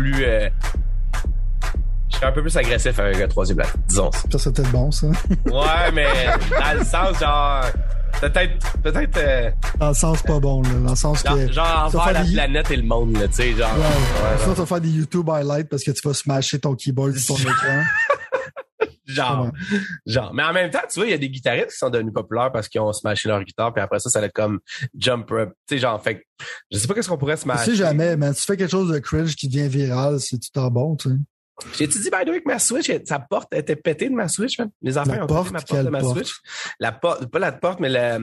plus. euh, je serais un peu plus agressif avec un troisième latte, disons ça. Ça, c'est peut-être bon, ça. Ouais, mais dans le sens, genre. Peut-être. Peut-être. euh, Dans le sens pas bon, là. Dans le sens que. genre, genre tu vas envers la des- planète et le monde, là, tu sais, genre. Ouais, Ouais, tu vas faire des YouTube highlights parce que tu vas smasher ton keyboard sur ton écran. Genre, genre. Mais en même temps, tu vois, il y a des guitaristes qui sont devenus populaires parce qu'ils ont smashé leur guitare, puis après ça, ça allait être comme jump up. Tu sais, genre, fait je sais pas qu'est-ce qu'on pourrait Tu smasher. sais jamais, man. Tu fais quelque chose de cringe qui devient viral, c'est tout en bon, tu sais. J'ai-tu dit, by the way, que ma Switch, sa porte était pétée de ma Switch, man? Les enfants La ont porte, pété ma porte de ma porte? Switch. La porte, pas la porte, mais la,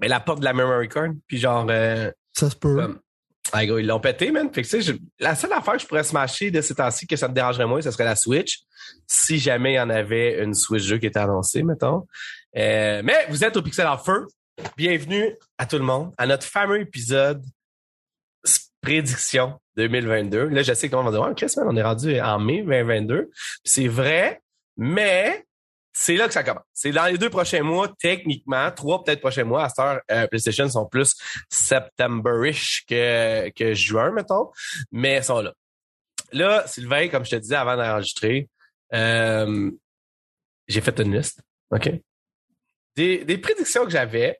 mais la porte de la memory card. Puis genre, euh, Ça se peut. comme, ah, ils l'ont pété, man. Je- la seule affaire que je pourrais smasher de ces temps-ci que ça me dérangerait moins, ce serait la Switch. Si jamais il y en avait une Switch jeu qui était annoncée, mettons. Euh, mais vous êtes au Pixel of Feu. Bienvenue à tout le monde à notre fameux épisode prédiction 2022. Là, je sais monde va dire, ouais, Chris, man, on est rendu en mai 2022. Puis C'est vrai, mais c'est là que ça commence. C'est dans les deux prochains mois, techniquement, trois peut-être prochains mois. À cette heure, euh, PlayStation sont plus september-ish que, que juin, mettons, mais ils sont là. Là, Sylvain, comme je te disais avant d'enregistrer, euh, j'ai fait une liste, OK? Des, des prédictions que j'avais.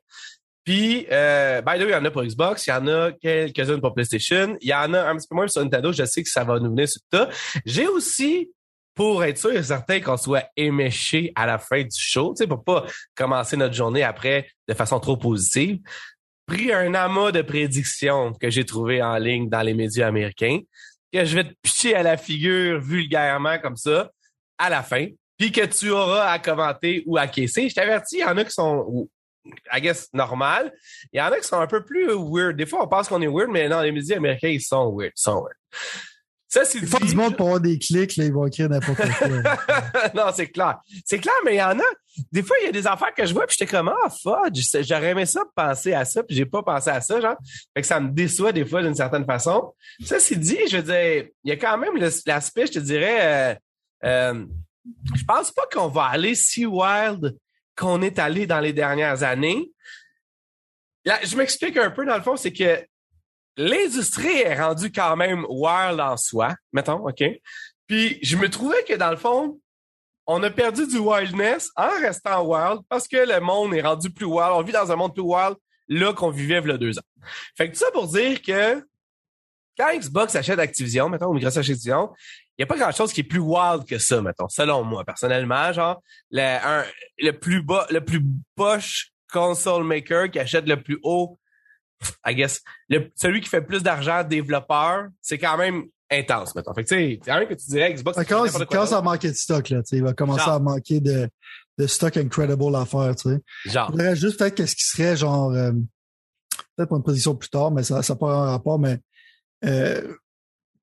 Puis, euh, by the way, il y en a pour Xbox, il y en a quelques-unes pour PlayStation, il y en a un petit peu moins sur Nintendo, je sais que ça va nous venir sur ça. J'ai aussi, pour être sûr et certain qu'on soit éméché à la fin du show, tu sais, pour pas commencer notre journée après de façon trop positive, pris un amas de prédictions que j'ai trouvé en ligne dans les médias américains, que je vais te picher à la figure vulgairement comme ça, à la fin, puis que tu auras à commenter ou à caisser. Je t'avertis, il y en a qui sont, I guess, normal. Il y en a qui sont un peu plus weird. Des fois, on pense qu'on est weird, mais non, les médias américains, ils sont weird. Ils sont weird. Ça, c'est fois, du monde pour avoir des clics, là, ils vont écrire n'importe quoi. non, c'est clair. C'est clair, mais il y en a. Des fois, il y a des affaires que je vois, puis j'étais comme, ah, fudge, j'aurais aimé ça penser à ça, puis j'ai pas pensé à ça, genre. Fait que ça me déçoit des fois d'une certaine façon. Ça, c'est dit, je veux dire, il y a quand même l'aspect, je te dirais, euh, euh, je pense pas qu'on va aller si wild qu'on est allé dans les dernières années. Là, je m'explique un peu, dans le fond, c'est que l'industrie est rendue quand même wild en soi, mettons, OK? Puis je me trouvais que dans le fond, on a perdu du wildness en restant wild parce que le monde est rendu plus wild. On vit dans un monde plus wild là qu'on vivait il y a deux ans. Fait que tout ça pour dire que quand Xbox achète Activision, mettons, ou Microsoft achète Activision, il n'y a pas grand-chose qui est plus wild que ça, mettons, selon moi, personnellement. Genre, le, le plus bas, le plus poche console maker qui achète le plus haut, I guess, le, celui qui fait le plus d'argent développeur, c'est quand même intense, mettons. Fait que, tu sais, rien que tu dirais Xbox. Ça il quoi à d'autre. manquer de stock, là, tu sais. Il va commencer Genre. à manquer de, de stock incredible à faire, tu sais. Genre. Dirais juste peut-être qu'est-ce qui serait genre euh, peut-être pour une position plus tard, mais ça n'a pas un rapport, mais euh,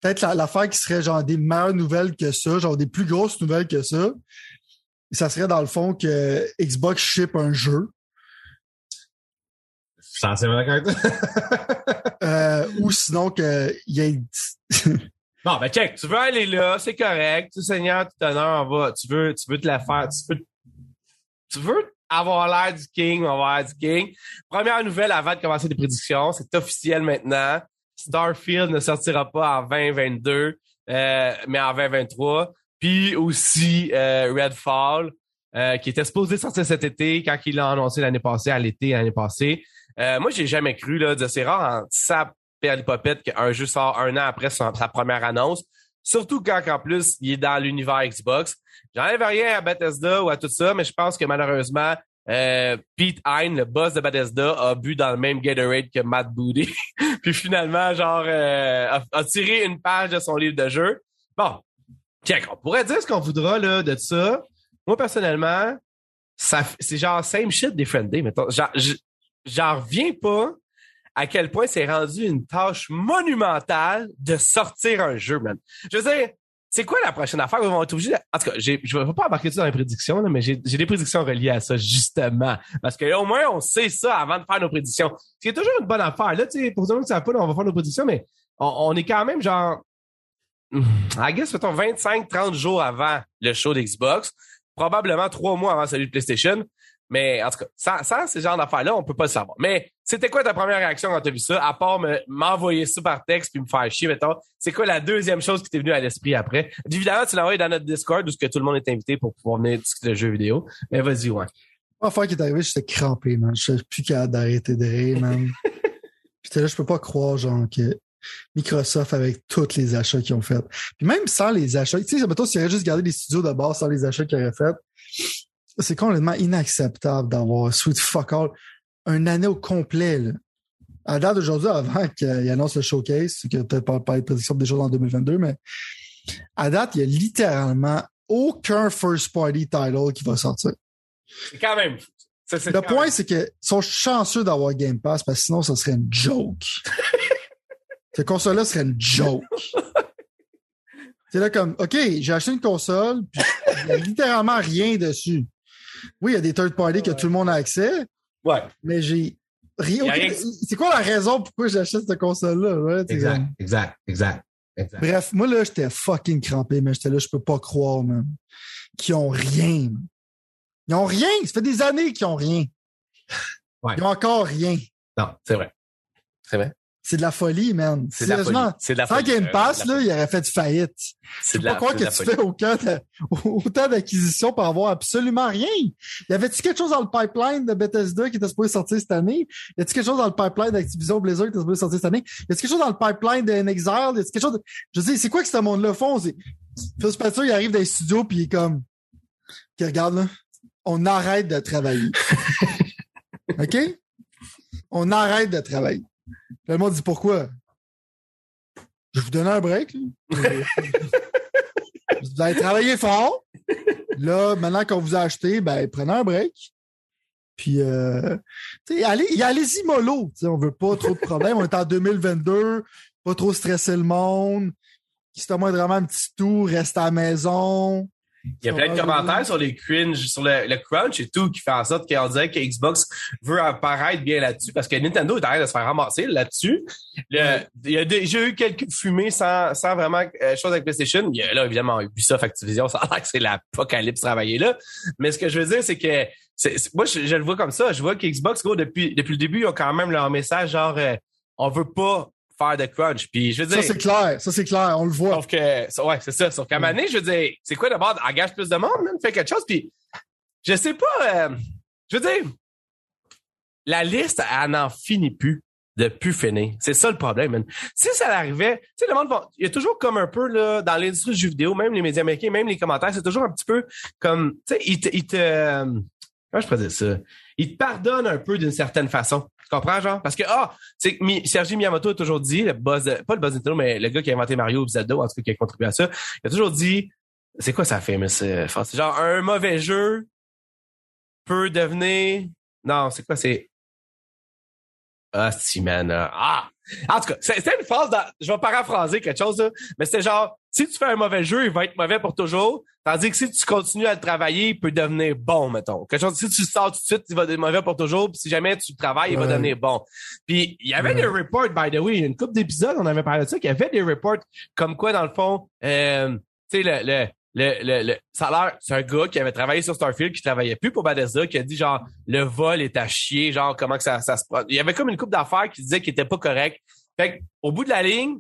peut-être la- l'affaire qui serait genre des meilleures nouvelles que ça, genre des plus grosses nouvelles que ça. Ça serait dans le fond que Xbox ship un jeu. Suis entièrement d'accord avec euh, ou sinon qu'il y ait Bon, ben check, tu veux aller là, c'est correct. Tu Seigneur, tout honneur, on va. Tu veux, tu veux te la faire. Tu veux, tu veux avoir l'air du king, on va avoir l'air du king. Première nouvelle avant de commencer les prédictions, c'est officiel maintenant. Starfield ne sortira pas en 2022, euh, mais en 2023. Puis aussi euh, Redfall, euh, qui était supposé sortir cet été quand il l'a annoncé l'année passée, à l'été l'année passée. Euh, moi, j'ai jamais cru, là, c'est rare en sap perlipopette qu'un jeu sort un an après sa première annonce. Surtout quand, en plus, il est dans l'univers Xbox. J'enlève rien à Bethesda ou à tout ça, mais je pense que malheureusement, euh, Pete Hine, le boss de Bethesda, a bu dans le même Gatorade que Matt Booty. Puis finalement, genre, euh, a, tiré une page de son livre de jeu. Bon, check, on pourrait dire ce qu'on voudra là, de ça. Moi, personnellement, ça, c'est genre same shit different day. Mettons. Genre, J'en reviens pas à quel point c'est rendu une tâche monumentale de sortir un jeu, man. Je veux dire, c'est quoi la prochaine affaire? Ils vont être obligés de- En tout cas, je ne vais pas embarquer ça dans les prédictions, mais j'ai des prédictions reliées à ça, justement. Parce que au moins, on sait ça avant de faire nos prédictions. Ce qui est toujours une bonne affaire. Là, tu sais, pour ceux qui ne savent pas, là, on va faire nos prédictions, mais on, est quand même genre, I guess, mettons 25-30 jours avant le show d'Xbox. Probablement trois mois avant celui de PlayStation. Mais en tout cas, sans, sans ces genres d'affaires-là, on peut pas le savoir. Mais c'était quoi ta première réaction quand tu as vu ça, à part me- m'envoyer ça par texte puis me faire chier, mettons? C'est quoi la deuxième chose qui t'est venue à l'esprit après? Évidemment, tu l'as envoyé dans notre Discord où ce que tout le monde est invité pour pouvoir venir discuter de jeux vidéo. Mais vas-y, ouais. L'affaire qui est arrivée, j'étais crampé, man. Je suis plus capable d'arrêter de rire, man. J'étais là, je peux pas croire, genre, que Microsoft, avec tous les achats qu'ils ont fait. Puis même sans les achats, tu sais, mettons, s'il aurait juste gardé les studios de base sans les achats qu'ils auraient fait, c'est complètement inacceptable d'avoir Sweet Fuck All un année au complet, là. À date d'aujourd'hui, avant qu'il annonce le showcase, que peut-être pas parler de prédiction des choses en 2022, mais à date, il y a littéralement aucun first party title qui va sortir. C'est quand même. Ça, Le quand point, c'est qu'ils sont chanceux d'avoir Game Pass parce que sinon, ça serait une joke. Cette console-là serait une joke. C'est là comme, OK, j'ai acheté une console, puis il n'y a littéralement rien dessus. Oui, il y a des third parties que tout le monde a accès, Ouais. mais j'ai rien. C'est quoi la raison pourquoi j'achète cette console-là? ouais, Exact, exact, exact, exact. Bref, moi, là, j'étais fucking crampé, mais j'étais là, je peux pas croire, man. Qu'ils ont rien. man. Ils ont rien. Ça fait des années qu'ils ont rien. Ouais. Ils ont encore rien. Non, c'est vrai. C'est vrai. C'est de la folie, man. C'est de la folie. Sérieusement, C'est de la sans folie. Game Euh, Pass, la là, il aurait fait faillite. C'est Je de peux pas la, croire que la tu folie. fais autant de- autant d'acquisitions pour avoir absolument rien. Y avait-tu quelque chose dans le pipeline de Bethesda qui était supposé sortir cette année? Y a-tu quelque chose dans le pipeline d'Activision Blizzard qui était supposé sortir cette année? Y a-tu quelque chose dans le pipeline de Nexile? Y a-tu quelque chose de... Je sais, c'est quoi que ce monde-là font? C'est... Phil Spencer, il arrive dans les studios puis il est comme, OK, regarde, là, on arrête de travailler. OK? On arrête de travailler. Le monde dit pourquoi? Je vous donner un break. vous avez travaillé fort. Là, maintenant qu'on vous a acheté, ben, prenez un break. Puis, euh, allez, allez-y mollo. On veut pas trop de problèmes. On est en 2022. Pas trop stresser le monde. Qui se vraiment un petit tour, reste à la maison. Il y a plein de commentaires sur les cringe, sur le, le crunch et tout, qui fait en sorte qu'on dirait que Xbox veut apparaître bien là-dessus, parce que Nintendo est train de se faire ramasser là-dessus. Le- Il y a déjà eu quelques fumées sans, sans vraiment euh, chose avec PlayStation. Il y a là, évidemment, Ubisoft, Activision, ça a l'air que c'est l'apocalypse travaillé là. Mais ce que je veux dire, c'est que moi, je, je le vois comme ça. Je vois que Xbox, gros, depuis, depuis le début, ils ont quand même leur message genre, euh, on veut pas faire de crunch. Puis je veux Ça, dire... c'est clair. Ça, c'est clair. On le voit. Sauf que, ça- ouais, c'est ça. Sauf qu'à un moment donné, je veux dire, c'est quoi d'abord? Engage plus de monde, man, fais quelque chose. Puis, je sais pas, euh, je veux dire, la liste, elle n'en finit plus de plus finir. C'est ça le problème, man. Si ça arrivait, tu sais, le monde il y a toujours comme un peu, là, dans l'industrie du jeu vidéo, même les médias américains, même les commentaires, c'est toujours un petit peu comme, tu sais, ils te, ils te, euh, comment je dire ça? Ils te pardonnent un peu d'une certaine façon. Tu comprends, genre? Parce que, ah, c'est Mi- Sergi Miyamoto a toujours dit, le de- pas le buzz Nintendo, mais le gars qui a inventé Mario Zelda, en tout cas, qui a contribué à ça, il a toujours dit, c'est quoi ça fait, mais c'est c'est genre un mauvais jeu peut devenir, non, c'est quoi, c'est, ah, si, man, euh, ah! En tout cas, c'est- une phrase, dans- je vais paraphraser quelque chose, là, mais c'était genre, si tu fais un mauvais jeu, il va être mauvais pour toujours, tandis que si tu continues à le travailler, il peut devenir bon, mettons. Quelque chose, si tu le sors tout de suite, il va être mauvais pour toujours, puis si jamais tu travailles, il va devenir bon. Puis, il y avait Ouais. des reports, by the way, il y a une couple d'épisodes, on avait parlé de ça, qu'il y avait des reports comme quoi, dans le fond, euh, tu sais, le, le, le, le, le- l'air, c'est un gars qui avait travaillé sur Starfield, qui travaillait plus pour Bethesda, qui a dit genre, le vol est à chier, genre, comment que ça, ça se. Il y avait comme une coupe d'affaires qui disait qu'il était pas correct. Fait au bout de la ligne,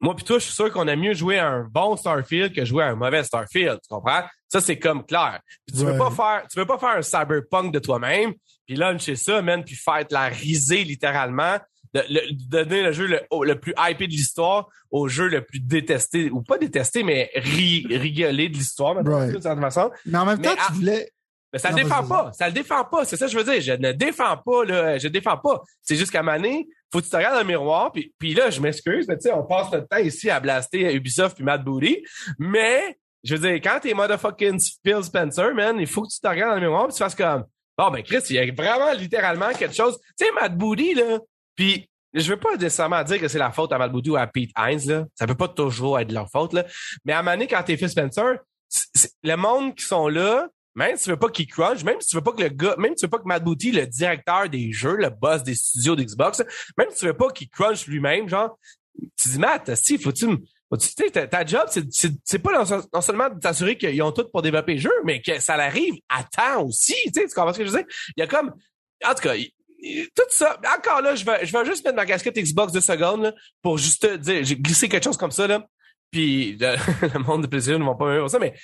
moi pis toi, je suis sûr qu'on a mieux joué à un bon Starfield que jouer à un mauvais Starfield, tu comprends? Ça, c'est comme clair. Puis tu veux Ouais. pas faire, tu veux pas faire un cyberpunk de toi-même, puis luncher ça, man, puis faire te la riser littéralement, de, le- de donner le jeu le, au- le plus hypé de l'histoire au jeu le plus détesté, ou pas détesté, mais ri, rigolé de l'histoire, Right. d'une certaine façon. Mais en même temps, tu voulais. Mais ça le défend pas. Ça le défend pas. C'est ça que je veux dire. Je ne défends pas, là. Je défends pas. C'est juste qu'à donné, faut que tu te regardes dans le miroir. Puis, puis là, je m'excuse, mais tu sais, on passe notre temps ici à blaster Ubisoft puis Mad Booty. Mais, je veux dire, quand t'es motherfucking Phil Spencer, man, il faut que tu te regardes dans le miroir puis tu fasses comme, bon, ben, Chris, il y a vraiment littéralement quelque chose. Tu sais, Mad Booty, là. Puis, je veux pas nécessairement dire que c'est la faute à Mad Booty ou à Pete Hines, là. Ça peut pas toujours être leur faute, là. Mais à donné, quand t'es Phil Spencer, le monde qui sont là, même si tu veux pas qu'il crunch, même si tu veux pas que le gars, même si tu veux pas que Matt Booty, le directeur des jeux, le boss des studios d'Xbox, même si tu veux pas qu'il crunch lui-même, genre, tu dis, Matt, si, faut-tu Tu ta, ta job, c'est- pas non, seulement de t'assurer qu'ils ont tout pour développer le jeu, mais que ça arrive à temps aussi. Tu comprends ce que je veux dire? Il y a comme, en tout cas, tout ça. Encore là, je vais, je vais juste mettre ma casquette Xbox deux secondes pour juste te dire, j'ai glissé quelque chose comme ça là. Puis le, monde de plaisir ne vont pas pour ça, mais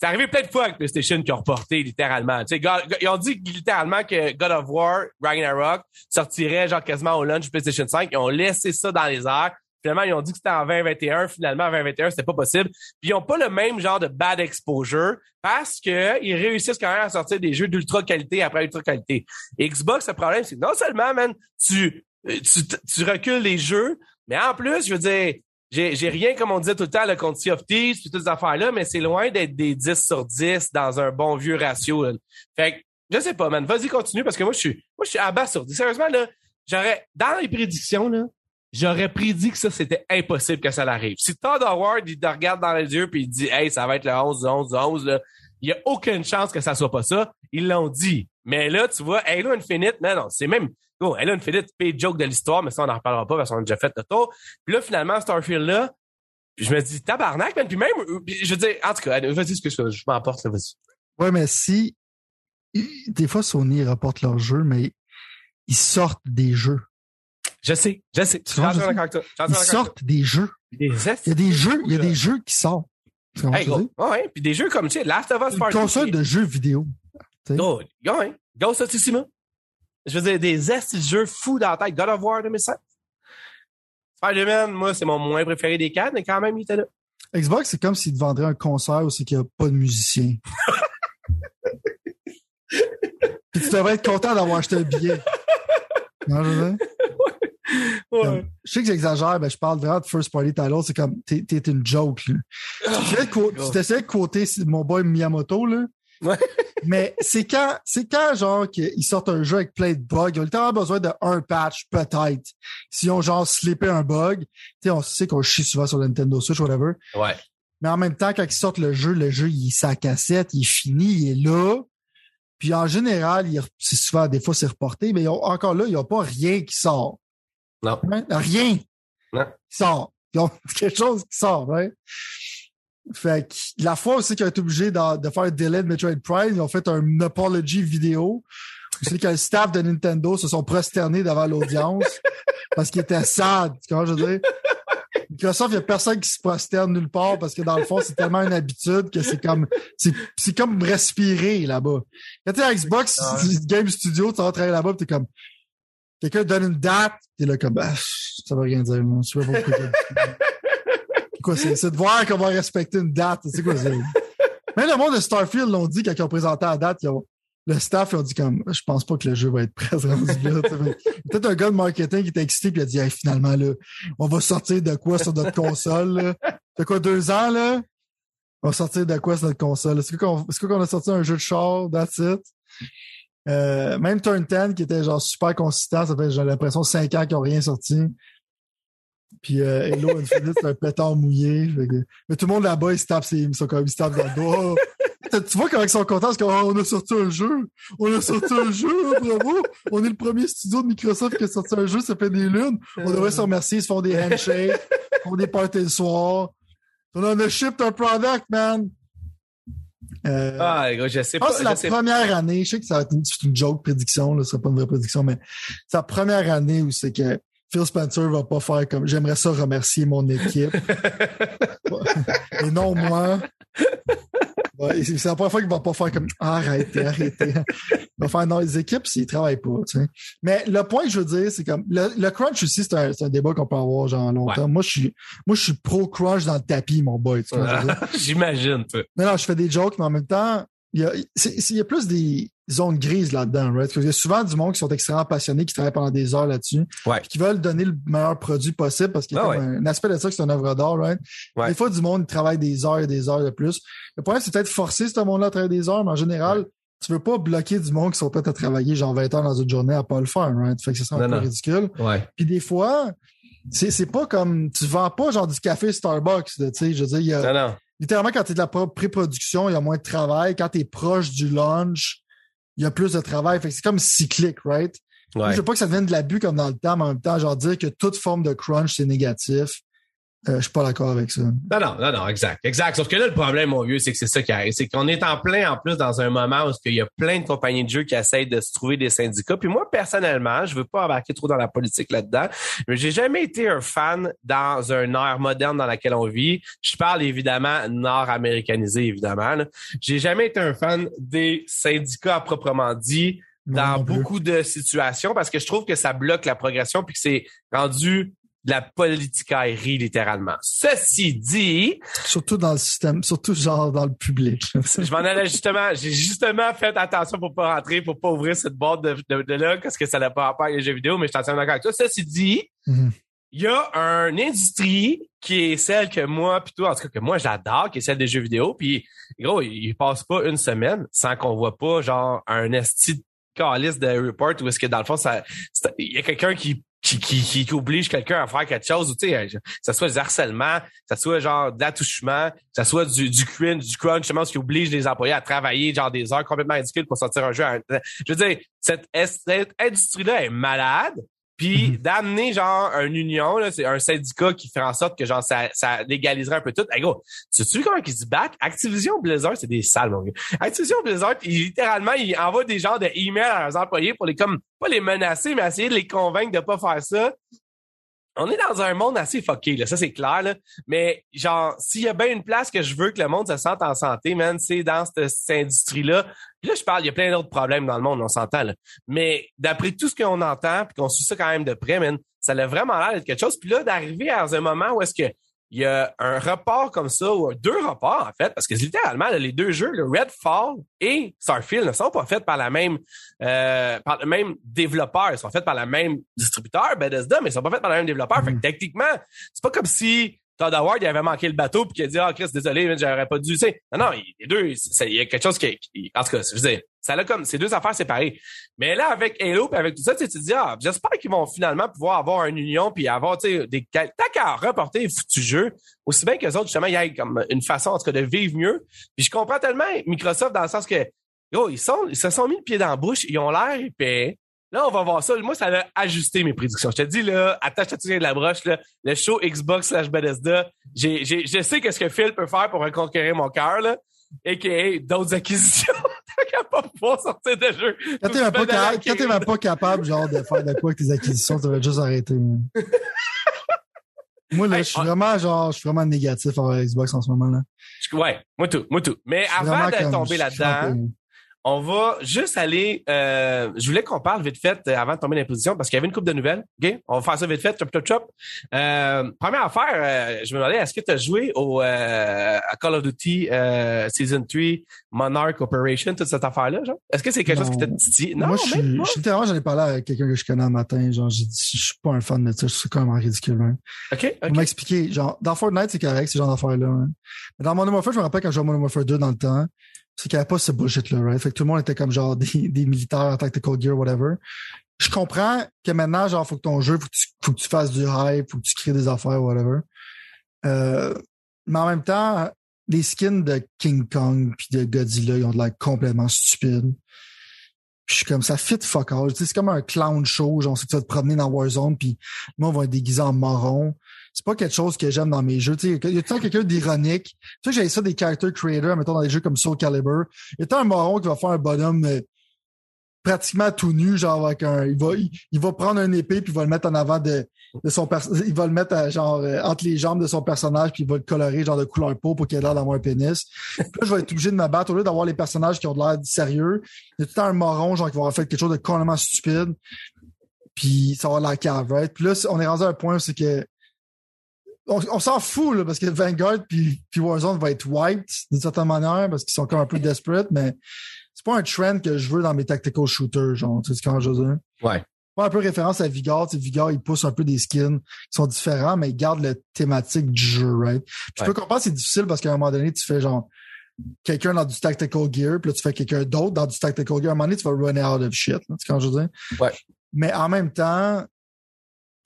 c'est arrivé plein de fois avec PlayStation qui ont reporté littéralement. Ils ont dit littéralement que God of War, Ragnarok sortirait genre quasiment au launch PlayStation 5. Ils ont laissé ça dans les airs. Finalement, ils ont dit que c'était en 2021. Finalement, en 2021, c'était pas possible. Puis ils ont pas le même genre de bad exposure parce que ils réussissent quand même à sortir des jeux d'ultra qualité après ultra qualité. Xbox, le problème, c'est que non seulement, man, tu, tu, tu recules les jeux, mais en plus, je veux dire, j'ai, rien, comme on disait tout le temps, le contre Sea of Thieves puis toutes ces affaires-là, mais c'est loin d'être des 10 sur 10 dans un bon vieux ratio. là. Fait que, je sais pas, man. Vas-y, continue, parce que moi, je suis, moi, je suis abasourdi. Sérieusement, là, j'aurais, dans les prédictions, là, j'aurais prédit que ça, c'était impossible que ça l'arrive. Si Todd Howard, il te regarde dans les yeux puis il dit, hey, ça va être le 11, 11, 11, là, il y a aucune chance que ça soit pas ça. Ils l'ont dit. Mais là, tu vois, Halo Infinite, non, non, c'est même, oh, Halo Infinite, pay joke de l'histoire, mais ça, on n'en reparlera pas parce qu'on a déjà fait le tour. Puis là, finalement, Starfield, là, je me dis, tabarnak, man. Puis même, euh, je veux dire, en tout cas, vas-y, ce que je, m'emporte, là, vas-y. Ouais, mais si. Des fois, Sony rapporte leurs jeux, mais ils sortent des jeux. Je sais, je sais. Vois, je Ils sortent des jeux. Des Il y a des jeux, il y a des jeux qui sortent. Hey, gros. puis des jeux comme, tu sais, Last of Us Une Part console Two, de jeux vidéo. Oh, ouais. Ghost of Tsushima. Je veux dire, des estis de jeux fous dans la tête. God of War 2007. Spider-Man, moi, c'est mon moins préféré des quatre, mais quand même, il était là. Xbox, c'est comme s'ils te vendraient un concert où c'est qu'il n'y a pas de musicien. Puis tu devrais être content d'avoir acheté un billet. Non, je veux dire? Comme- Je sais que j'exagère, mais je parle vraiment de first party title. C'est comme, t'es, t'es une joke, là. Tu essaies de quo- tu t'essayais de quoter mon boy Miyamoto, là. Ouais. Mais c'est quand, c'est quand, genre, qu'ils sortent un jeu avec plein de bugs. Ils ont littéralement besoin de un patch, peut-être. S'ils ont, genre, slippé un bug. Tu sais, on sait qu'on chie souvent sur le Nintendo Switch, whatever. Ouais. Mais en même temps, quand ils sortent le jeu, le jeu, il est sa cassette, il est fini, il est là. Puis en général, il, c'est souvent, des fois, c'est reporté, mais ils ont- encore là, il n'y a pas rien qui sort. Non. Hein? Rien Non. qui sort. Ils ont quelque chose qui sort, hein? Fait que la fois aussi qu'ils ont été obligés de, de faire un délai de Metroid Prime, ils ont fait un apology vidéo. C'est que le staff de Nintendo se sont prosternés devant l'audience parce qu'ils étaient sad. Tu que je veux dire? Microsoft, il n'y a personne qui se prosterne nulle part parce que dans le fond, c'est tellement une habitude que c'est comme c'est, comme respirer là-bas. Quand t'es à Xbox Game Studio, tu vas travailler là-bas, t'es comme quelqu'un donne une date, t'es là comme ah, ça veut rien dire. Je sais pas pourquoi. C'est quoi, c'est, c'est de voir qu'on va respecter une date. C'est quoi, c'est? Même le monde de Starfield l'ont dit quand ils ont présenté la date, ils ont, le staff ils ont dit comme je pense pas que le jeu va être prêt. Peut-être un gars de marketing qui était excité puis il a dit Hey, finalement là, on va sortir de quoi sur notre console? C'est quoi deux ans là? On va sortir de quoi sur notre console? Est-ce qu'on est-ce qu'on a sorti un jeu de char, that's it? Euh, même Turn 10 qui était genre super consistant, ça fait j'ai l'impression cinq ans qu'ils n'ont rien sorti. Puis euh, Halo Infinite, c'est un pétard mouillé. Que- Mais tout le monde là-bas, ils se tapent, ses- ils sont comme ils se tapent dans le dos. Oh, tu vois comment ils sont contents parce qu'on a sorti un jeu. On a sorti un jeu, bravo. On est le premier studio de Microsoft qui a sorti un jeu, ça fait des lunes. On devrait se remercier, ils se font des handshakes, ils font des parties le soir. On en a shipped un product, man. Euh, Ah, je sais pas. c'est la sais- première année, je sais que ça va être une joke prédiction, là, ce sera pas une vraie prédiction, mais c'est la première année où c'est que Phil Spencer va pas faire comme j'aimerais ça remercier mon équipe. Et non moi. C'est la première fois qu'il va pas faire comme arrêtez, arrêtez. Il va faire non, les équipes, s'ils travaillent pas. Tu sais. Mais le point que je veux dire, c'est comme le, le crunch aussi, c'est un, débat qu'on peut avoir genre longtemps. Moi, je suis moi je suis pro crunch dans le tapis, mon boy. Tu? J'imagine. Non, non, je fais des jokes, mais en même temps, il y a, il y a plus des zones grises là-dedans, right? Parce qu'il y a souvent du monde qui sont extrêmement passionnés, qui travaillent pendant des heures là-dessus, Ouais. puis qui veulent donner le meilleur produit possible parce qu'il y a Ah un, aspect de ça que c'est une œuvre d'art, right? Ouais. Des fois, du monde qui travaille des heures et des heures de plus. Le problème, c'est peut-être forcer ce monde-là à travailler des heures, mais en général, tu veux pas bloquer du monde qui sont prêts à travailler genre 20 heures dans une journée à pas le faire, right? Fait que ça serait un peu ridicule. Puis des fois, c'est, c'est pas comme, tu vends pas genre du café Starbucks, tu sais, je veux dire, il y a, Non, non. littéralement, quand tu es de la pro- pré-production, il y a moins de travail. Quand tu es proche du launch, il y a plus de travail. Fait que c'est comme cyclique, right? Ouais. Je veux pas que ça devienne de l'abus comme dans le temps, mais en même temps, genre dire que toute forme de crunch, c'est négatif. Euh, je suis pas d'accord avec ça. Non, non, non, non, exact, exact. Sauf que là, le problème, mon vieux, c'est que c'est ça qui arrive. C'est qu'on est en plein, en plus, dans un moment où il y a plein de compagnies de jeux qui essayent de se trouver des syndicats. Puis moi, personnellement, je veux pas embarquer trop dans la politique là-dedans, mais j'ai jamais été un fan dans un ère moderne dans laquelle on vit. Je parle évidemment nord-américanisé, évidemment. J'ai jamais été un fan des syndicats à proprement dit dans beaucoup de situations parce que je trouve que ça bloque la progression puis que c'est rendu de la politicaillerie, littéralement. Ceci dit... Surtout dans le système, surtout genre dans le public. je m'en allais justement, j'ai justement fait attention pour pas rentrer, pour pas ouvrir cette boîte de, de, là, parce que ça n'a pas rapport avec les jeux vidéo, mais je t'en d'accord avec toi. Ceci dit, mm-hmm. il y a une industrie qui est celle que moi, plutôt, en tout cas, que moi, j'adore, qui est celle des jeux vidéo, puis gros, il passe pas une semaine sans qu'on voit pas, genre, un esti calice de report où est-ce que, dans le fond, ça, il y a quelqu'un qui qui, qui, qui, oblige quelqu'un à faire quelque chose, tu sais, que ça soit du harcèlement, que ça soit genre d'attouchement, que ça soit du, du crunch, du crunch, justement, ce qui oblige les employés à travailler genre des heures complètement ridicules pour sortir un jeu. Je veux dire, cette, cette industrie-là est malade. Puis mhm. d'amener genre une union, c'est un syndicat qui fait en sorte que genre ça, ça légaliserait un peu tout. Hey gros, tu sais comment ils se battent? Activision Blizzard, c'est des salles, mon gars. Activision Blizzard, littéralement, ils envoient des genres de emails à leurs employés pour les comme pas les menacer, mais essayer de les convaincre de pas faire ça on est dans un monde assez fucké, là, ça c'est clair. Mais genre, s'il y a bien une place que je veux que le monde se sente en santé, man, c'est dans cette, industrie-là. là, je parle, il y a plein d'autres problèmes dans le monde, on s'entend, là. Mais d'après tout ce qu'on entend, puis qu'on suit ça quand même de près, man, ça a vraiment l'air d'être quelque chose. Puis là, d'arriver à un moment où est-ce que il y a un report comme ça, ou deux reports en fait, parce que littéralement, les deux jeux, le Redfall et Starfield, ne sont pas faits par la même euh, par le même développeur. Ils sont faits par la même distributeur, Bethesda, mais ils sont pas faits par le même développeur. Fait que mm. techniquement, c'est pas comme si Todd Howard il avait manqué le bateau puis qu'il a dit Ah Chris, désolé, j'aurais pas dû. sais. Non, non, les deux, il y a quelque chose qui. En tout cas, je veux dire, ça a comme ces deux affaires séparées. Mais là, avec Halo et avec tout ça, tu te dis, ah, j'espère qu'ils vont finalement pouvoir avoir une union puis avoir, tu sais, des, tant qu'à reporter foutu jeu, aussi bien que les autres, justement, il y a comme une façon, en tout cas, de vivre mieux. Puis je comprends tellement Microsoft dans le sens que, yo, ils sont, ils se sont mis le pied dans la bouche, ils ont l'air épais. Là, on va voir ça. Moi, ça a ajusté mes prédictions. Je te dis, là, attache-toi de la broche, là, le show Xbox slash Bethesda. J'ai, j'ai, je sais qu'est-ce que Phil peut faire pour reconquérir mon cœur, là. a.k.a. d'autres acquisitions. T'as pas pouvoir sortir de jeu. Quand t'es même, pas, pas capable, genre, de faire de quoi avec tes acquisitions, tu vas juste arrêter. moi, là, je suis vraiment, genre, je suis vraiment négatif envers Xbox en ce moment, là. Ouais, moi tout, moi tout. Mais avant de tomber là-dedans, on va juste aller. Euh, je voulais qu'on parle vite fait euh, avant de tomber dans position parce qu'il y avait une coupe de nouvelles. Ok, on va faire ça vite fait. Chop chop chop. Euh, première affaire, euh, je me demandais est-ce que tu as joué au à Call of Duty Season 3 Monarch Operation toute cette affaire-là, genre? Est-ce que c'est quelque chose qui t'a dit Non, moi je suis. Je suis j'en ai parlé avec quelqu'un que je connais un matin. Genre, j'ai dit, je suis pas un fan de ça. Je suis quand même ridicule. Hein. Ok. On m'a expliqué. Genre, dans Fortnite c'est correct, ce genre d'affaires-là. Hein. Mais dans Modern Warfare, je me rappelle quand je jouais à Modern Warfare 2 dans le temps c'est qu'il n'y avait pas ce bullshit-là, right? Fait que tout le monde était comme genre des, des militaires, tactical gear, whatever. Je comprends que maintenant, genre, faut que ton jeu, faut que tu, faut que tu fasses du hype, faut que tu crées des affaires, whatever. Euh, mais en même temps, les skins de King Kong puis de Godzilla, ils ont de l'air complètement stupides. je suis comme ça fit fuck all. C'est comme un clown show, genre, c'est que tu vas te promener dans Warzone puis moi on va être déguisé en marron c'est pas quelque chose que j'aime dans mes jeux. il y a tout quelqu'un d'ironique. Tu sais, j'ai ça des character creators, mettons, dans des jeux comme Soul Calibur. Il y a un moron qui va faire un bonhomme euh, pratiquement tout nu, genre avec un. Il va, il, va prendre un épée puis il va le mettre en avant de, de son Il va le mettre euh, genre euh, entre les jambes de son personnage puis il va le colorer genre de couleur peau pour qu'il ait l'air d'avoir un pénis. Puis là, je vais être obligé de me battre au lieu d'avoir les personnages qui ont de l'air sérieux. Il y a tout un moron genre qui va fait quelque chose de complètement stupide. Puis ça va la cave, right? Puis là, on est rendu à un point où c'est que on, s'en fout, là, parce que Vanguard puis, puis Warzone va être white d'une certaine manière, parce qu'ils sont comme un peu desperate, mais c'est pas un trend que je veux dans mes tactical shooters, genre, tu sais quand je veux dire. Ouais. Pas un peu référence à Vigor, tu sais, Vigor, il pousse un peu des skins qui sont différents, mais il garde la thématique du jeu, right? Puis je peux comprendre c'est difficile parce qu'à un moment donné, tu fais genre quelqu'un dans du tactical gear, puis là, tu fais quelqu'un d'autre dans du tactical gear. À un moment donné, tu vas run out of shit, tu sais quand je veux dire. Ouais. Mais en même temps,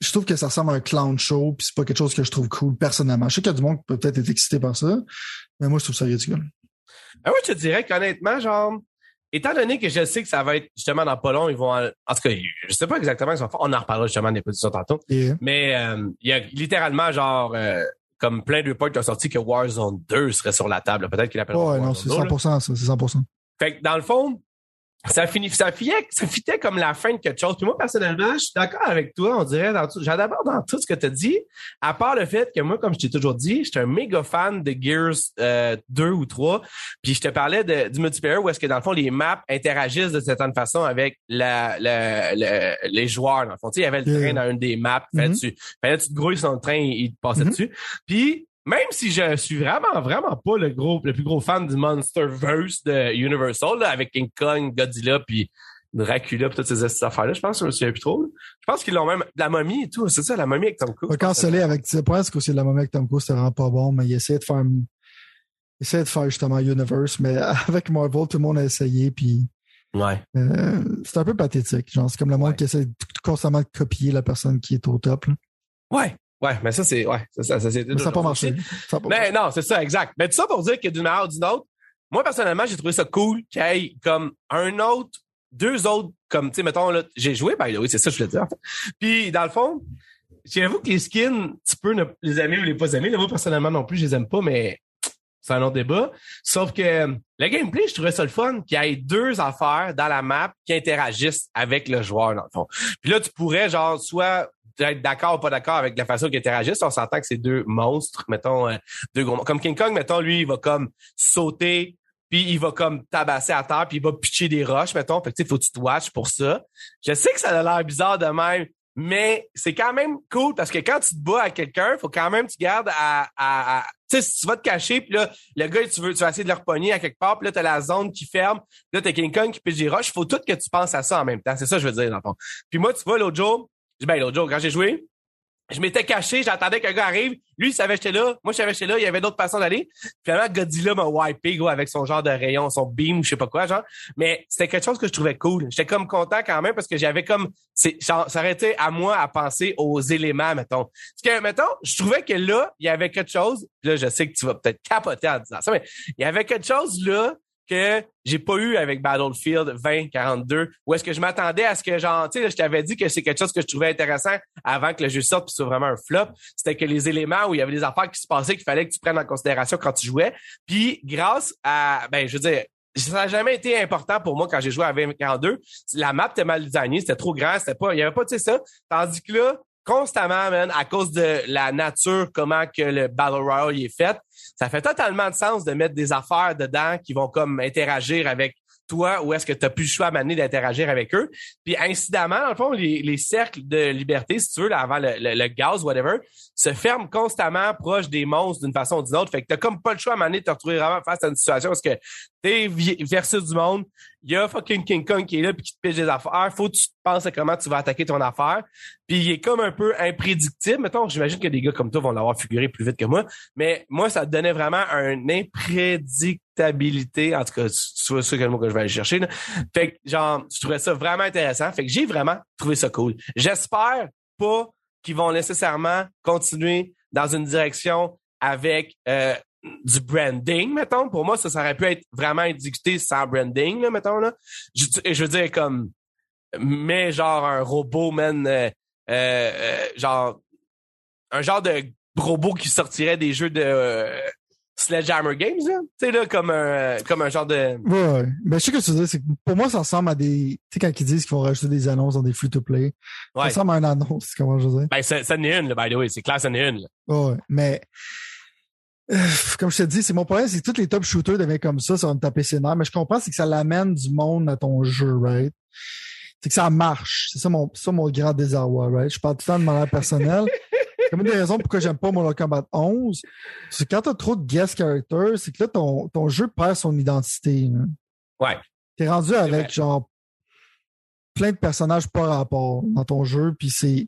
je trouve que ça ressemble à un clown show, puis c'est pas quelque chose que je trouve cool personnellement. Je sais qu'il y a du monde qui peut peut-être être excité par ça, mais moi, je trouve ça ridicule. Ah oui, je te dirais qu'honnêtement, genre, étant donné que je sais que ça va être justement dans pas long, ils vont. En, tout cas, je sais pas exactement ce qu'ils vont faire. On en reparlera justement des positions tantôt. Mais euh, il y a littéralement genre euh, comme plein de reports qui ont sorti que Warzone 2 serait sur la table. Peut-être qu'il appelle Ouais, non, c'est 100%, ça, c'est 100%. Fait que dans le fond, ça finit, ça fitait, ça fitait comme la fin de quelque chose. Puis moi, personnellement, je suis d'accord avec toi. On dirait dans tout, j'adore dans tout ce que tu as dit. À part le fait que moi, comme je t'ai toujours dit, j'étais un méga fan de Gears euh, 2 ou 3. Puis je te parlais de, du multiplayer où est-ce que dans le fond, les maps interagissent de certaine façon avec la, la, la- les joueurs. Dans le fond, tu sais, il y avait le train dans une des maps. Fallait Mhm. tu, fallait tu te grouilles sur le train, il te passait Mhm. dessus. Puis même si je suis vraiment, vraiment pas le gros, le plus gros fan du Monsterverse de Universal, là, avec King Kong, Godzilla, puis Dracula, puis toutes ces ces affaires-là, je pense que je me souviens plus trop. là. Je pense qu'ils l'ont même, la momie et tout, c'est ça, la momie avec Tom Cruise. Pas cancellé avec, le point, c'est qu'aussi la moment avec Tom Cruise, c'était vraiment pas bon, mais il essayait de faire, il essayait de faire justement Universe, mais avec Marvel, tout le monde a essayé, puis Ouais. euh, c'est un peu pathétique. Genre, c'est comme le monde Ouais. qui essaie de- constamment de copier la personne qui est au top, là. Ouais. Ouais, mais ça, c'est, ouais, ça, ça, ça, c'est Mais ça n'a pas marché. Ça. Mais non, c'est ça, exact. Mais tout ça pour dire que d'une manière ou d'une autre, moi, personnellement, j'ai trouvé ça cool qu'il y ait comme un autre, deux autres, comme, tu sais, mettons, là, j'ai joué, by the way, c'est ça que je voulais dire, en fait. Puis, dans le fond, j'avoue que les skins, tu peux ne les aimer ou les pas aimer. Là, moi, personnellement, non plus, je les aime pas, mais c'est un autre débat. Sauf que le gameplay, je trouvais ça le fun qu'il y ait deux affaires dans la map qui interagissent avec le joueur, dans le fond. Puis là, tu pourrais, genre, soit être d'accord ou pas d'accord avec la façon qu'ils interagissent. On s'entend que c'est deux monstres, mettons, euh, deux gros Comme King Kong, mettons, lui, il va comme sauter, puis il va comme tabasser à terre, puis il va pitcher des roches, mettons. Fait que, tu faut que tu te watches pour ça. Je sais que ça a l'air bizarre de même, mais c'est quand même cool parce que quand tu te bats à quelqu'un, faut quand même que tu gardes à, à, à- tu sais, si tu vas te cacher, puis là, le gars, tu veux, tu vas essayer de le repogner à quelque part, puis là, t'as la zone qui ferme, là, t'as King Kong qui pitch des roches. Faut tout que tu penses à ça en même temps. C'est ça que je veux dire, dans le fond. Puis moi, tu vois, l'autre jour, ben, l'autre jour, quand j'ai joué, je m'étais caché, j'attendais qu'un gars arrive. Lui, il savait que j'étais là. Moi, je savais que j'étais là. Il y avait d'autres façons d'aller. Finalement, Godzilla m'a wipé, gros, avec son genre de rayon, son beam, je sais pas quoi, genre. Mais c'était quelque chose que je trouvais cool. J'étais comme content quand même parce que j'avais comme, ça aurait été à moi à penser aux éléments, mettons. Parce que, mettons, je trouvais que là, il y avait quelque chose. Là, je sais que tu vas peut-être capoter en disant ça, mais il y avait quelque chose là que j'ai pas eu avec Battlefield 2042 où est-ce que je m'attendais à ce que genre tu sais je t'avais dit que c'est quelque chose que je trouvais intéressant avant que le jeu sorte puis ce soit vraiment un flop. C'était que les éléments où il y avait des affaires qui se passaient qu'il fallait que tu prennes en considération quand tu jouais. Puis grâce à ben je veux dire ça n'a jamais été important pour moi quand j'ai joué à 2042 la map était mal designée c'était trop grand c'était pas il y avait pas tu sais ça. Tandis que là constamment man à cause de la nature comment que le battle royale est fait ça fait totalement de sens de mettre des affaires dedans qui vont comme interagir avec toi ou est-ce que tu as plus le choix à m'amener d'interagir avec eux. Puis incidemment, dans le fond, les, les cercles de liberté, si tu veux, avant le, le, gaz, whatever, se ferment constamment proche des monstres d'une façon ou d'une autre. Fait que t'as comme pas le choix à m'amener de te retrouver vraiment face à une situation parce que t'es versus du monde. Il y a fucking King Kong qui est là puis qui te piche des affaires. Faut que tu penses à comment tu vas attaquer ton affaire. Puis il est comme un peu imprédictible. Mettons, j'imagine que des gars comme toi vont l'avoir figuré plus vite que moi. Mais moi, ça donnait vraiment une imprédictabilité. En tout cas, tu tu vois c'est quel mot que je vais aller chercher. Fait que, genre, je trouvais ça vraiment intéressant. Fait que j'ai vraiment trouvé ça cool. J'espère pas qu'ils vont nécessairement continuer dans une direction avec euh, du branding, mettons. Pour moi, ça, ça aurait pu être vraiment exécuté sans branding, là, mettons. Là. Je, je veux dire, comme, mais genre un robot, man, euh, euh, genre, un genre de robot qui sortirait des jeux de euh, Sledgehammer Games, là. Tu sais, là, comme un, comme un genre de... Ouais, ouais. Ben, je sais que tu veux dire, c'est que pour moi, ça ressemble à des, tu sais, quand ils disent qu'ils vont rajouter des annonces dans des free-to-play. Ça ressemble à une annonce, comment je veux dire. Ben, ça, ça en est une, là, by the way. C'est clair, ça en est une, là. Ouais, mais comme je te dis, c'est mon problème, c'est que tous les top shooters deviennent comme ça, ça va me taper ses nerfs, mais je comprends, c'est que ça l'amène du monde à ton jeu, right? C'est que ça marche. C'est ça mon, ça mon grand désarroi, right? Je parle tout le temps de manière personnelle. C'est comme une des raisons pourquoi j'aime pas Mortal Kombat 11. C'est quand t'as trop de guest characters, c'est que là, ton, ton jeu perd son identité, là. Ouais. T'es rendu avec, vrai. genre, plein de personnages par rapport dans ton jeu, puis c'est,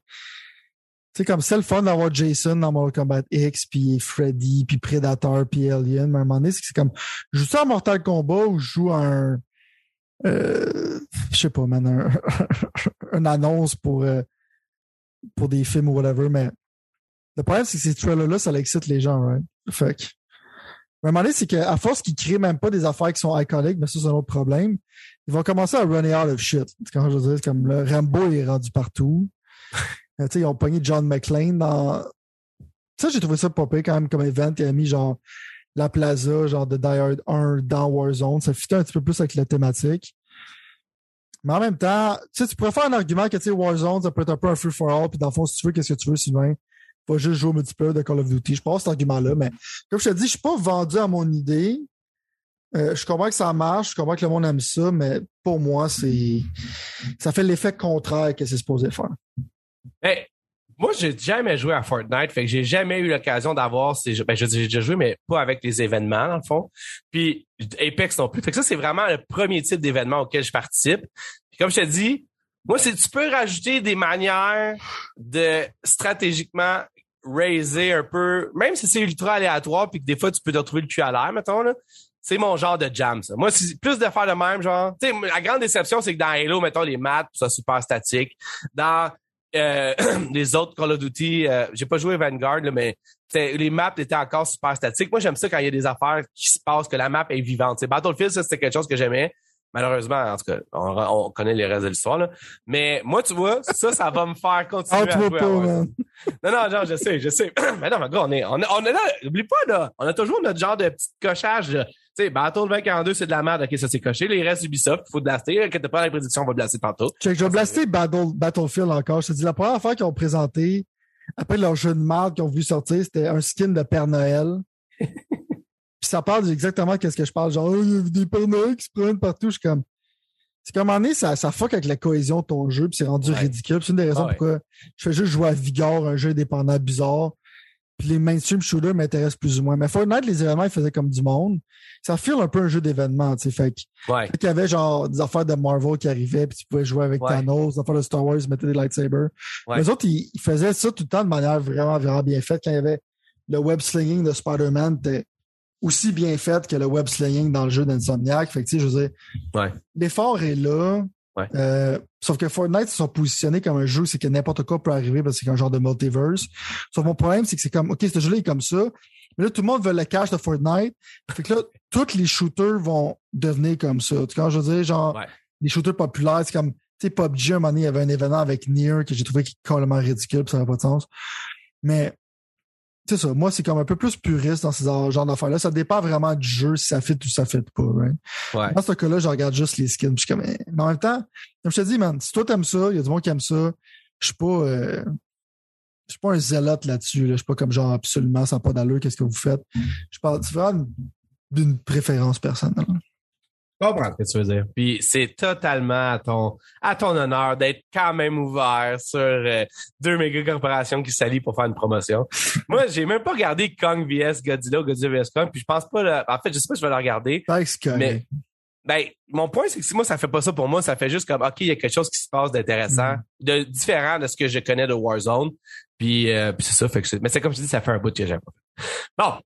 c'est comme c'est le fun d'avoir Jason dans Mortal Kombat X, puis Freddy, puis Predator, puis Alien. Mais à un moment donné, c'est comme, je joue ça à Mortal Kombat ou je joue un, euh, je sais pas, man, un, une annonce pour, euh, pour des films ou whatever, mais le problème, c'est que ces trailers-là, ça l'excite les gens, right? Fait que, à un moment donné, c'est qu'à force qu'ils créent même pas des affaires qui sont iconiques, mais ça, c'est un autre problème, ils vont commencer à runner out of shit. C'est quand je veux dire, comme le Rambo est rendu partout. Euh, ils ont pogné John McClane dans ça, j'ai trouvé ça popé quand même comme event. Il a mis genre la plaza, genre de Die Hard 1 dans Warzone. Ça fitait un petit peu plus avec la thématique. Mais en même temps, tu pourrais faire un argument que, Warzone, ça peut être un peu un free-for-all, puis dans le fond, si tu veux, qu'est-ce que tu veux, Sylvain? Pas juste jouer au multiplayer de Call of Duty. Je pense cet argument-là, mais comme je te dis, je suis pas vendu à mon idée. Euh, je comprends que ça marche, je comprends que le monde aime ça, mais pour moi, c'est ça fait l'effet contraire que c'est supposé faire. Hey, moi, j'ai jamais joué à Fortnite, fait que j'ai jamais eu l'occasion d'avoir ces ben, j'ai déjà joué, mais pas avec les événements, dans le fond. Puis Apex non plus. Fait que ça, c'est vraiment le premier type d'événement auquel je participe. Puis comme je te dis, moi, c'est tu peux rajouter des manières de stratégiquement raiser un peu, même si c'est ultra aléatoire, puis que des fois, tu peux te retrouver le cul à l'air, mettons, là c'est mon genre de jam, ça. Moi, c'est plus de faire le même, genre. Tu sais, la grande déception, c'est que dans Halo, mettons, les maths, ça super statique. Dans euh, les autres Call of Duty, euh, j'ai pas joué Vanguard, là, mais les maps étaient encore super statiques. Moi, j'aime ça quand il y a des affaires qui se passent, que la map est vivante. T'sais, Battlefield, ça, c'était quelque chose que j'aimais. Malheureusement, en tout cas, on, connaît les restes de l'histoire, là. Mais moi, tu vois, ça, ça va me faire continuer à jouer. Pas, Non, non, genre, je sais, je sais. mais non, mais gars, on est, on, est là, oublie pas, là. On a toujours notre genre de petit cochage, là. Tu sais, Battle 2042, c'est de la merde. OK, ça c'est coché. Les restes Ubisoft, il faut blaster. T'as pas la prédiction, on va blaster tantôt. je vais blaster Battle, Battlefield encore. Je te dis, la première fois qu'ils ont présenté, après leur jeu de merde qu'ils ont vu sortir, c'était un skin de Père Noël. Puis ça parle exactement qu'est-ce que je parle. Genre, il y a des Père Noël qui se prennent partout. Je suis comme. C'est comme un moment ça, ça fuck avec la cohésion de ton jeu, puis c'est rendu ridicule. C'est une des raisons pourquoi je fais juste jouer à Vigor, un jeu indépendant bizarre. Puis les mainstream shooters m'intéressent plus ou moins. Mais Fortnite, les événements, ils faisaient comme du monde. Ça file un peu un jeu d'événements, tu sais. Fait qu'il y avait genre des affaires de Marvel qui arrivaient, puis tu pouvais jouer avec Thanos, des affaires de Star Wars, ils mettaient des lightsabers. Les autres, ils, faisaient ça tout le temps de manière vraiment, vraiment bien faite. Quand il y avait le web slinging de Spider-Man, c'était aussi bien fait que le web slinging dans le jeu d'Insomniac. Fait que, tu sais, je veux dire, l'effort est là. Euh, sauf que Fortnite se sont positionnés comme un jeu, c'est que n'importe quoi peut arriver parce que c'est un genre de multiverse. Sauf mon problème, c'est que c'est comme, OK, ce jeu-là est comme ça. Mais là, tout le monde veut le cash de Fortnite. Fait que là, tous les shooters vont devenir comme ça. Tu vois, je veux dire, genre, les shooters populaires, c'est comme, tu sais, PUBG, un moment donné, il y avait un événement avec Nier que j'ai trouvé complètement ridicule, ça n'avait pas de sens. Mais c'est ça. Moi, c'est comme un peu plus puriste dans ces genres d'affaires-là. Ça dépend vraiment du jeu, si ça fit ou ça fit pas, right? Ouais. Dans ce cas-là, je regarde juste les skins. je suis comme, eh. mais en même temps, comme je te dis, man, si toi t'aimes ça, il y a du monde qui aime ça. Je suis pas, euh, je suis pas un zélote là-dessus. Là. Je suis pas comme genre absolument sans pas d'allure, qu'est-ce que vous faites. Je parle vraiment d'une préférence personnelle. Comprends ce que tu veux dire. Puis c'est totalement à ton, à ton honneur d'être quand même ouvert sur euh, deux méga corporations qui s'allient pour faire une promotion. Moi, j'ai même pas regardé Kong vs Godzilla, Godzilla vs Kong, puis je pense pas le... En fait, je sais pas si je vais le regarder. Mais ben, mon point, c'est que si moi, ça fait pas ça pour moi, ça fait juste comme OK, il y a quelque chose qui se passe d'intéressant, mm. de différent de ce que je connais de Warzone. Puis, euh, puis c'est ça, fait que mais c'est comme je dis, ça fait un bout que j'aime pas. Bon,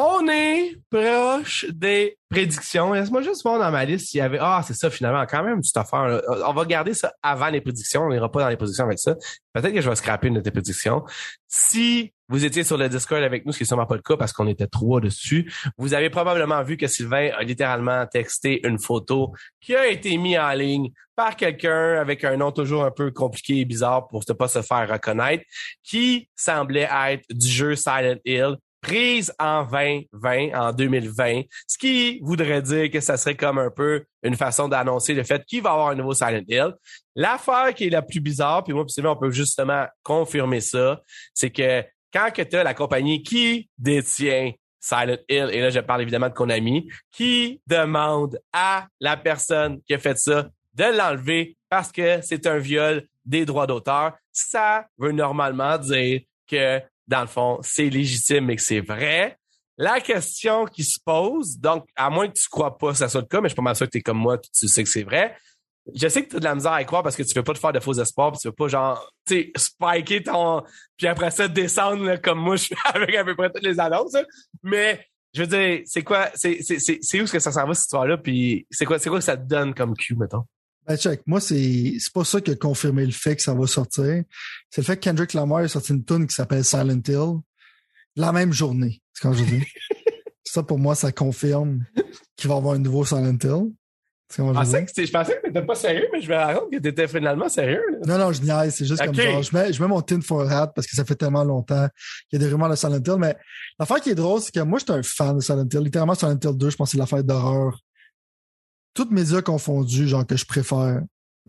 on est proche des prédictions. Laisse-moi juste voir dans ma liste s'il y avait. Ah, c'est ça, finalement, quand même, cette affaire. On va garder ça avant les prédictions. On n'ira pas dans les prédictions avec ça. Peut-être que je vais scraper une de tes prédictions. Si vous étiez sur le Discord avec nous, ce qui n'est sûrement pas le cas parce qu'on était trois dessus, vous avez probablement vu que Sylvain a littéralement texté une photo qui a été mise en ligne par quelqu'un avec un nom toujours un peu compliqué et bizarre pour ne pas se faire reconnaître, qui semblait être du jeu Silent Hill prise en 2020, en 2020, ce qui voudrait dire que ça serait comme un peu une façon d'annoncer le fait qu'il va y avoir un nouveau Silent Hill. L'affaire qui est la plus bizarre, puis moi, puis on peut justement confirmer ça, c'est que quand tu as la compagnie qui détient Silent Hill, et là je parle évidemment de Konami, qui demande à la personne qui a fait ça de l'enlever parce que c'est un viol des droits d'auteur, ça veut normalement dire que dans le fond, c'est légitime et que c'est vrai. La question qui se pose, donc, à moins que tu crois pas que ça soit le cas, mais je suis pas mal sûr que tu es comme moi, tu sais que c'est vrai. Je sais que tu as de la misère à croire parce que tu veux pas te faire de faux espoirs, pis tu veux pas genre, tu sais, spiker ton, puis après ça descendre comme moi je fais avec à peu près toutes les annonces. Mais je veux dire, c'est quoi, c'est où est-ce que ça s'en va cette histoire-là, puis c'est quoi quoi que ça te donne comme cue mettons? Ben, check. Moi, c'est, c'est pas ça qui a confirmé le fait que ça va sortir. C'est le fait que Kendrick Lamar a sorti une tune qui s'appelle Silent Hill la même journée. C'est quand je dis. ça, pour moi, ça confirme qu'il va y avoir un nouveau Silent Hill. Je ce que je pensais que, je pensais que t'étais pas sérieux, mais je me rends compte que t'étais finalement sérieux. là. Non, non, je niaise. C'est juste comme genre, je mets, je mets mon tin for hat parce que ça fait tellement longtemps qu'il y a des rumeurs de Silent Hill. Mais l'affaire qui est drôle, c'est que moi, j'étais un fan de Silent Hill. Littéralement, Silent Hill 2, je pense que c'est l'affaire d'horreur. Toutes médias confondus, genre, que je préfère.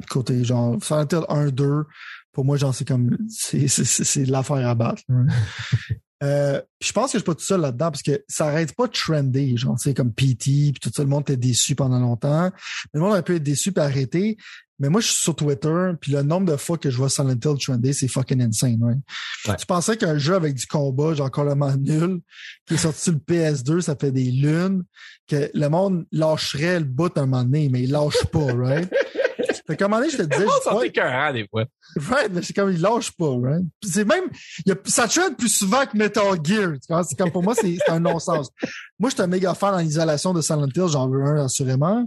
Côté, genre, Silent Hill 1, 2, pour moi, genre, c'est comme, c'est, c'est, c'est, c'est l'affaire à battre. Euh, je pense que je suis pas tout seul là-dedans parce que ça arrête pas de trender, genre, tu sais, comme PT, puis tout ça, le monde était déçu pendant longtemps. Le monde a un peu été déçu puis arrêté. Mais moi, je suis sur Twitter, puis le nombre de fois que je vois Silent Hill trender, c'est fucking insane, right? Ouais. Tu pensais qu'un jeu avec du combat, genre complètement nul, qui est sorti sur le PS2, ça fait des lunes, que le monde lâcherait le bout un moment donné, mais il lâche pas, right? Fait qu'à un moment donné, je te disais, je ouais, écœurants, des fois. Right, mais c'est comme il lâche pas, right? C'est même, il y a, ça trade plus souvent que Metal Gear. C'est comme pour moi, c'est c'est un non-sens. moi, je suis un méga fan en isolation de Silent Hill, j'en veux un assurément.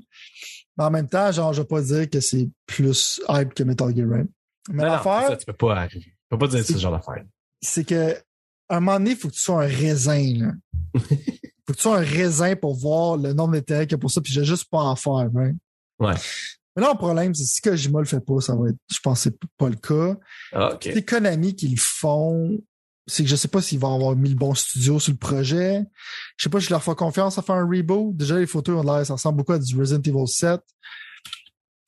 Mais en même temps, genre, je vais pas dire que c'est plus hype que Metal Gear, right? Mais l'affaire, ça, tu peux pas, tu peux pas dire ce genre d'affaire. c'est que à un moment donné, il faut que tu sois un raisin, là. faut que tu sois un raisin pour voir le nombre d'intérêts qu'il y a pour ça, puis j'ai juste pas en faire, right? Ouais. Mais là, le problème, c'est que si Kojima le fait pas, ça va être, je pense que c'est pas le cas. Ah, OK. C'est Konami qui le font. C'est que je sais pas s'ils vont avoir mis le bon studio sur le projet. Je sais pas si je leur fais confiance à faire un reboot. Déjà, les photos ont l'air, ça ressemble beaucoup à du Resident Evil 7.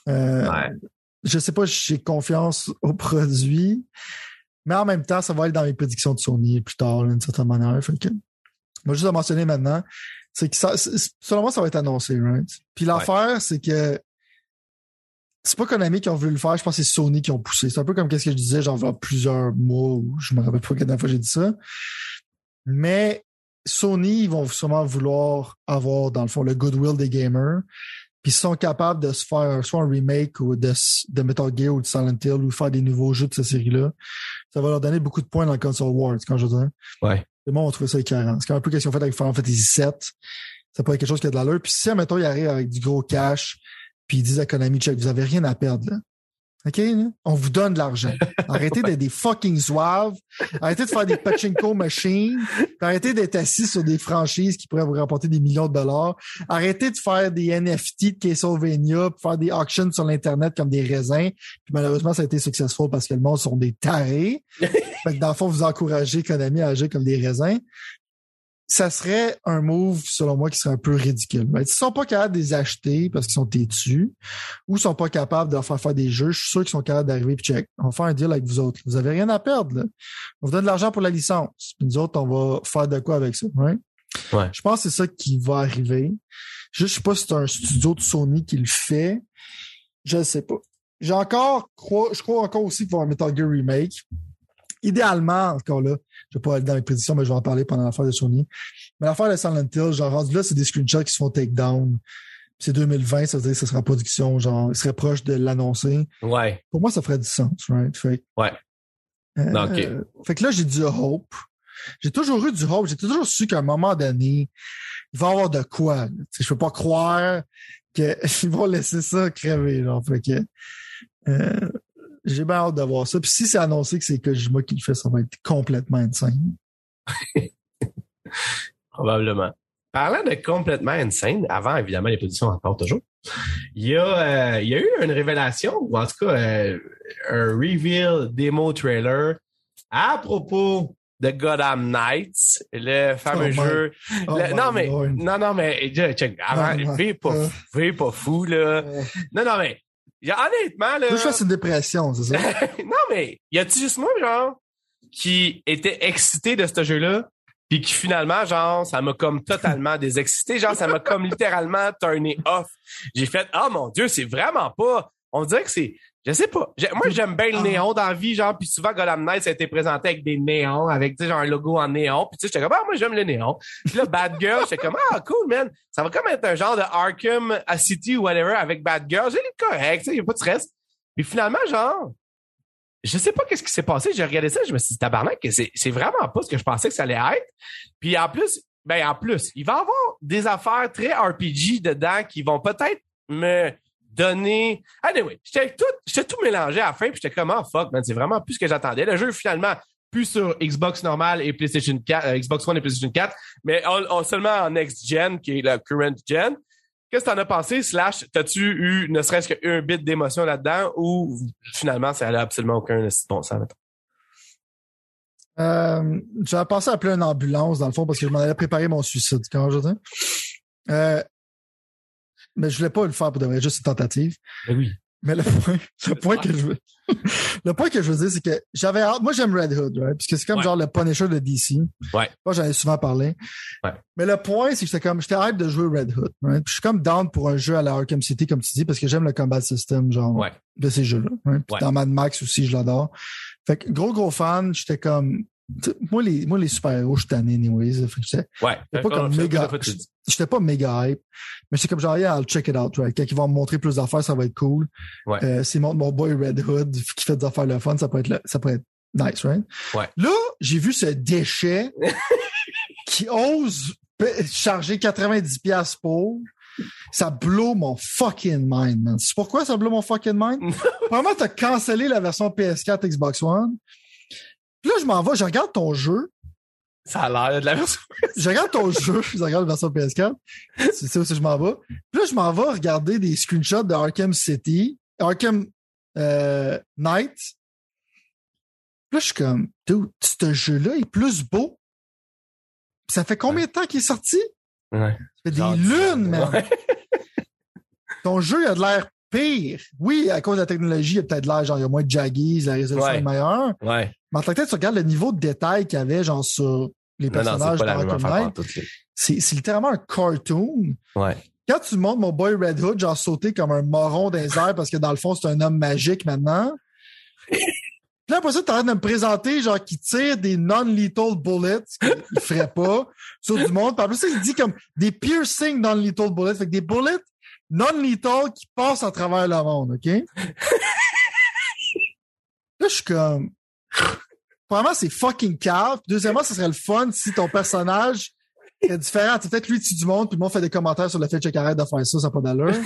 Euh, Ouais. Je sais pas si j'ai confiance au produit. Mais en même temps, ça va être dans mes prédictions de Sony plus tard, d'une certaine manière. Fait que, moi, juste à mentionner maintenant, c'est que ça, selon moi, ça va être annoncé, right? Puis l'affaire, c'est que c'est pas Konami qui ont voulu le faire, je pense que c'est Sony qui ont poussé. C'est un peu comme qu'est-ce que je disais, genre, il plusieurs mois, ou je me rappelle pas quelle dernière fois j'ai dit ça. Mais Sony, ils vont sûrement vouloir avoir, dans le fond, le goodwill des gamers. Puis ils sont capables de se faire soit un remake ou de, de Metal Gear ou de Silent Hill ou faire des nouveaux jeux de cette série-là. Ça va leur donner beaucoup de points dans le console wars, quand je veux dire. Ouais. Les gens vont trouver ça écœurant. C'est un peu ce qu'ils ont fait avec Final Fantasy VII. Ça peut être quelque chose qui a de l'allure. Puis si, mettons, ils arrivent avec du gros cash, puis ils disent à Konami, check, vous avez rien à perdre, là. OK? On vous donne de l'argent. Arrêtez d'être des fucking zouaves. Arrêtez de faire des pachinko machines. Arrêtez d'être assis sur des franchises qui pourraient vous rapporter des millions de dollars. Arrêtez de faire des NFT de Castlevania, faire des auctions sur l'Internet comme des raisins. Puis malheureusement, ça a été successful parce que le monde sont des tarés. fait que dans le fond, vous encouragez Konami à agir comme des raisins. Ça serait un move, selon moi, qui serait un peu ridicule. Mais s'ils sont pas capables de les acheter parce qu'ils sont têtus, ou sont pas capables de leur faire faire des jeux, je suis sûr qu'ils sont capables d'arriver puis check. On va faire un deal avec vous autres. Vous avez rien à perdre. Là. On vous donne de l'argent pour la licence. Puis nous autres, on va faire de quoi avec ça. right? Ouais. Je pense que c'est ça qui va arriver. Je sais pas si c'est un studio de Sony qui le fait. Je ne sais pas. J'ai encore je crois encore aussi qu'il va y avoir un Metal Gear Remake. Idéalement, encore là, je vais pas aller dans les prédictions, mais je vais en parler pendant l'affaire de Sony. Mais l'affaire de Silent Hill, genre rendu là, c'est des screenshots qui se font take down. C'est 2020, ça veut dire que ça sera en production, genre, il serait proche de l'annoncer. Ouais. Pour moi, ça ferait du sens, right? Fait, Ouais. euh, ok. fait que là, j'ai du hope. J'ai toujours eu du hope. J'ai toujours su qu'à un moment donné, il va y avoir de quoi. Je peux pas croire qu'ils vont laisser ça crever. Genre. Fait que, euh, j'ai bien hâte de voir ça. Puis si c'est annoncé que c'est Kojima qui le fait, ça va être complètement insane. Probablement. Parlant de complètement insane, avant évidemment les prédictions encore toujours, il y a, euh, il y a eu une révélation, ou en tout cas euh, un reveal démo trailer à propos de Gotham Knights, le fameux Oh jeu. Oh Le- non mais Lord. non non mais check, avant, Oh pas, fais pas fou là. Euh, Non non mais honnêtement là. je fasse une dépression, c'est ça? non, mais y a-tu juste moi, genre, qui était excité de ce jeu-là, puis qui finalement, genre, ça m'a comme totalement désexcité, genre, ça m'a comme littéralement turné off. J'ai fait, oh mon Dieu, c'est vraiment pas. On dirait que c'est. Je sais pas. Moi, j'aime bien le Ah. néon dans la vie, genre, puis souvent, Gotham Knights a été présenté avec des néons, avec, tu sais, genre, un logo en néon. Puis, tu sais, j'étais comme, ah, moi, j'aime le néon. Puis là, Bad Girl, j'étais comme, ah, cool, man. Ça va comme être un genre de Arkham à City ou whatever avec Bad Girl. J'ai dit, correct, tu sais, y a pas de stress. Puis finalement, genre, je sais pas qu'est-ce qui s'est passé. J'ai regardé ça, je me suis dit, tabarnak, c'est, c'est vraiment pas ce que je pensais que ça allait être. Puis en plus, ben, en plus, il va y avoir des affaires très RPG dedans qui vont peut-être me donner. Anyway, j'étais tout, j'étais tout mélangé à la fin, puis j'étais comme, ah, fuck, man, c'est vraiment plus ce que j'attendais. Le jeu, finalement, plus sur Xbox normal et PlayStation 4, euh, Xbox One et PlayStation 4, mais seulement en next gen, qui est la current gen. qu'est-ce que t'en as pensé? Slash, t'as-tu eu ne serait-ce qu'un bit d'émotion là-dedans ou finalement, ça allait absolument aucun bon sens, mettons? Euh, j'avais pensé à appeler une ambulance, dans le fond, parce que je m'en allais préparer mon suicide, quand je dis. Euh, mais je voulais pas le faire pour de vrai, juste une tentative. Mais oui. Mais le point, le point que je veux, le point que je veux dire, c'est que j'avais hâte, moi j'aime Red Hood, right? Parce que c'est comme Ouais. genre le Punisher de DC. Ouais. Moi, j'en ai souvent parlé. Ouais. Mais le point, c'est que j'étais comme, j'étais hype de jouer Red Hood, right? Puis je suis comme down pour un jeu à la Arkham City, comme tu dis, parce que j'aime le combat system, genre, Ouais. de ces jeux-là. right? Puis Ouais. dans Mad Max aussi, je l'adore. Fait que gros, gros fan, j'étais comme, moi, les, moi, les super-héros, je suis tanné, anyways. Fait que j'étais- Ouais. C'était pas comme Je- je- méga- j'étais pas méga hype, mais j'étais comme genre, yeah, I'll check it out, right? Quand ils vont me montrer plus d'affaires, ça va être cool. Ouais. Euh, S'ils montrent mon boy Red Hood qui fait des affaires le fun, ça peut être, le- ça peut être nice, right? Ouais. Là, j'ai vu ce déchet qui ose charger 90 pièces pour. Ça blow mon fucking mind, man. C'est pourquoi ça blow mon fucking mind? Vraiment, t'as cancellé la version PS4 Xbox One. Puis là, je m'en vais, je regarde ton jeu. Ça a l'air de la version. je regarde ton jeu, je regarde la version PS4. C'est ça où je m'en vais. Puis là, je m'en vais regarder des screenshots de Arkham City, Arkham euh, Knight. Puis là, je suis comme, dude, ce jeu-là est plus beau. Ça fait combien de temps qu'il est sorti? Ouais. Ça fait des Genre, lunes, man. Ouais. Ton jeu a de l'air pire. Oui, à cause de la technologie, il y a peut-être l'air, genre, il y a moins de jaggies, la résolution Ouais. est meilleure. Ouais. Mais en tant que tel, tu regardes le niveau de détail qu'il y avait, genre, sur les personnages. C'est c'est littéralement un cartoon. Ouais. Quand tu montres mon boy Red Hood, genre sauter comme un moron dans les airs parce que dans le fond, c'est un homme magique maintenant. Puis là, après ça, t'arrêtes de me présenter, genre, qui tire des non-lethal bullets, qu'il ferait pas, sur du monde. Puis après ça, il dit comme des piercing non-lethal bullets. Fait que des bullets non-lethal qui passent à travers le monde, OK? Là, je suis comme... Premièrement, c'est fucking cave. Deuxièmement, ce serait le fun si ton personnage est différent. Tu sais, Peut-être lui tue du monde, puis le monde fait des commentaires sur le fait que arrête de faire ça, ça n'a pas d'allure.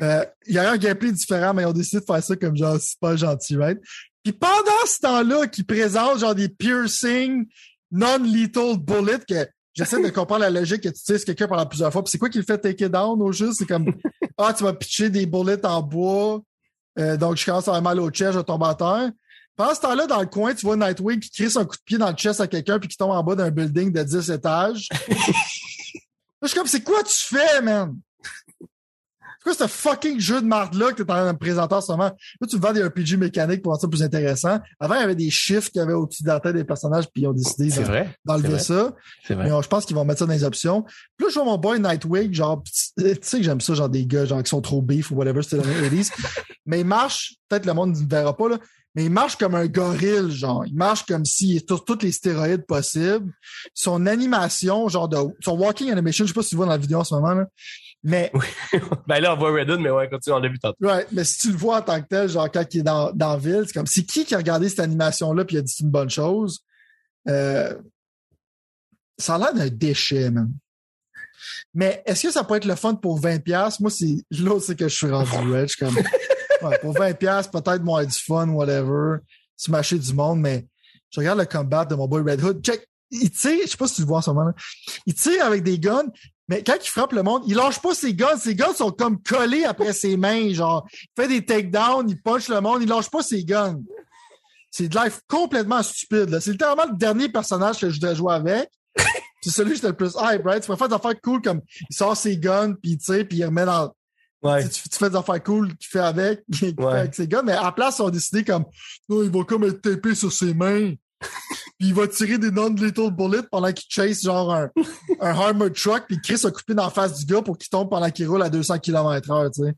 Euh, Il y a un gameplay différent, mais ils ont décidé de faire ça comme genre, c'est pas gentil, right? Puis pendant ce temps-là, qui présente genre des piercing non-lethal bullets que j'essaie de comprendre la logique que tu tires quelqu'un pendant plusieurs fois. Puis c'est quoi qui le fait take it down au juste? C'est comme, ah, tu vas pitcher des bullets en bois, euh, donc je commence à avoir mal au chest, je tombe à terre. Pendant ce temps-là, dans le coin, tu vois Nightwing qui crisse un coup de pied dans le chest à quelqu'un puis qui tombe en bas d'un building de 10 étages. Là, je suis comme, c'est quoi tu fais, man? C'est quoi ce fucking jeu de marde-là que t'es en train de me présenter en ce moment? Là, tu me vends des RPG mécaniques pour rendre ça plus intéressant. Avant, il y avait des chiffres qu'il y avait au-dessus de la tête des personnages puis ils ont décidé d'enlever ça. C'est vrai. Mais euh, je pense qu'ils vont mettre ça dans les options. Puis là, je vois mon boy Nightwing, genre, tu sais que j'aime ça, genre des gars genre qui sont trop beef ou whatever, c'était dans les 80s. Mais il marche, peut-être le monde ne le verra pas, là, mais il marche comme un gorille, genre. Il marche comme s'il est sur toutes les stéroïdes possibles. Son animation, genre de. Son walking animation, je sais pas si tu vois dans la vidéo en ce moment, là. Mais, Ben là, on voit Red Hood, mais ouais, continue, on l'a vu tantôt. ouais, mais si tu le vois en tant que tel, genre quand il est dans, dans la ville, c'est comme c'est qui qui a regardé cette animation-là puis il a dit c'est une bonne chose? Euh, ça a l'air d'un déchet, man. Mais est-ce que ça peut être le fun pour 20$? Moi, c'est l'autre, c'est que je suis rendu suis comme ouais, pour 20$, peut-être moi du fun, whatever, smasher du monde, mais je regarde le combat de mon boy Red Hood. Check, il tire, je sais pas si tu le vois en ce moment, là. Il tire avec des guns, mais quand il frappe le monde, il lâche pas ses guns. Ses guns sont comme collés après ses mains, genre. Il fait des takedowns, il punch le monde, il lâche pas ses guns. C'est de life complètement stupide. C'est littéralement le dernier personnage que je voudrais jouer avec. C'est celui que j'étais le plus hype, right? Tu peux faire des affaires cool comme il sort ses guns, puis il tire, puis il remet dans, Ouais. tu, tu fais des affaires cool qu'il fait avec, fait Ouais. avec ses gars, mais à la place, ils ont décidé comme, non, il va comme être tapé sur ses mains. Puis il va tirer des non-lethal bullets pendant qu'il chase genre un, un armored truck, puis Chris a coupé dans la face du gars pour qu'il tombe pendant qu'il roule à 200 km heure, tu sais.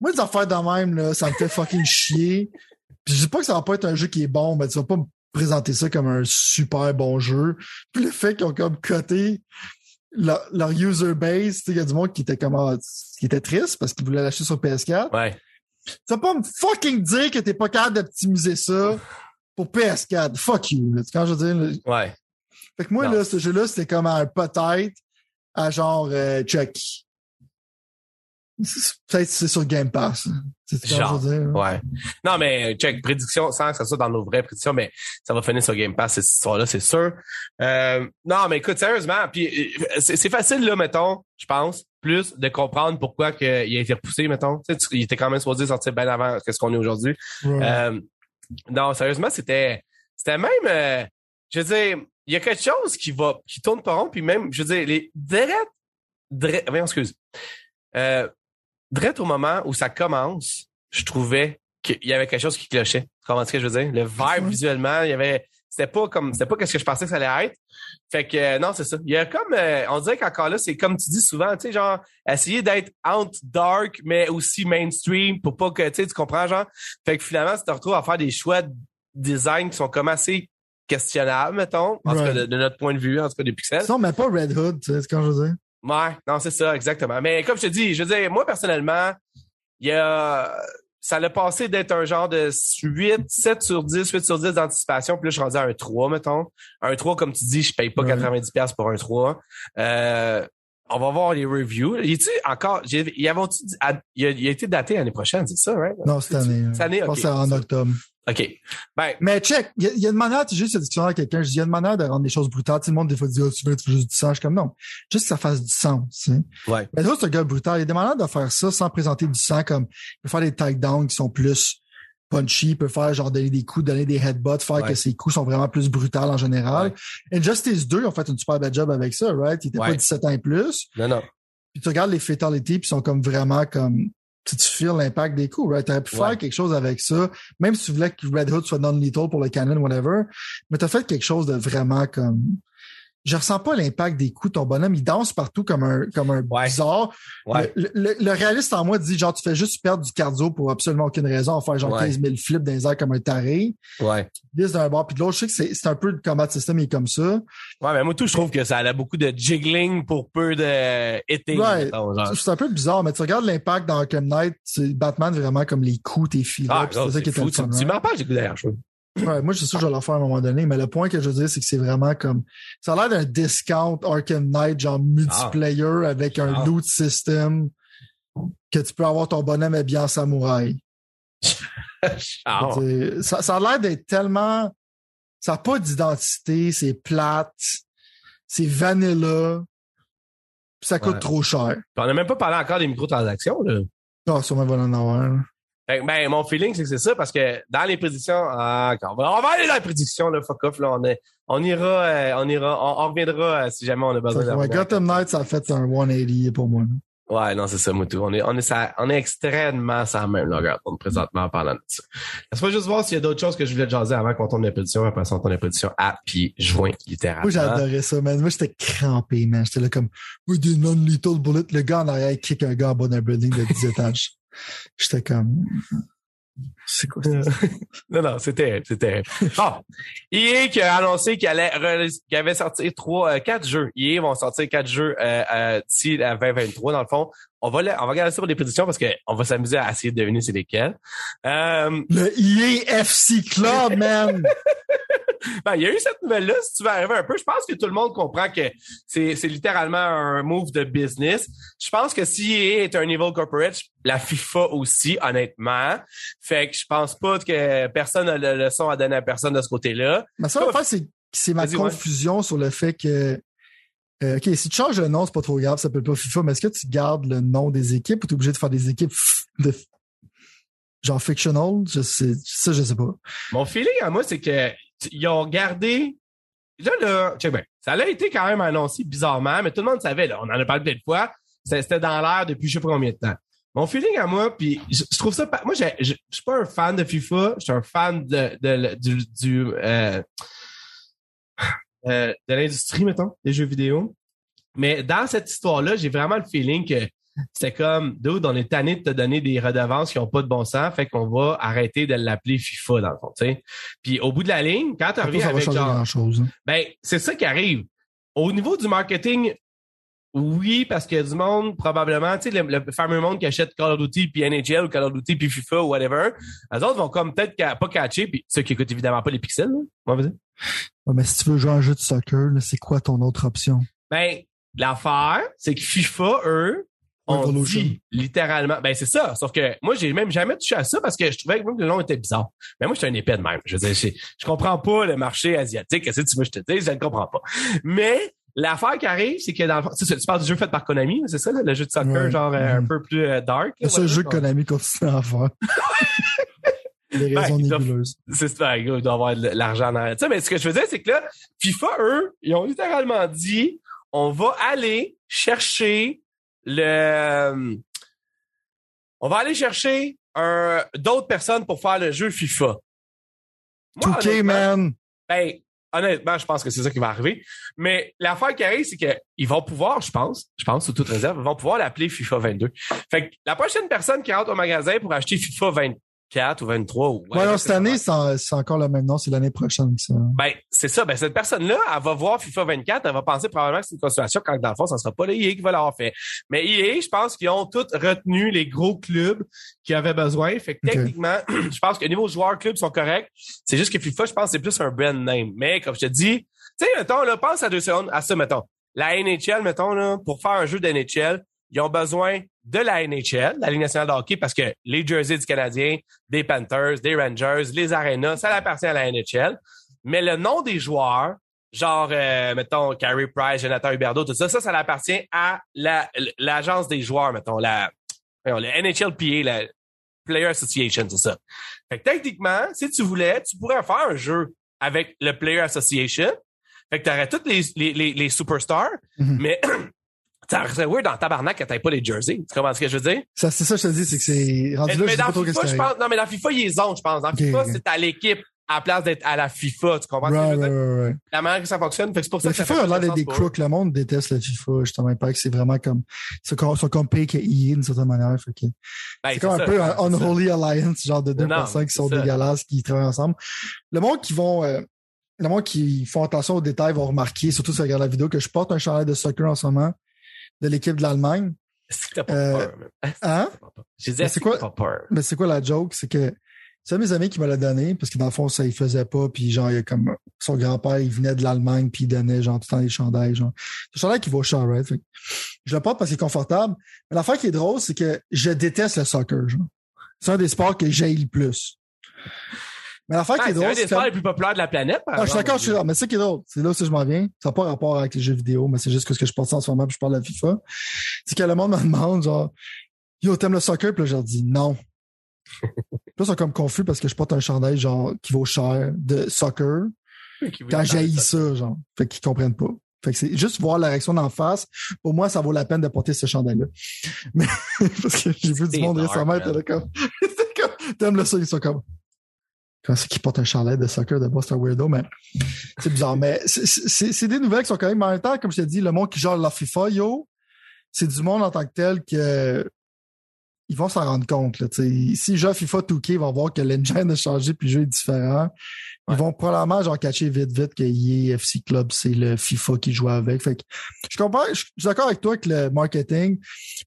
Moi, des affaires de même, là, ça me fait fucking chier. Puis je dis pas que ça va pas être un jeu qui est bon, mais tu vas pas me présenter ça comme un super bon jeu. Puis le fait qu'ils ont comme coté leur, leur user base, tu sais, il y a du monde qui était comme, ah, qui était triste parce qu'ils voulaient l'acheter sur PS4. Ouais. Tu vas pas me fucking dire que t'es pas capable d'optimiser ça pour PS4. Fuck you. Là. Quand je veux dire? Ouais. Fait que moi, Non. là, ce jeu-là, c'était comme un peut-être à genre euh, Chucky. Peut-être c'est sur Game Pass. C'est ce que Genre, je veux dire. Ouais. Non, mais check, prédiction, sans que ça soit dans nos vraies prédictions, mais ça va finir sur Game Pass, cette histoire-là, c'est sûr. Euh, non, mais écoute, sérieusement, puis euh, c'est c'est facile, là, mettons, je pense, plus de comprendre pourquoi que il a été repoussé, mettons. Tu sais, tu- il était quand même supposé sortir bien avant que ce qu'on est aujourd'hui. Ouais. Euh, non, sérieusement, c'était c'était même euh, je veux dire, il y a quelque chose qui va qui tourne pas rond puis même je veux dire les direct direct voyons, excuse. Euh direct au moment où ça commence, je trouvais qu'il y avait quelque chose qui clochait. Comment est-ce que je veux dire? Le vibe visuellement, il y avait c'était pas comme c'était pas qu'est-ce que je pensais que ça allait être. Fait que euh, non, c'est ça. Il y a comme euh, on dirait qu'encore là, c'est comme tu dis souvent, tu sais genre essayer d'être out dark mais aussi mainstream pour pas que tu sais tu comprends genre. Fait que finalement, tu te retrouves à faire des choix de design qui sont comme assez questionnables, mettons, en tout cas de, de notre point de vue, en tout cas des pixels. Sinon, mais pas Red Hood, tu sais ce que je veux dire? Ouais, non, c'est ça, exactement. Mais comme je te dis, je veux dire, moi, personnellement, il y a, ça l'a passé d'être un genre de 8, 7 sur 10, 8 sur 10 d'anticipation, puis là, je suis rendu à un 3, mettons. Un 3, comme tu dis, je paye pas Ouais. 90$ pour un 3. Euh, on va voir les reviews. Il est encore, j'ai- il, a, été daté l'année prochaine, c'est ça, right? Non, cette année. Cette année, Je pense ok. que c'est en octobre. OK. Ben, Mais check, il y, y a une manière, tu sais, juste discussion avec quelqu'un, je dis, il y a une manière de rendre les choses brutales. Sais, le monde, des fois, dit, oh, tu veux, tu veux juste du sang. Je suis comme, non. Juste que ça fasse du sens, tu sais. ouais. Mais là, c'est un gars brutal. Il y a des manières de faire ça sans présenter du sang, comme, il peut faire des takedowns qui sont plus punchy, il peut faire, genre, donner des coups, donner des headbutts, faire Ouais. que ses coups sont vraiment plus brutals en général. Injustice 2, ils ont fait une super bad job avec ça, right? Il était Ouais. pas 17 ans et plus. Non, non. Puis tu regardes les fatalities, puis ils sont comme vraiment comme tu tu feels l'impact des coups, right? T'aurais pu Ouais. faire quelque chose avec ça, même si tu voulais que Red Hood soit non-lethal pour le canon, whatever, mais t'as fait quelque chose de vraiment comme je ressens pas l'impact des coups. Ton bonhomme, il danse partout comme un, comme un Ouais. bizarre. Ouais. Le, le- le réaliste en moi dit, genre, tu fais juste perdre du cardio pour absolument aucune raison, en faire genre Ouais. 15 000 flips dans les airs comme un taré. Ouais. D'un bord puis de l'autre. Je sais que c'est, c'est un peu le combat system, il est comme ça. Ouais, mais moi, tout, je trouve que ça a beaucoup de jiggling pour peu de hitting, Ouais. C'est un peu bizarre, mais tu regardes l'impact dans Arkham Knight, Batman vraiment comme les coups, tes filets. Ah, c'est ça c'est qui était fou. Tu, tu m'en parles, j'ai d'ailleurs, je trouve. Ouais, moi, je suis sûr que je vais le faire à un moment donné, mais le point que je veux dire, c'est que c'est vraiment comme, ça a l'air d'un discount Arkham Knight, genre multiplayer avec un Ah. loot system que tu peux avoir ton bonhomme habillé en samouraï. Ah, Ça, ça a l'air d'être tellement, ça n'a pas d'identité, c'est plate, c'est vanilla, puis ça coûte Ouais. trop cher. Puis on n'a même pas parlé encore des microtransactions, là. Ah, sûrement, il va en avoir. Fait que, ben, mon feeling, c'est que c'est ça, parce que dans les prédictions, ah, on, va, on va aller dans les prédictions, là, fuck off, là, on, est, on ira, euh, on ira, on, on reviendra euh, si jamais on a besoin de Ouais. Gotham Knight, ça a fait un 180 pour moi. là. Ouais, non, c'est ça, Moutou. On est, on est, ça, on est extrêmement sans la même longueur présentement en parlant de ça. Laisse-moi juste voir s'il y a d'autres choses que je voulais jaser avant qu'on tourne les prédictions, après ça, on tourne les prédictions à puis juin, littéralement. Moi, j'adorais ça, man. Moi, j'étais crampé, man. J'étais là comme, oui, des non-lethal bullets. Le gars en arrière kick un gars en bas d'un building de 10 étages. J'étais comme, c'est quoi ça? Non, non, c'est terrible, c'est terrible. Bon, EA qui a annoncé qu'il allait qu'il avait sorti trois, euh, quatre jeux. EA vont sortir quatre jeux euh, euh, d'ici la 2023. Dans le fond, on va, on va regarder ça pour des prédictions parce qu'on va s'amuser à essayer de deviner c'est lesquels. Euh, Le EAFC Club, man! ben, il y a eu cette nouvelle-là, si tu veux arriver un peu. Je pense que tout le monde comprend que c'est, c'est littéralement un move de business. Je pense que si EA est un evil corporate, la FIFA aussi, honnêtement. Fait que je pense pas que personne n'a le leçon à donner à personne de ce côté-là. Ma seule affaire, c'est, c'est ma ouais. confusion sur le fait que, euh, OK, si tu changes le nom, c'est pas trop grave, ça s'appelle pas FIFA, mais est-ce que tu gardes le nom des équipes ou t'es obligé de faire des équipes de, genre fictional? Je sais, ça, je sais pas. Mon feeling à moi, c'est que ils ont gardé. Là, là, bien. Ça a été quand même annoncé bizarrement, mais tout le monde savait, là, on en a parlé plein de fois. C'était dans l'air depuis je sais pas combien de temps. Mon feeling à moi, puis je, trouve ça. Moi, je suis pas un fan de FIFA, je suis un fan de, de, du, du euh, euh, de l'industrie, mettons, des jeux vidéo. Mais dans cette histoire-là, j'ai vraiment le feeling que c'est comme, dude, on est tanné de te donner des redevances qui ont pas de bon sens, fait qu'on va arrêter de l'appeler FIFA, dans le fond, tu sais. Puis au bout de la ligne, quand tu reviens avec genre, grand chose. ben, c'est ça qui arrive. Au niveau du marketing, oui, parce qu'il y a du monde, probablement, tu sais, le, le fameux monde qui achète Call of Duty, puis NHL, ou Call of Duty, puis FIFA, ou whatever, eux autres vont comme peut-être pas catcher, puis ceux qui écoutent évidemment pas les pixels, là. Ouais, vas-y. Ouais, mais si tu veux jouer à un jeu de soccer, c'est quoi ton autre option? Ben, l'affaire, c'est que FIFA, eux, on dit littéralement, ben c'est ça. Sauf que moi, j'ai même jamais touché à ça parce que je trouvais que même le nom était bizarre. Mais moi, je suis un épais de même. Je veux dire, je, je comprends pas le marché asiatique. Qu'est-ce que tu veux que je te dise? Je ne comprends pas. Mais l'affaire qui arrive, c'est que dans le fond, tu, parles du jeu fait par Konami, c'est ça, le jeu de soccer, Ouais. genre euh, un Mhm. peu plus euh, dark. Seul voilà, jeu que. Konami continue à faire. Les Ben, raisons doivent- nébuleuses. C'est ça, il doit avoir de l'argent dans sais, mais ce que je veux dire, c'est que là, FIFA, eux, ils ont littéralement dit, on va aller chercher le, on va aller chercher un, d'autres personnes pour faire le jeu FIFA. Moi, 2K, honnêtement, man. Ben, honnêtement, je pense que c'est ça qui va arriver. Mais l'affaire qui arrive, c'est qu'ils vont pouvoir, je pense, je pense sous toute réserve, ils vont pouvoir l'appeler FIFA 22. Fait que la prochaine personne qui rentre au magasin pour acheter FIFA 24 ou 23 ou Ouais, cette année, c'est en- c'est encore le même nom, c'est l'année prochaine ça. ben, c'est ça. Ben, cette personne-là, elle va voir FIFA 24, elle va penser probablement que c'est une constellation quand dans le fond, ça sera pas le EA qui va l'avoir fait. Mais EA, je pense qu'ils ont tous retenu les gros clubs qui avaient besoin. Fait que techniquement, je pense que niveau joueurs clubs sont corrects. C'est juste que FIFA, je pense c'est plus un brand name. Mais comme je te dis, tu sais, mettons, là, pense à deux secondes à ça, mettons. La NHL, mettons, là, pour faire un jeu de NHL, ils ont besoin de la NHL, la Ligue nationale de hockey, parce que les jerseys du Canadien, des Panthers, des Rangers, les Arenas, ça appartient à la NHL. Mais le nom des joueurs, genre, euh, mettons, Carey Price, Jonathan Huberdeau, tout ça, ça, ça appartient à la, l'agence des joueurs, mettons, la, le NHLPA, la Player Association, c'est ça. Fait que techniquement, si tu voulais, tu pourrais faire un jeu avec le Player Association. Fait que t'aurais tous les, les, les, les superstars, Mhm. mais ça serait weird dans tabarnak que t'aies pas les jerseys. Tu comprends ce que je veux dire? Ça, c'est ça, je te dis, c'est que c'est rendu Mais, là, mais pas dans trop FIFA, je pense, non, mais dans FIFA, ils ont, je pense. Dans FIFA, c'est à l'équipe à la place d'être à la FIFA. Tu comprends ce que je veux dire? La manière que ça fonctionne. Fait que c'est pour ça Le que ça FIFA fait a l'air d'être des crooks. Le monde déteste le FIFA, justement. Il paraît que c'est vraiment comme, sont comme, payés que EA d'une certaine manière. Fait que Ben, c'est comme un ça, peu un c'est ça. unholy alliance, genre de deux Non, personnes qui sont c'est ça. dégueulasses, qui travaillent ensemble. Le monde qui vont, euh, le monde qui font attention aux détails vont remarquer, surtout si ils regardent la vidéo, que je porte un chandail de soccer en ce moment de l'équipe de l'Allemagne. Pas Euh, hein? J'ai dit, c'est quoi- peur? Mais c'est quoi la joke? C'est que c'est mes amis qui me l'a donné, parce que dans le fond, ça, il faisait pas, puis genre, il y a comme son grand-père, il venait de l'Allemagne, puis il donnait genre tout le temps des chandails, genre. C'est un chandail qui vaut cher, right? Fait je le porte parce qu'il est confortable. Mais l'affaire qui est drôle, c'est que je déteste le soccer, genre. C'est un des sports que j'aille le plus. Mais l'affaire Ah, qui est c'est drôle, un des c'est sports les plus populaires de la planète. par Non, je suis d'accord, je suis là. Mais c'est ça qui est drôle? C'est là où je m'en viens. Ça n'a pas rapport avec les jeux vidéo, mais c'est juste que ce que je pense en ce moment, puis je parle de la FIFA. C'est que le monde me demande, genre, yo, t'aimes le soccer? Puis là, je leur dis non. Puis là, ils sont comme confus parce que je porte un chandail, genre, qui vaut cher de soccer quand j'haïs ça, genre. Fait qu'ils comprennent pas. Fait que c'est juste voir la réaction d'en face. Pour moi, ça vaut la peine de porter ce chandail-là. Mais, parce que j'ai vu du C'est monde récemment, t'aimes le soccer, ils sont comme, comment c'est qu'ils portent un chandail de soccer de c'est un weirdo, mais c'est bizarre. Mais c'est- des nouvelles qui sont quand même, en même comme je t'ai dit, le monde qui gère la FIFA, yo, c'est du monde en tant que tel que, ils vont s'en rendre compte, là. Si à FIFA 2K, ils vont voir que l'engine a changé puis le jeu est différent. Ils vont probablement genre catcher vite vite que EA FC Club, c'est le FIFA qui joue avec. Fait que je comprends, je suis d'accord avec toi avec le marketing,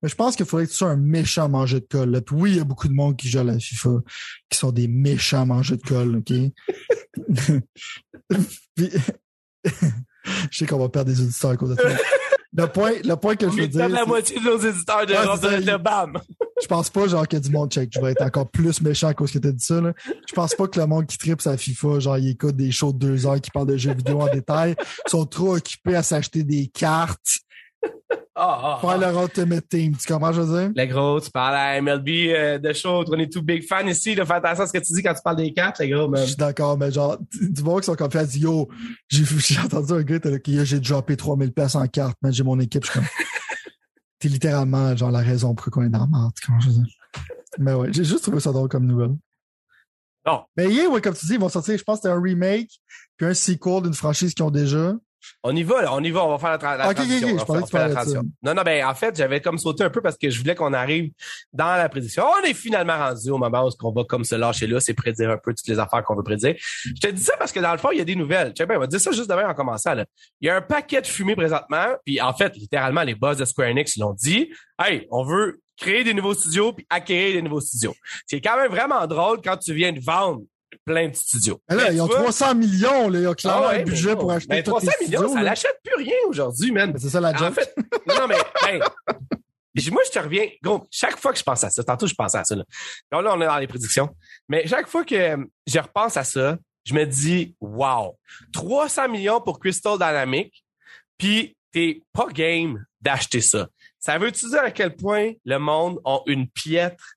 mais je pense qu'il faudrait que tu sois un méchant mangeur de colle. là. Oui, il y a beaucoup de monde qui joue à la FIFA qui sont des méchants mangeurs de colle, OK? Puis- je sais qu'on va perdre des auditeurs à cause de ça. Le point, le point que On je veux dire, la moitié de nos éditeurs de, Ouais, de, BAM. je pense pas genre qu'il y a du monde check. Je vais être encore plus méchant à cause que t'as dit ça. Là. Je pense pas que le monde qui tripe sa FIFA, genre il écoute des shows de deux heures qui parlent de jeux vidéo en détail, sont trop occupés à s'acheter des cartes, Ah, faire ah. leur Ultimate Team. Tu comprends, je veux dire? Les gros, tu parles à MLB euh, de show, on est tout big fan ici, de faire attention à ce que tu dis quand tu parles des cartes, les gros, Je suis d'accord, mais genre, du du monde qui sont comme fait, yo, j'ai entendu un gars Yo, j'ai droppé 3000 pièces en carte, mais j'ai mon équipe, je suis comme, t'es littéralement, genre, la raison pour qu'on est dans la comment je veux dire? Mais ouais, j'ai juste trouvé ça drôle comme nouvelle. Bon. Mais hier, ouais, comme tu dis, ils vont sortir, je pense que c'était un remake, puis un sequel d'une franchise qu'ils ont déjà. On y va, là, on y va, on va faire la, tra- la transition. on tu on fait la. Non, non, ben, en fait, j'avais comme sauté un peu parce que je voulais qu'on arrive dans la prédiction. On est finalement rendu au moment où on va comme se lâcher là, c'est prédire un peu toutes les affaires qu'on veut prédire. Je te dis ça parce que dans le fond, il y a des nouvelles. Tiens, ben, on va dire ça juste demain en commençant, là. Il y a un paquet de fumée présentement, puis en fait, littéralement, les boss de Square Enix l'ont dit. Hey, on veut créer des nouveaux studios puis acquérir des nouveaux studios. C'est quand même vraiment drôle quand tu viens de vendre plein de studios. Mais là, Mais ils ont tu vois- 300 millions, là, ils ont clairement Ah ouais, un budget pour acheter Ben, tous 300 les millions, studios, ça là. l'achète plus rien aujourd'hui, man. C'est ça la En joke. fait, non, non, mais, hey, moi, je te reviens, gros, chaque fois que je pense à ça, tantôt je pensais à ça, là. On est dans les prédictions. Mais chaque fois que je repense à ça, je me dis, wow, 300 millions pour Crystal Dynamics, puis t'es pas game d'acheter ça. Ça veut-tu dire à quel point le monde a une piètre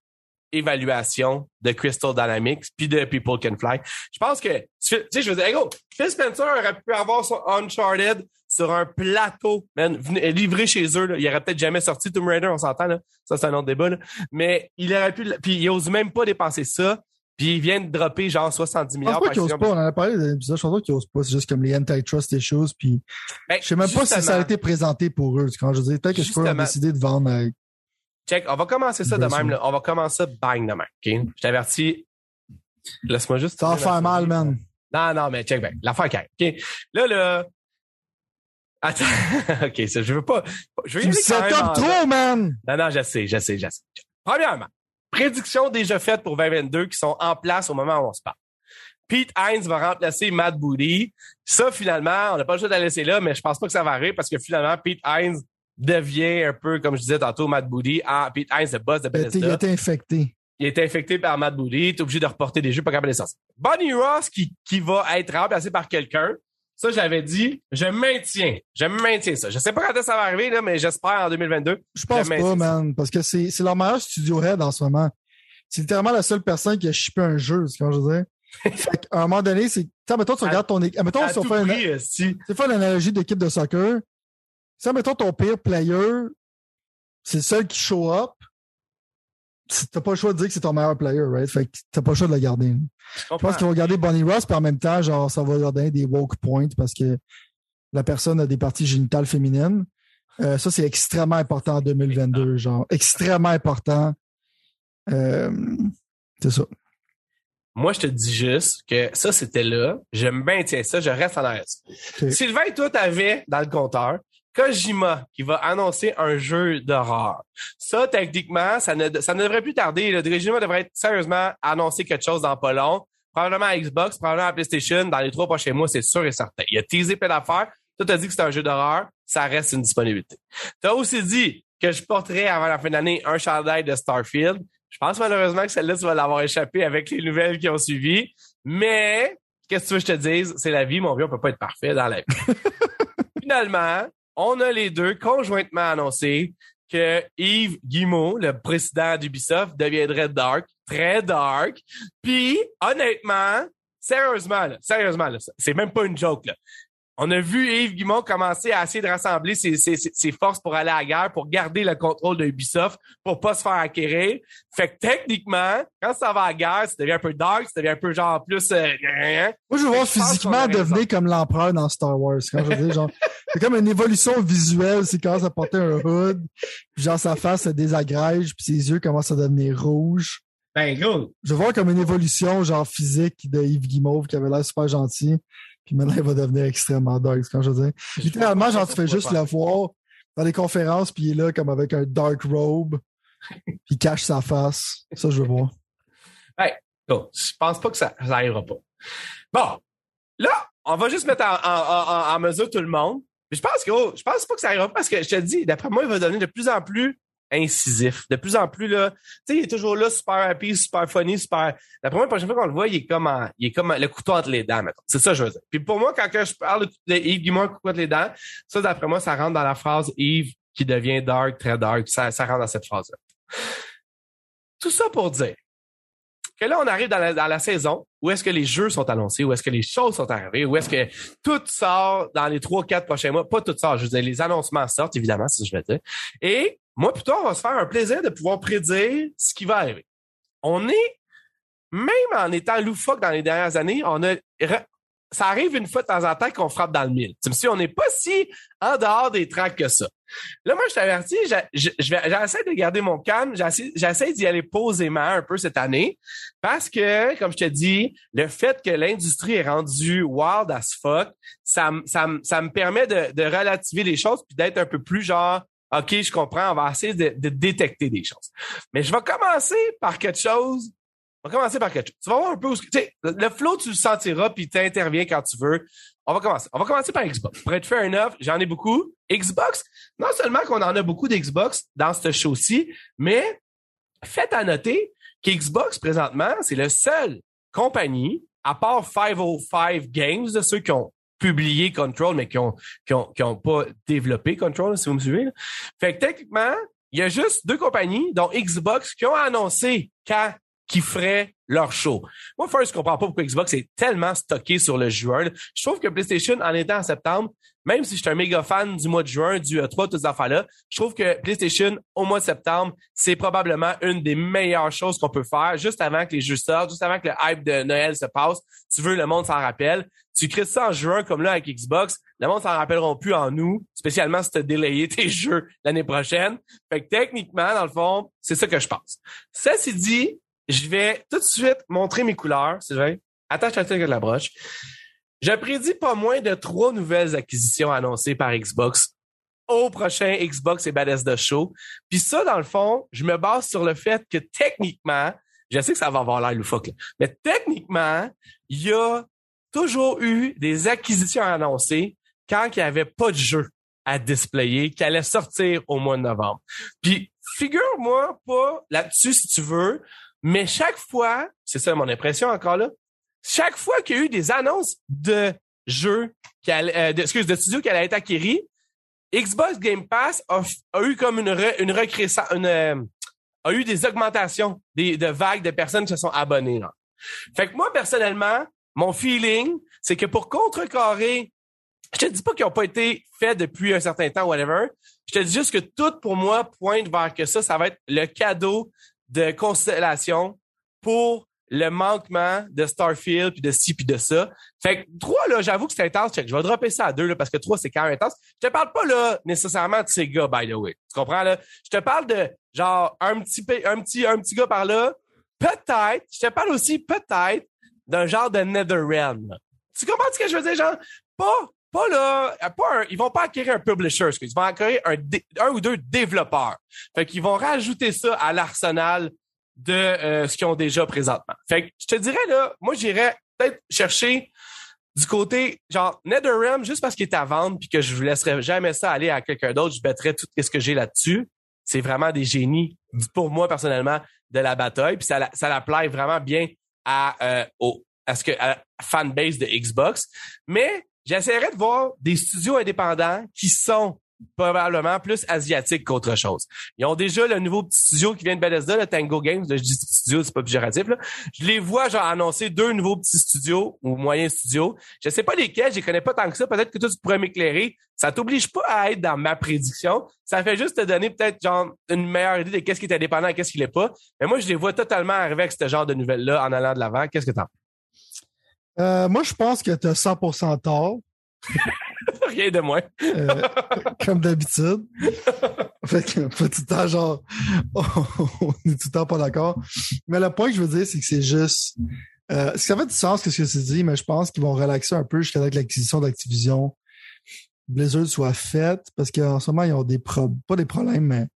évaluation de Crystal Dynamics puis de People Can Fly. Je pense que, tu sais, je veux dire, hey, go, Phil Spencer aurait pu avoir son Uncharted sur un plateau, man, livré chez eux. Là. Il aurait peut-être jamais sorti Tomb Raider, on s'entend. Là. Ça, c'est un autre débat. Là. Mais il aurait pu... Puis il ose même pas dépenser ça. Puis il vient de dropper genre 70 milliards. Je pense pas qu'il ose pas. On en a parlé dans l'épisode. Je pense pas qu'il ose pas. C'est juste comme les antitrust et choses. Puis ben, je sais même pas si ça a été présenté pour eux. Quand je dis peut-être que je peux décider de vendre avec Check, on va commencer ça de même. Là. On va commencer ça bang de même. OK? Je t'avertis. Laisse-moi juste. Ça va faire mal, man. Non, non, mais check back. L'affaire quand OK? Là, là. Attends. OK, ça, je veux pas. Je veux tu top trop, man! Non, non, je sais, je sais, je sais. Premièrement, prédictions déjà faites pour 2022 qui sont en place au moment où on se parle. Pete Hines va remplacer Matt Booty. Ça, finalement, on n'a pas le choix de la laisser là, mais je pense pas que ça va arriver parce que finalement, Pete Hines devient un peu, comme je disais tantôt, Matt Booty. Ah, Pete Hines, le boss de Bethesda. Il été infecté. Il est infecté par Matt Booty. T'es obligé de reporter des jeux, pas capable de sortir. Bonnie Ross qui, qui va être remplacé par quelqu'un. Ça, j'avais dit, je maintiens. Je maintiens ça. Je sais pas quand ça va arriver, là, mais j'espère en 2022. Je pense pas, man. Parce que c'est, c'est leur meilleur studio head en ce moment. C'est littéralement la seule personne qui a chippé un jeu, c'est quand je veux dire. fait à un moment donné, c'est, mettons, tu regardes ton équipe. Mettons, si on fait, une, si. fait l'analogie d'équipe de soccer. Si, mettons, ton pire player, c'est le seul qui show up, t'as pas le choix de dire que c'est ton meilleur player, right? Fait que t'as pas le choix de le garder. Je, pense qu'ils vont garder Bonnie Ross, puis en même temps, genre, ça va leur donner des woke points parce que la personne a des parties génitales féminines. Euh, ça, c'est extrêmement important en 2022, genre, extrêmement important. Euh, c'est ça. Moi, je te dis juste que ça, c'était là. Je maintiens ça, je reste en arrière. Sylvain, toi, t'avais dans le compteur Kojima qui va annoncer un jeu d'horreur. Ça, techniquement, ça ne, ça ne devrait plus tarder. Le Kojima devrait être sérieusement annoncer quelque chose dans pas long. Probablement à Xbox, probablement à PlayStation. Dans les trois prochains mois, c'est sûr et certain. Il a teasé plein d'affaires. Toi, t'as dit que c'est un jeu d'horreur. Ça reste une disponibilité. T'as aussi dit que je porterais avant la fin d'année un chandail de Starfield. Je pense malheureusement que celle-là, tu vas l'avoir échappé avec les nouvelles qui ont suivi. Mais, qu'est-ce que tu veux que je te dise? C'est la vie, mon vieux, on peut pas être parfait dans la vie. Finalement, on a les deux conjointement annoncé que Yves Guimau, le président d'Ubisoft, deviendrait dark, très dark. Puis, honnêtement, sérieusement, sérieusement, là, c'est même pas une joke. Là on a vu Yves Guimont commencer à essayer de rassembler ses, forces pour aller à la guerre, pour garder le contrôle de Ubisoft, pour pas se faire acquérir. Fait que techniquement, quand ça va à la guerre, ça devient un peu dark, ça devient un peu genre plus... Euh, Moi, je veux voir physiquement devenir comme l'empereur dans Star Wars. Quand je dis, genre, c'est comme une évolution visuelle, c'est quand à porter un hood, puis genre sa face se désagrège, puis ses yeux commencent à devenir rouges. Ben, gros. Je veux voir comme une évolution genre physique de Yves Guimauve qui avait l'air super gentil. Puis maintenant, il va devenir extrêmement dark, quand je veux dire. Littéralement, genre, tu fais juste le voir dans les conférences, puis il est là comme avec un dark robe, puis il cache sa face. Ça, je veux voir. Hey, bon, je pense pas que ça, ça arrivera pas. Bon, là, on va juste mettre en, mesure tout le monde. je pense que, oh, je pense pas que ça arrivera pas parce que je te dis, d'après moi, il va donner de plus en plus incisif. De plus en plus, là, tu sais, il est toujours là, super happy, super funny, super. La première prochaine fois qu'on le voit, il est comme il est comme le couteau entre les dents. C'est ça, je veux dire. Puis pour moi, quand je parle de Yves Guimard, couteau entre les dents, ça, d'après moi, ça rentre dans la phrase Yves qui devient dark, très dark. Ça, ça rentre dans cette phrase-là. Tout ça pour dire que là, on arrive dans la, dans la saison où est-ce que les jeux sont annoncés, où est-ce que les choses sont arrivées, où est-ce que tout sort dans les trois, quatre prochains mois. Pas tout sort, je veux dire, les annoncements sortent, évidemment, si je veux dire. Et moi, plutôt, on va se faire un plaisir de pouvoir prédire ce qui va arriver. On est, même en étant loufoque dans les dernières années, on a, ça arrive une fois de temps en temps qu'on frappe dans le mille. Si on n'est pas si en dehors des tracks que ça. Là, moi, je t'avertis, j'essaie de garder mon calme, j'essaie d'y aller posément un peu cette année parce que, comme je te dis, le fait que l'industrie est rendue wild as fuck, ça me permet de, de relativiser les choses puis d'être un peu plus genre OK, je comprends, on va essayer de, détecter des choses. Mais je vais commencer par quelque chose On va commencer par quelque chose. Tu vas voir un peu où, tu sais, le flow, tu le sentiras, puis tu interviens quand tu veux. On va commencer. On va commencer par Xbox. Pour être fair enough, j'en ai beaucoup. Xbox, non seulement qu'on en a beaucoup d'Xbox dans ce show-ci, mais faites à noter qu'Xbox, présentement, c'est le seul compagnie, à part 505 Games, de ceux qui ont publié Control, mais qui ont, qui ont, qui ont pas développé Control, si vous me suivez. Fait que techniquement, il y a juste deux compagnies, dont Xbox, qui ont annoncé quand qui feraient leur show. Moi, first, je comprends pas pourquoi Xbox est tellement stocké sur le juin. Je trouve que PlayStation, en étant en septembre, même si je suis un méga fan du mois de juin, du E3, toutes ces affaires-là, je trouve que PlayStation, au mois de septembre, c'est probablement une des meilleures choses qu'on peut faire, juste avant que les jeux sortent, juste avant que le hype de Noël se passe. Tu veux, le monde s'en rappelle. Tu crées ça en juin, comme là, avec Xbox, le monde s'en rappelleront plus en nous, spécialement si tu as délayé tes jeux l'année prochaine. Fait que techniquement, dans le fond, c'est ça que je pense. Ceci dit, je vais tout de suite montrer mes couleurs, Sylvain. Attache ta avec la broche. Je prédis pas moins de trois nouvelles acquisitions annoncées par Xbox au prochain Xbox et Bethesda Show. Puis ça, dans le fond, je me base sur le fait que techniquement, je sais que ça va avoir l'air loufoque, mais techniquement, il y a toujours eu des acquisitions annoncées quand il n'y avait pas de jeu à displayer qui allait sortir au mois de novembre. Puis figure-moi pas là-dessus si tu veux, mais chaque fois, c'est ça mon impression encore là, chaque fois qu'il y a eu des annonces de jeux, qui euh, de, excuse, de studios qui allaient être acquis, Xbox Game Pass a, eu comme une, re, une recréscence, une, euh, a eu des augmentations des, de vagues de personnes qui se sont abonnées. Fait que moi, personnellement, mon feeling, c'est que pour contrecarrer, je te dis pas qu'ils n'ont pas été faits depuis un certain temps, whatever. Je te dis juste que tout, pour moi, pointe vers que ça, ça va être le cadeau de constellation pour le manquement de Starfield puis de ci puis de ça. Fait que trois là, j'avoue que c'est intense. Check. Je vais dropper ça à deux là, parce que trois c'est quand même intense. Je te parle pas là nécessairement de ces gars by the way. Tu comprends là? Je te parle de genre un petit un petit un petit gars par là. Peut-être. Je te parle aussi peut-être d'un genre de NetherRealm. Tu comprends ce que je veux dire genre? Pas pas là, pas un, ils vont pas acquérir un publisher, ils vont acquérir un, un ou deux développeurs. Fait qu'ils vont rajouter ça à l'arsenal de euh, ce qu'ils ont déjà présentement. Fait que je te dirais là, moi j'irais peut-être chercher du côté genre NetherRealm juste parce qu'il est à vendre puis que je vous laisserai jamais ça aller à quelqu'un d'autre, je mettrais tout ce que j'ai là-dessus. C'est vraiment des génies pour moi personnellement de la bataille puis ça ça vraiment bien à euh, au, à ce que à la fanbase de Xbox, mais j'essaierai de voir des studios indépendants qui sont probablement plus asiatiques qu'autre chose. Ils ont déjà le nouveau petit studio qui vient de Bethesda, le Tango Games. je dis studio, c'est pas péjoratif. Là. Je les vois genre annoncer deux nouveaux petits studios ou moyens studios. Je sais pas lesquels, je les connais pas tant que ça. Peut-être que toi, tu pourrais m'éclairer. Ça t'oblige pas à être dans ma prédiction. Ça fait juste te donner peut-être genre une meilleure idée de qu'est-ce qui est indépendant et qu'est-ce qui l'est pas. Mais moi, je les vois totalement arriver avec ce genre de nouvelles-là en allant de l'avant. Qu'est-ce que t'en euh, moi, je pense que tu as 100% tort. Rien de moins. euh, comme d'habitude. fait que, tout le temps, genre, on est tout le temps pas d'accord. Mais le point que je veux dire, c'est que c'est juste, euh, ça fait du sens que ce que tu dis, mais je pense qu'ils vont relaxer un peu jusqu'à ce que l'acquisition d'Activision Blizzard soit faite, parce qu'en ce moment, ils ont des problèmes, pas des problèmes, mais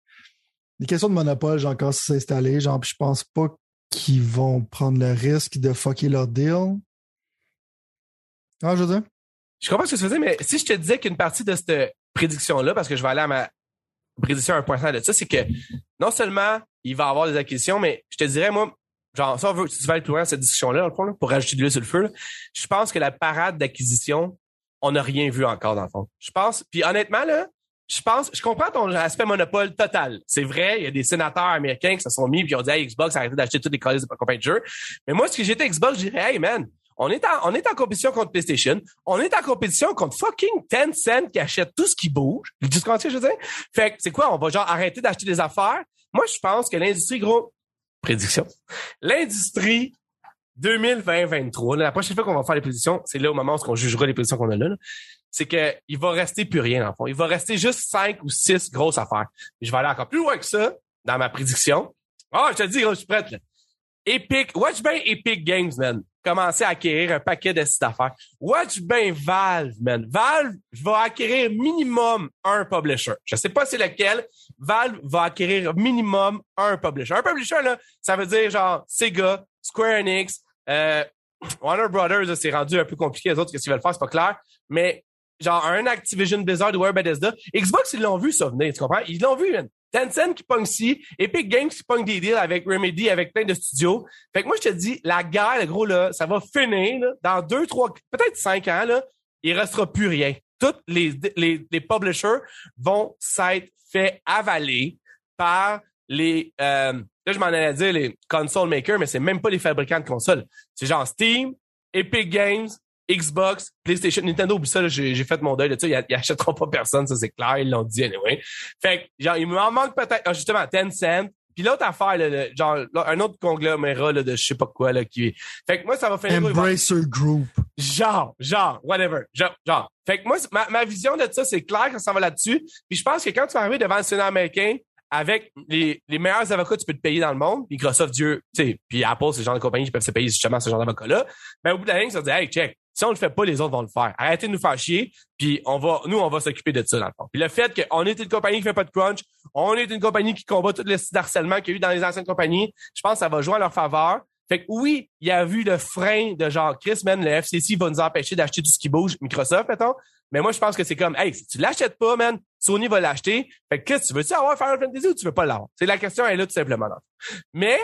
des questions de monopole, genre, quand c'est installé, genre, je pense pas qu'ils vont prendre le risque de fucker leur deal. Ah, je? Je comprends ce que tu faisais, mais si je te disais qu'une partie de cette prédiction-là, parce que je vais aller à ma prédiction 1.5 de ça, c'est que non seulement il va y avoir des acquisitions, mais je te dirais, moi, genre, si, on veut, si tu vas aller plus loin dans cette discussion-là, dans le fond, pour rajouter de l'huile sur le feu, là, je pense que la parade d'acquisition, on n'a rien vu encore, dans le fond. Je pense, puis honnêtement, là, je pense, je comprends ton aspect monopole total. C'est vrai, il y a des sénateurs américains qui se sont mis puis ont dit, hey, Xbox, arrêtez d'acheter tous les colis de jeux. Mais moi, si j'étais Xbox, je dirais, hey, man, on est, en, on est en compétition contre PlayStation. On est en compétition contre fucking Tencent qui achète tout ce qui bouge. Tu comprends je veux dire? Fait que c'est quoi? On va genre arrêter d'acheter des affaires? Moi, je pense que l'industrie, gros, prédiction. L'industrie 2020-2023, la prochaine fois qu'on va faire les positions, c'est là au moment où on jugera les positions qu'on a là, c'est qu'il va rester plus rien, dans le fond. Il va rester juste cinq ou six grosses affaires. je vais aller encore plus loin que ça dans ma prédiction. Ah, oh, je te dis, je suis prête, là. Epic, watch bien Epic Games, man. Commencer à acquérir un paquet de sites d'affaires. Watch bien Valve, man. Valve va acquérir minimum un publisher. Je sais pas c'est lequel. Valve va acquérir minimum un publisher. Un publisher, là, ça veut dire genre Sega, Square Enix, euh, Warner Brothers, c'est rendu un peu compliqué. Les autres, qu'est-ce qu'ils veulent faire, c'est pas clair. Mais genre un Activision Blizzard ou un Bethesda. Xbox, ils l'ont vu ça venir, tu comprends? Ils l'ont vu, man. Tencent qui pogne ici, Epic Games qui pogne des deals avec Remedy, avec plein de studios. Fait que moi, je te dis, la guerre, le gros, là, ça va finir, là, dans deux, trois, peut-être cinq ans, là, il restera plus rien. Tous les, les, les publishers vont s'être fait avaler par les, euh, là, je m'en allais dire les console makers, mais c'est même pas les fabricants de consoles. C'est genre Steam, Epic Games, Xbox, PlayStation, Nintendo, oublie ça, j'ai, fait mon deuil de ça. Ils, ils achèteront pas personne, ça c'est clair, ils l'ont dit anyway. Fait que, genre, il m'en manque peut-être, ah, justement, Tencent. Puis l'autre affaire, là, genre, un autre conglomérat là, de je sais pas quoi, là, qui Fait que moi, ça va faire... Embracer Group. Genre, genre, whatever. Genre, genre. Fait que moi, ma, ma vision de ça, c'est clair quand ça va là-dessus. Puis je pense que quand tu vas arriver devant le Sénat américain, avec les, les meilleurs avocats que tu peux te payer dans le monde, Microsoft, Dieu, tu sais, puis Apple, c'est le genre de compagnie qui peuvent se payer justement ce genre d'avocat-là, ben au bout de la ligne, ça dit, hey, check, si on le fait pas, les autres vont le faire. Arrêtez de nous faire chier, puis on va, nous, on va s'occuper de ça dans le fond. Puis le fait qu'on est une compagnie qui fait pas de crunch, on est une compagnie qui combat tout le harcèlement qu'il y a eu dans les anciennes compagnies, je pense que ça va jouer à leur faveur. Fait que oui, il y a vu le frein de genre Chris, man, le FCC va nous empêcher d'acheter tout ce qui bouge, Microsoft, mettons. Mais moi, je pense que c'est comme, hey, si tu l'achètes pas, man, Sony va l'acheter. Fait que qu'est-ce tu veux-tu avoir Final Fantasy ou tu veux pas l'avoir? C'est la question, elle est là, tout simplement. Mais,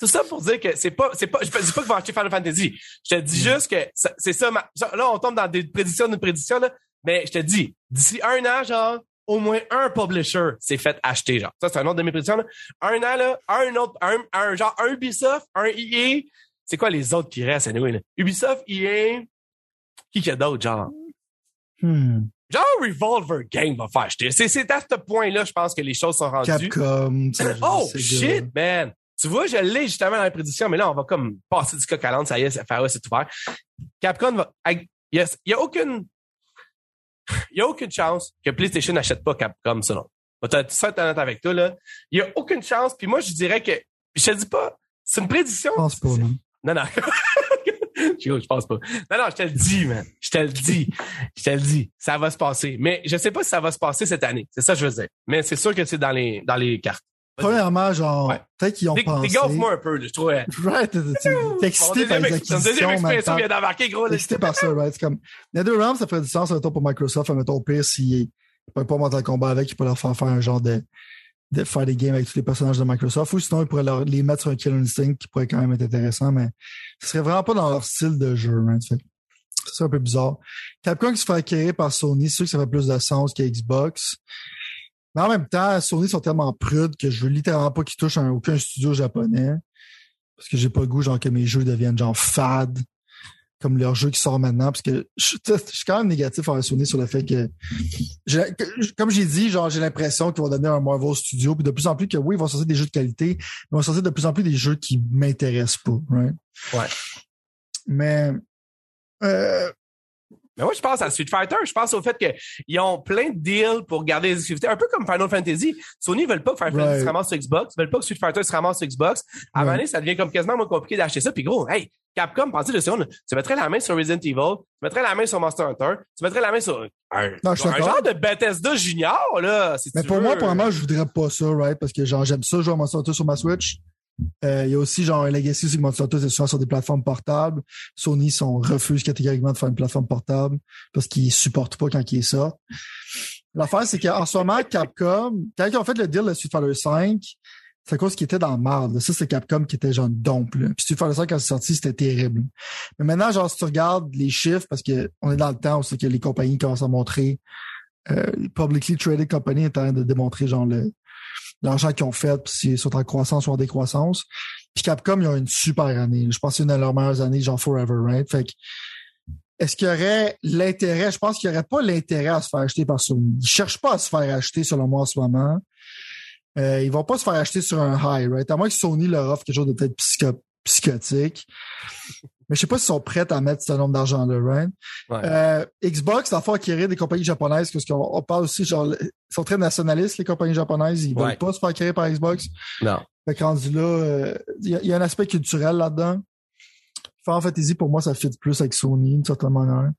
tout ça pour dire que c'est pas, c'est pas, je dis pas que va acheter Final Fantasy. Je te dis mm. juste que c'est ça, là, on tombe dans des prédictions d'une prédiction, là. Mais je te dis, d'ici un an, genre, au moins un publisher s'est fait acheter, genre. Ça, c'est un autre de mes prédictions, là. Un an, là, un autre, un, genre, un Ubisoft, un EA. C'est quoi les autres qui restent, anyway, là? Ubisoft, EA, qui qu'il y a d'autres, genre? Hmm. Genre Revolver Game va faire acheter. C'est à ce point-là, je pense que les choses sont rendues. Capcom. oh shit, man. Tu vois, je l'ai justement dans la prédiction, mais là, on va comme passer du coq à l'âne, ça y est, ça fait, ouais, c'est ouvert. Capcom va, il y a, aucune, il y a aucune chance que PlayStation n'achète pas Capcom, selon. Vais être honnête avec toi, là. Il y a aucune chance, puis moi, je dirais que, je te dis pas, c'est une prédiction. Je pense pas, non. Non, non. je pense pas. Non, non, je te le dis, man. Je te le dis. Je te le dis. Ça va se passer. Mais je sais pas si ça va se passer cette année. C'est ça que je veux dire. Mais c'est sûr que c'est dans les, dans les cartes. Premièrement, genre, peut-être qu'ils ont pensé... Dégaffe-moi un peu, je trouve. Right, t'es excité par les acquisitions. deuxième expression vient d'embarquer, gros. T'es excité par ça, right? C'est comme, NetherRealm, ça ferait du sens, mettons, pour Microsoft, mettons, au pire, s'ils ne peuvent pas monter le combat avec, ils pourraient leur faire faire un genre de, de faire des games avec tous les personnages de Microsoft, ou sinon, ils pourraient leur, les mettre sur un Killer Instinct qui pourrait quand même être intéressant, mais ce serait vraiment pas dans leur style de jeu, right? Ça serait un peu bizarre. Capcom qui se fait acquérir par Sony, c'est sûr que ça fait plus de sens que Xbox. Mais en même temps, Sony sont tellement prudes que je veux littéralement pas qu'ils touchent à aucun studio japonais. Parce que j'ai pas le goût, genre, que mes jeux deviennent genre fades comme leur jeu qui sort maintenant, parce que je, suis quand même négatif à Sony sur le fait que, comme j'ai dit, genre j'ai l'impression qu'ils vont donner un Marvel Studio, puis de plus en plus que oui, ils vont sortir des jeux de qualité, mais ils vont sortir de plus en plus des jeux qui m'intéressent pas, right? Ouais. Mais euh, mais moi, je pense à Street Fighter. Je pense au fait qu'ils ont plein de deals pour garder les exclusivités. Un peu comme Final Fantasy. Sony veulent pas que Final Fantasy se ramasse sur Xbox. Ils veulent pas que Street Fighter se ramasse sur Xbox. À un moment donné, ça devient comme quasiment moins compliqué d'acheter ça. Puis gros, hey, Capcom, pensez de seconde. Tu mettrais la main sur Resident Evil. Tu mettrais la main sur Monster Hunter. Tu mettrais la main sur un, un genre de Bethesda Junior, là. Si Mais pour moi, pour moi, je voudrais pas ça, right? Parce que genre, j'aime ça jouer à Monster Hunter sur ma Switch. Euh, il y a aussi genre un legacy aussi que Monster c'est souvent sur des plateformes portables. Sony sont refuse catégoriquement de faire une plateforme portable parce qu'ils supportent pas quand ils sortent. L'affaire, c'est qu'en ce moment, Capcom, quand ils ont fait le deal de Street Fighter 5, c'est à cause qu'ils étaient dans marde. Ça, c'est Capcom qui était genre dompe. Puis Street Fighter 5, quand c'est sorti, c'était terrible. Mais maintenant, genre, si tu regardes les chiffres, parce que on est dans le temps où c'est que les compagnies commencent à montrer euh, publicly traded companies en train de démontrer genre le, l'argent qu'ils ont fait, puis s'ils sont en croissance ou en décroissance. Puis Capcom, ils ont une super année. Je pense que c'est une de leurs meilleures années, genre forever, right? Fait que, est-ce qu'il y aurait l'intérêt? Je pense qu'il n'y aurait pas l'intérêt à se faire acheter par Sony. Ils cherchent pas à se faire acheter, selon moi, en ce moment. Euh, ils vont pas se faire acheter sur un high, right? À moins que Sony leur offre quelque chose de peut-être psychotique. Mais je sais pas s'ils sont prêts à mettre ce nombre d'argent-là, right? Ouais. Euh, Xbox, faut acquérir des compagnies japonaises, parce qu'on on parle aussi, genre, ils sont très nationalistes, les compagnies japonaises, ils Ouais. veulent pas se faire acquérir par Xbox. Non. Fait que rendu là, euh, il y, a- il y a un aspect culturel là-dedans. Final Fantasy, pour moi, ça fit plus avec Sony, d'une certaine manière.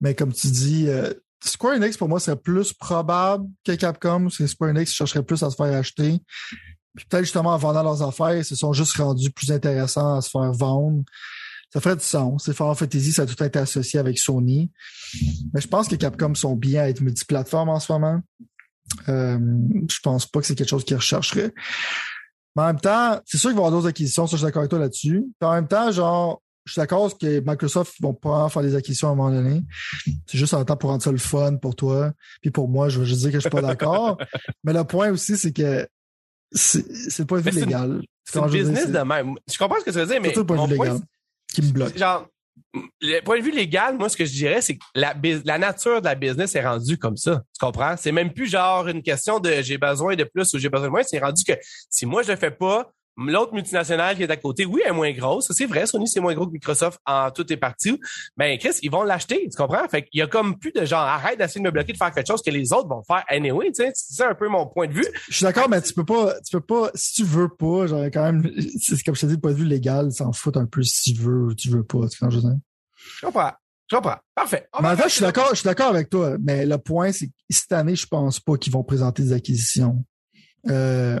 Mais comme tu dis, euh, Square Enix, pour moi, serait plus probable que Capcom, parce que Square Enix chercherait plus à se faire acheter. Puis peut-être justement en vendant leurs affaires, ils se sont juste rendus plus intéressants à se faire vendre. Ça ferait du sens. C'est Final Fantasy, ça a tout été associé avec Sony. Mais je pense que Capcom sont bien à être multiplateformes en ce moment. Euh, je pense pas que c'est quelque chose qu'ils rechercheraient. Mais en même temps, c'est sûr qu'il va y avoir d'autres acquisitions, ça, je suis d'accord avec toi là-dessus. Puis en même temps, genre, je suis d'accord que Microsoft vont pas faire des acquisitions à un moment donné. C'est juste en temps pour rendre ça le fun pour toi. Puis pour moi, je veux juste dire que je suis pas d'accord. Mais le point aussi, c'est que c'est c'est le point de vue c'est légal. C'est dire, business c'est- de même. Je comprends ce que tu veux dire, mais Surtout le point de vue point, légal qui me bloque. genre, le point de vue légal, moi, ce que je dirais, c'est que la nature de la business est rendue comme ça. Tu comprends? C'est même plus genre une question de j'ai besoin de plus ou j'ai besoin de moins. C'est rendu que si moi, je le fais pas, l'autre multinationale qui est à côté, oui, elle est moins grosse. C'est vrai, Sony, c'est moins gros que Microsoft en tout et partie. Ben, Chris, ils vont l'acheter. Tu comprends? Fait qu'il y a comme plus de genre, arrête d'essayer de me bloquer de faire quelque chose que les autres vont faire anyway. Tu sais, c'est un peu mon point de vue. Je suis d'accord, mais tu peux pas, tu peux pas, si tu veux pas, genre, quand même, c'est comme je te dis, le point de vue légal, s'en fout un peu si tu veux ou tu veux pas, tu vois, je comprends. Je comprends. Parfait. On Mais en fait, je suis d'accord, je suis d'accord avec toi, mais le point, c'est que cette année, je pense pas qu'ils vont présenter des acquisitions. Euh,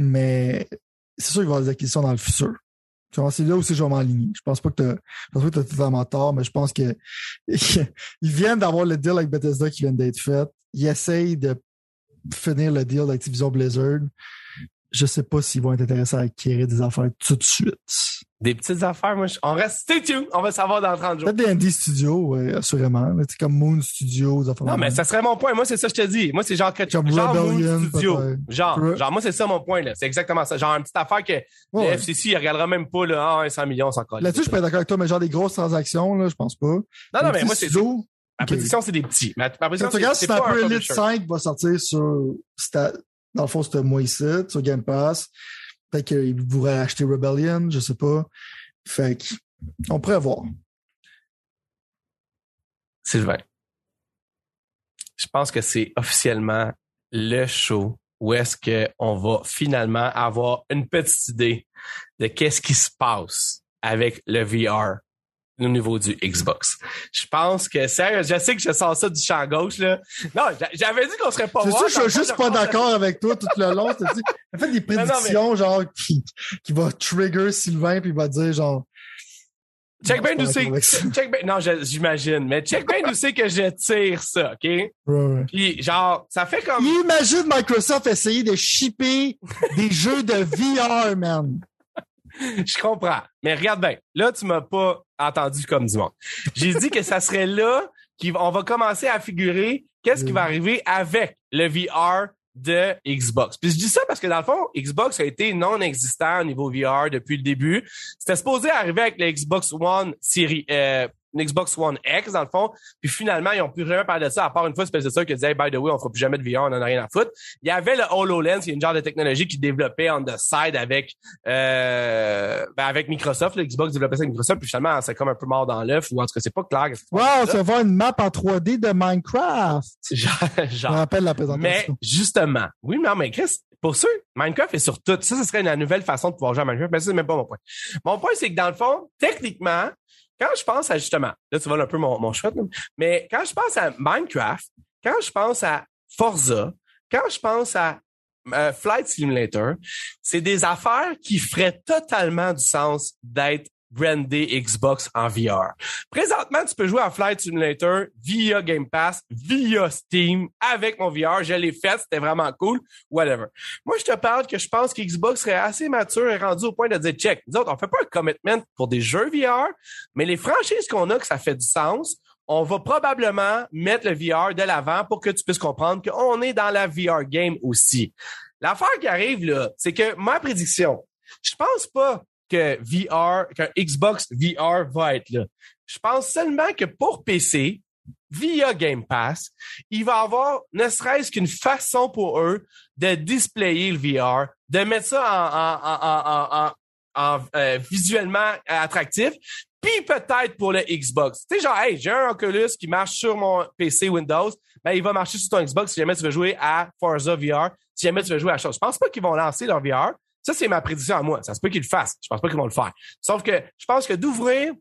mais c'est sûr qu'il va y avoir des acquisitions dans le futur. Tu c'est là aussi je vais m'enligner. Je pense pas que que t'as totalement tort, mais je pense que ils viennent d'avoir le deal avec Bethesda qui vient d'être fait. Ils essayent de finir le deal d'Activision Blizzard. Je sais pas s'ils vont être intéressés à acquérir des affaires tout de suite. Des petites affaires, moi, je- on reste stay tuned. On va savoir dans 30 jours. Peut-être des indie studios, ouais, assurément. C'est comme Moon Studios, des affaires Non, mais ça serait mon point. Moi, c'est ça que je te dis. Moi, c'est genre, que, Comme genre Moon Studio. Genre, Re- genre, moi, c'est ça mon point, là. C'est exactement ça. Genre, une petite affaire que Ouais, le. FCC, il regardera même pas, là, ah, 100 millions, c'est encore. Là-dessus, je suis pas d'accord avec toi, mais genre des grosses transactions, là, je pense pas. Non, non, Les mais moi, c'est studios, Ma c'est des petits. Ma, ma Si prédiction, c'est c'est un peu Elite publisher. 5 va sortir sur, dans le fond, c'était moi ici, sur Game Pass. Peut-être qu'il pourrait acheter Rebellion, je sais pas. Fait que, on pourrait voir. Sylvain. Je pense que c'est officiellement le show où est-ce qu'on va finalement avoir une petite idée de qu'est-ce qui se passe avec le VR au niveau du Xbox. Je pense que, sérieux, je sais que je sens ça du champ gauche, là. Non, j'a- j'avais dit qu'on serait pas C'est sûr, je suis juste pas d'accord avec toi tout le long. t'as dit- fait des non, mais- prédictions, genre, qui, qui va trigger Sylvain, puis il va dire, genre, Check bien d'où c'est. Check bien, non, j'imagine, mais check bien d'où c'est que je tire ça, OK? Ouais, ouais. Puis, genre, ça fait comme. Imagine Microsoft essayer de shipper des jeux de VR, man. Je comprends. Mais regarde bien. Là, tu m'as pas entendu comme du monde. J'ai dit que ça serait là qu'on va commencer à figurer qu'est-ce qui va arriver avec le VR de Xbox. Puis je dis ça parce que dans le fond, Xbox a été non existant au niveau VR depuis le début. C'était supposé arriver avec le Xbox One série euh, une Xbox One X dans le fond, puis finalement ils ont plus rien parler de ça à part une fois c'est ça qui disait hey, by the way on fera plus jamais de VR, on en a rien à foutre. Il y avait le HoloLens, qui est une genre de technologie qui développait on the side avec euh, ben, avec Microsoft, le Xbox développait ça avec Microsoft, puis finalement c'est comme un peu mort dans l'œuf ou en tout cas c'est pas clair. Wow, ça va voir une map en 3D de Minecraft. ça. Genre- Je me genre. rappelle la Mais présentation. justement, oui, non, mais Chris, pour ceux, Minecraft est sur tout. Ça, ce serait une nouvelle façon de pouvoir jouer à Minecraft, mais ça, c'est même pas mon point. Mon point, c'est que dans le fond, techniquement, quand je pense à justement, là, tu vois un peu mon, mon là, mais quand je pense à Minecraft, quand je pense à Forza, quand je pense à euh, Flight Simulator, c'est des affaires qui feraient totalement du sens d'être brandé Xbox en VR. Présentement, tu peux jouer à Flight Simulator via Game Pass, via Steam, avec mon VR. Je l'ai fait, c'était vraiment cool, whatever. Moi, je te parle que je pense que Xbox serait assez mature et rendu au point de dire, check, nous autres, on fait pas un commitment pour des jeux VR, mais les franchises qu'on a, que ça fait du sens, on va probablement mettre le VR de l'avant pour que tu puisses comprendre qu'on est dans la VR game aussi. L'affaire qui arrive, là, c'est que ma prédiction, je pense pas que VR, qu'un Xbox VR va être là. Je pense seulement que pour PC, via Game Pass, il va avoir ne serait-ce qu'une façon pour eux de displayer le VR, de mettre ça en, euh, visuellement attractif. Puis peut-être pour le Xbox. Tu sais, genre, hey, j'ai un Oculus qui marche sur mon PC Windows, ben il va marcher sur ton Xbox si jamais tu veux jouer à Forza VR, si jamais tu veux jouer à chose. Je pense pas qu'ils vont lancer leur VR. Ça, c'est ma prédiction à moi. Ça se peut qu'ils le fassent. Je pense pas qu'ils vont le faire. Sauf que je pense que d'ouvrir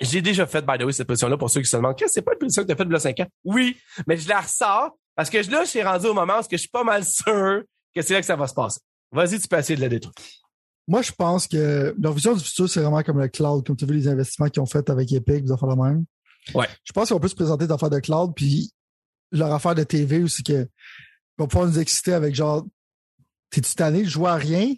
j'ai déjà fait, by the way, cette position-là pour ceux qui se demandent, qu'est-ce que c'est pas une position que tu as faite a 5 ans? Oui, mais je la ressors parce que là, je suis rendu au moment où je suis pas mal sûr que c'est là que ça va se passer. Vas-y, tu peux essayer de la détruire. Moi, je pense que leur vision du futur, c'est vraiment comme le cloud, comme tu as vu les investissements qu'ils ont fait avec Epic, vous faire le même. Ouais. Je pense qu'on peut se présenter d'affaires de cloud, puis leur affaire de TV aussi que vont pouvoir nous exciter avec genre T'es-tu tanné de jouer à rien?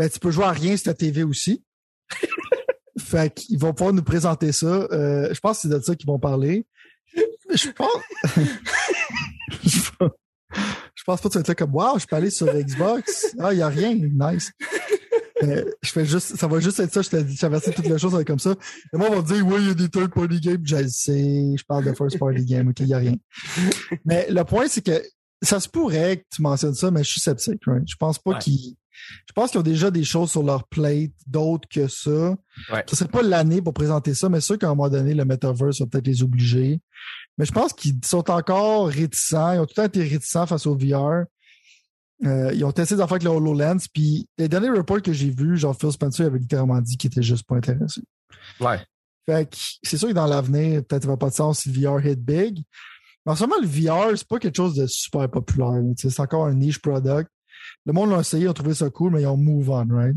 Ben, tu peux jouer à rien sur ta TV aussi. fait qu'ils vont pouvoir nous présenter ça. Euh, je pense que c'est de ça qu'ils vont parler. Je pense. je pense pas que ça va être là comme Wow, je peux aller sur Xbox. Ah, il n'y a rien. Nice. je fais juste, ça va juste être ça, je t'ai dit, toutes les choses, ça comme ça. Et moi, on va dire, oui, il y a des third party games. Je sais, je parle de first party game, ok, il n'y a rien. Mais le point, c'est que ça se pourrait que tu mentionnes ça, mais je suis sceptique, right? Je pense pas qu'ils, je pense qu'ils ont déjà des choses sur leur plate, d'autres que ça. Ouais. Ce serait pas l'année pour présenter ça, mais sûr qu'à un moment donné, le metaverse va peut-être les obliger. Mais je pense qu'ils sont encore réticents. Ils ont tout le temps été réticents face au VR. Euh, ils ont testé des affaires avec le HoloLens, puis les derniers reports que j'ai vus, genre Phil Spencer avait littéralement dit qu'il était juste pas intéressé. Ouais. Fait que c'est sûr que dans l'avenir, peut-être ça va pas de sens si le VR hit big. Mais en ce moment, le VR, c'est pas quelque chose de super populaire. C'est encore un niche product. Le monde l'a essayé, ils ont trouvé ça cool, mais ils ont move on, right?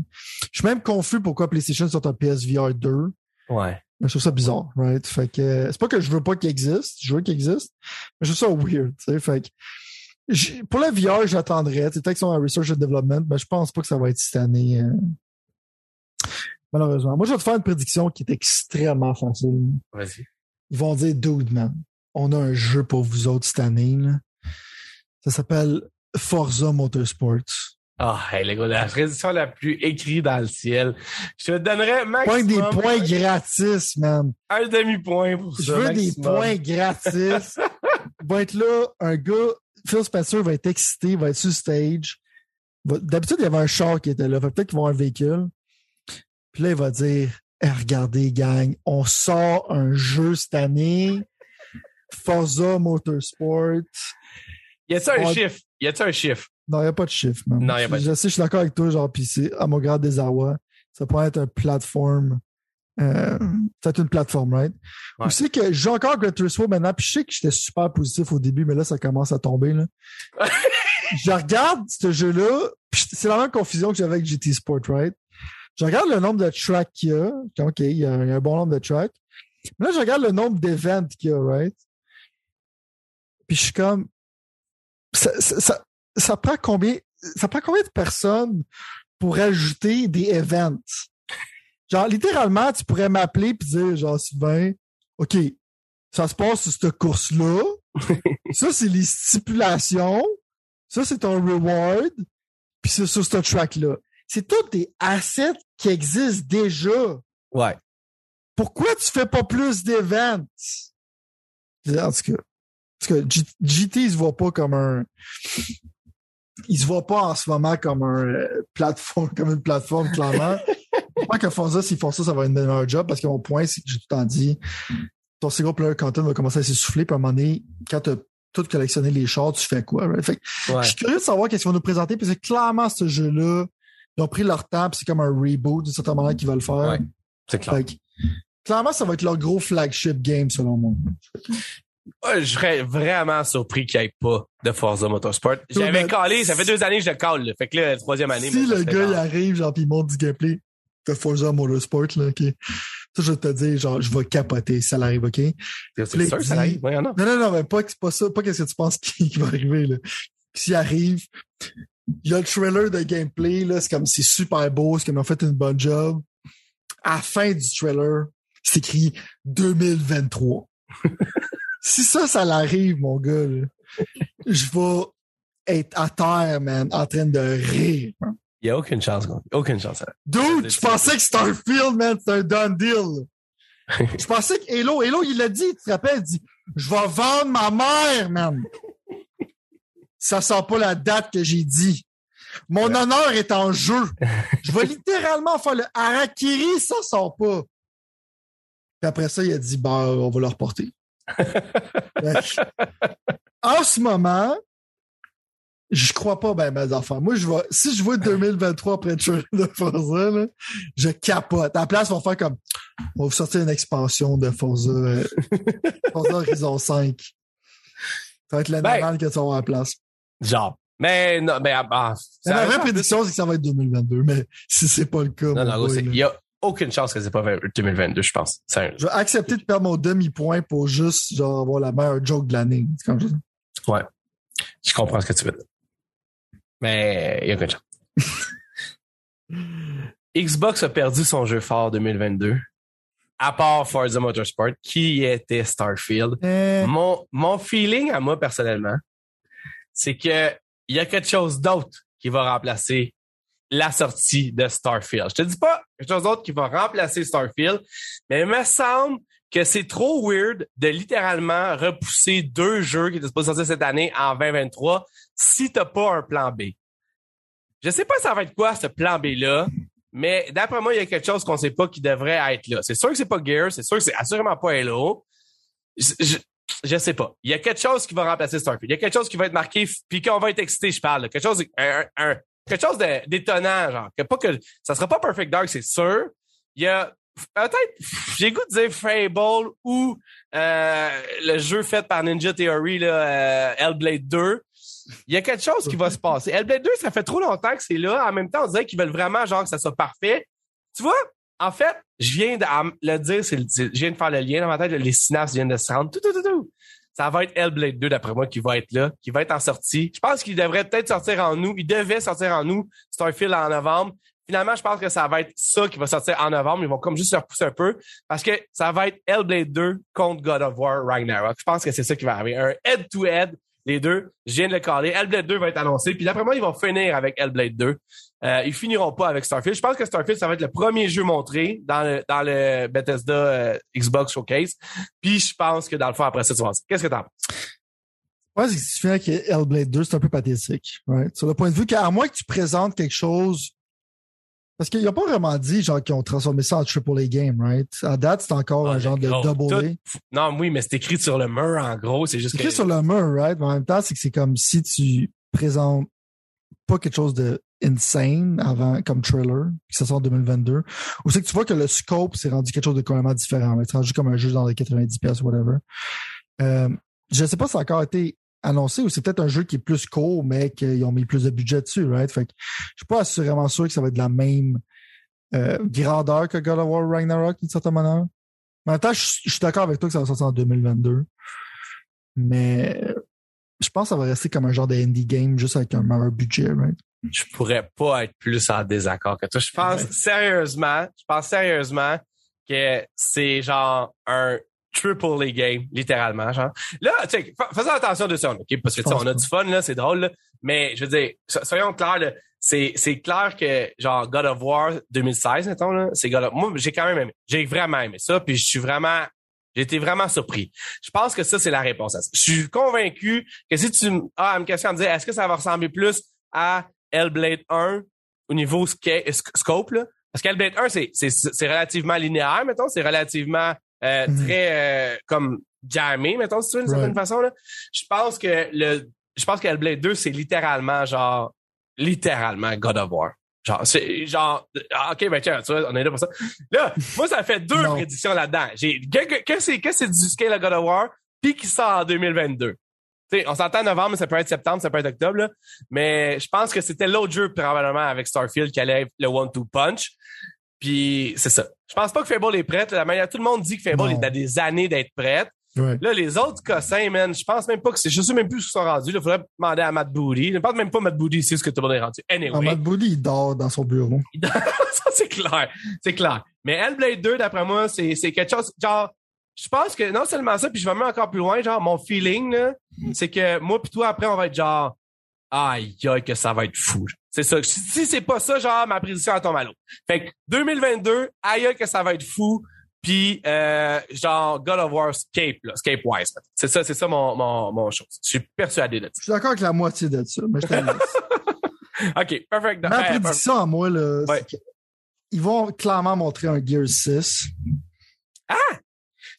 Je suis même confus pourquoi PlayStation sort un PSVR 2. Ouais. Mais je trouve ça bizarre, right? Fait que c'est pas que je veux pas qu'il existe, je veux qu'il existe, mais je trouve ça weird, tu sais? Fait que pour la VR, j'attendrais. Peut-être qu'ils sont en research and development, mais je pense pas que ça va être cette année. Euh... Malheureusement. Moi, je vais te faire une prédiction qui est extrêmement facile. Vas-y. Ils vont dire, dude, man, on a un jeu pour vous autres cette année. Là. Ça s'appelle Forza Motorsports. Ah, oh, hey, les gars, la prédiction la plus écrite dans le ciel. Je te donnerais maximum... Point des points gratis, man. Un demi-point pour ça, Je veux maximum. des points gratis. va être là, un gars, Phil Spencer va être excité, il va être sur stage. D'habitude, il y avait un char qui était là. Peut-être qu'ils vont avoir un véhicule. Puis là, il va dire, hey, regardez, gang, on sort un jeu cette année. Forza Motorsport. Y a-t-il un on... chiffre? Y a-t-il un chiffre? Non, il n'y a pas de chiffre, man. Non, n'y a pas de Je sais, je suis d'accord avec toi, genre, puis c'est à mon grand désarroi. Ça pourrait être une plateforme. Euh, peut-être une plateforme, right? Ouais. Vous savez que j'ai encore Gran Turismo maintenant, puis je sais que j'étais super positif au début, mais là, ça commence à tomber, là. je regarde ce jeu-là, c'est la même confusion que j'avais avec GT Sport, right? Je regarde le nombre de tracks qu'il y a. OK, il y a un bon nombre de tracks. Mais là, je regarde le nombre d'événements qu'il y a, right? Puis je suis comme, ça, ça, ça, prend combien, ça prend combien de personnes pour ajouter des events? Genre, littéralement, tu pourrais m'appeler et dire, genre, Sylvain, OK, ça se passe sur cette course-là. ça, c'est les stipulations. Ça, c'est ton reward. Puis c'est sur ce track-là. C'est tous des assets qui existent déjà. Ouais. Pourquoi tu fais pas plus d'events? En tout cas. Parce que GT, il se voit pas comme un. Il se voit pas en ce moment comme un euh, plateforme, comme une plateforme, clairement. Je pense que Forza, s'ils font ça, ça va être un meilleur job parce que mon point, c'est que j'ai tout le temps dit, ton single player content va commencer à s'essouffler, puis à un moment donné, quand tu as tout collectionné les chars, tu fais quoi? Right? Fait ouais. Je suis curieux de savoir qu'est-ce qu'ils vont nous présenter, parce que clairement, ce jeu-là, ils ont pris leur temps, puis c'est comme un reboot d'une certaine manière qu'ils veulent faire. Ouais, c'est clair. Fait que, clairement, ça va être leur gros flagship game, selon moi. Je serais vraiment surpris qu'il n'y ait pas de Forza Motorsport. J'avais calé, ça fait deux années que je le cale, là. Fait que là, la troisième année. Si le gars, il arrive, genre, pis il monte du gameplay de Forza Motorsport, là, OK. Ça, je vais te dire, genre, je vais capoter si ça arrive, OK? C'est sûr que ça arrive, ouais, non. Non, non, non, mais pas, pas ça, pas qu'est-ce que tu penses qui, qui va arriver, là. S'il arrive, il y a le trailer de gameplay, là, c'est comme, c'est super beau, c'est comme, ont fait une bonne job. À la fin du trailer, c'est écrit 2023. si ça, ça l'arrive, mon gars, là, je vais être à terre, man, en train de rire. Il n'y a aucune chance, aucune chance. Dude, je pensais que Starfield, man, c'était un done deal. je pensais que Halo, Halo, il l'a dit, tu te rappelles, il dit, je vais vendre ma mère, man. Ça sort pas la date que j'ai dit. Mon honneur est en jeu. Je vais littéralement faire le Harakiri, ça sort pas. Puis après ça, il a dit, bah, on va le reporter. En ce moment, je crois pas ben mes enfants. Moi, je vois, si je vois 2023 après le de Forza, là, je capote. À la place, on va faire comme, on va vous sortir une expansion de Forza, euh, Forza Horizon 5. Ça va être la Ben- normale que ça va à la place. Genre. Mais non, mais ah, ah, Mais ça- Ma vraie prédiction, c'est que ça va être 2022, mais si c'est pas le cas, Non, non, il y a aucune chance que c'est pas 2022, je pense. Un- je vais accepter de perdre mon demi-point pour juste, genre, avoir la meilleure joke de l'année. C'est comme ça. Ouais. Je comprends ce que tu veux dire. Mais il y a aucune chance. Xbox a perdu son jeu fort 2022. À part Forza Motorsport, qui était Starfield. Eh, Mon, mon feeling à moi personnellement, c'est que il y a quelque chose d'autre qui va remplacer la sortie de Starfield. Je te dis pas quelque chose d'autre qui va remplacer Starfield, mais il me semble que c'est trop weird de littéralement repousser deux jeux qui étaient supposés sortir cette année en 2023 si t'as pas un plan B. Je sais pas ça va être quoi ce plan B là, mais d'après moi il y a quelque chose qu'on sait pas qui devrait être là. C'est sûr que c'est pas Gears, c'est sûr que c'est assurément pas Halo. Je, je, je sais pas. Il y a quelque chose qui va remplacer Starfield. Il y a quelque chose qui va être marqué, puis qu'on va être excité, je parle. Quelque chose, un- quelque chose d'étonnant, genre. Que pas que ça sera pas Perfect Dark, c'est sûr. Il y a peut-être, j'ai goût de dire Fable ou euh, le jeu fait par Ninja Theory, là, euh, Hellblade 2. Il y a quelque chose qui va se passer. Hellblade 2, ça fait trop longtemps que c'est là. En même temps, on dirait qu'ils veulent vraiment genre que ça soit parfait. Tu vois, en fait, je viens de le dire, je viens de faire le lien dans ma tête, les synapses viennent de se rendre. Tout, tout, tout, tout. Ça va être Hellblade 2, d'après moi, qui va être là, qui va être en sortie. Je pense qu'il devrait peut-être sortir en nous. Il devait sortir en nous, Starfield en novembre. Finalement, je pense que ça va être ça qui va sortir en novembre. Ils vont comme juste se repousser un peu parce que ça va être Hellblade 2 contre God of War Ragnarok. Je pense que c'est ça qui va arriver. Un head-to-head, les deux. Je viens de le caler. Hellblade 2 va être annoncé. Puis d'après moi, ils vont finir avec Hellblade 2. Euh, ils finiront pas avec Starfield. Je pense que Starfield, ça va être le premier jeu montré dans le, dans le Bethesda euh, Xbox Showcase. Puis je pense que dans le fond, après ça, tu vas. Qu'est-ce que t'en penses? Ouais, c'est que tu fais que Hellblade 2, c'est un peu pathétique. Sur le point de vue qu'à moins que tu présentes quelque chose. Parce qu'il a pas vraiment dit, genre, qu'ils ont transformé ça en triple A game, right? À date, c'est encore Ah, un genre de gros, double A. tout- Non, oui, mais c'est écrit sur le mur, en gros. C'est juste que... écrit sur le mur, right? Mais en même temps, c'est que c'est comme si tu présentes pas quelque chose de insane avant, comme trailer, puis ça sort en 2022. Ou c'est que tu vois que le scope s'est rendu quelque chose de complètement différent. C'est rendu comme un jeu dans les 90 pièces ou whatever. Euh, je sais pas si ça a encore été annoncé ou c'est peut-être un jeu qui est plus court, mais qu'ils ont mis plus de budget dessus, right? Fait que je suis pas assurément sûr que ça va être de la même euh, grandeur que God of War Ragnarok d'une certaine manière. Mais en même temps, je, je suis d'accord avec toi que ça va sortir en 2022. Mais je pense que ça va rester comme un genre de indie game juste avec un meilleur budget, right? je pourrais pas être plus en désaccord que toi. Je pense Ouais. sérieusement, je pense sérieusement que c'est genre un triple A game, littéralement, genre. Là, tu sais, fa- faisons attention de ça, OK? Parce que, tu sais, on a du fun, là, c'est drôle, là. Mais, je veux dire, so- soyons clairs, là, c'est, c'est clair que, genre, God of War 2016, mettons, là, c'est God of... Moi, j'ai quand même aimé. J'ai vraiment aimé ça, puis je suis vraiment... J'ai été vraiment surpris. Je pense que ça, c'est la réponse à ça. Je suis convaincu que si tu as une question à me dire, est-ce que ça va ressembler plus à Hellblade 1 au niveau sca- scope, là? Parce qu'Hellblade 1, c'est, c'est, c'est relativement linéaire, mettons. C'est relativement euh, Mhm. très euh, comme jammé, mettons, si tu veux, d'une Right. certaine façon. Là. Je pense que le. Je pense que Hellblade 2, c'est littéralement genre littéralement God of War. Genre, c'est genre ah, OK, ben tiens, tu vois, on est là pour ça. Là, moi, ça fait deux prédictions là-dedans. J'ai que, que, c'est que c'est du scale à God of War, puis qui sort en 2022. Tu sais, on s'entend en novembre, mais ça peut être septembre, ça peut être octobre, là. Mais je pense que c'était l'autre jeu, probablement, avec Starfield, qui allait être le one-two punch. Puis c'est ça. Je pense pas que Fable est prête. La manière, tout le monde dit que Fable est à des années d'être prête. Ouais. Là, les autres cossins, man, je pense même pas que c'est. Je sais même plus où ils sont rendus. Il faudrait demander à Matt Booty. Je ne pense même pas Matt Booty ici ce que tout le monde est rendu. Ah, Anyway. Matt Booty, il dort dans son bureau. ça, c'est clair. C'est clair. Mais Hellblade 2, d'après moi, c'est, c'est quelque chose, genre, je pense que non seulement ça, puis je vais même encore plus loin, genre, mon feeling, là, c'est que moi pis toi, après, on va être genre, aïe, aïe, que ça va être fou. C'est ça. Si, c'est pas ça, genre, ma prédiction à tombe à l'eau. Fait que 2022, aïe, aïe, que ça va être fou. Puis, euh, genre, God of War Scape, là, Scape-wise. C'est ça, c'est ça mon, mon, mon chose. Je suis persuadé de ça. Je suis d'accord avec la moitié de ça, mais je te laisse. OK, perfect. Ma Ben, prédiction à moi, là, Ouais. c'est qu'ils vont clairement montrer un Gear 6. Ah!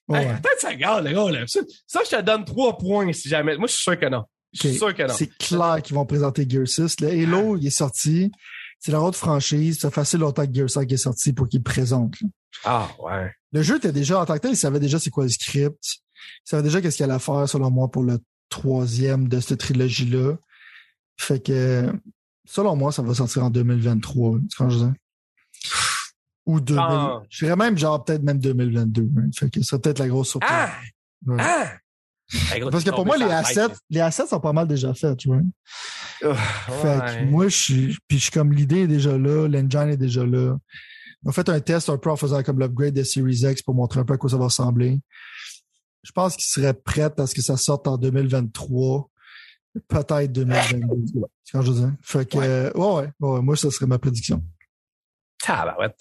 Ouais. Hey, attends une seconde, le gars, là. Ça, je te donne trois points si jamais. Moi, je suis sûr que non. Je suis Ok. sûr que non. C'est clair qu'ils vont présenter Gear 6. Le Halo, il est sorti. C'est leur autre franchise. Ça fait assez longtemps que Gear 5 est sorti pour qu'ils présentent. là. Ah, ouais. Le jeu était déjà, en tant que tel, ils savaient déjà c'est quoi le script. Ils savaient déjà qu'est-ce qu'il allait faire, selon moi, pour le troisième de cette trilogie-là. Fait que, selon moi, ça va sortir en 2023. C'est quand je dis. Ou 2000. Ah. Je dirais même, genre, peut-être même 2022. hein. Fait que ça peut-être la grosse surprise. Ah! Ouais. Ah! Parce que pour moi, les assets, tête, les assets sont pas mal déjà faits, tu vois. Fait Ouais. que moi, je suis, puis je suis comme l'idée est déjà là, l'engine est déjà là. On a fait un test un peu en faisant comme l'upgrade de Series X pour montrer un peu à quoi ça va ressembler. Je pense qu'il serait prêt à ce que ça sorte en 2023, peut-être 2022. C'est quand je dis. Fait que, Ouais. euh, ouais, ouais, ouais, moi, ça serait ma prédiction. Tabarouette.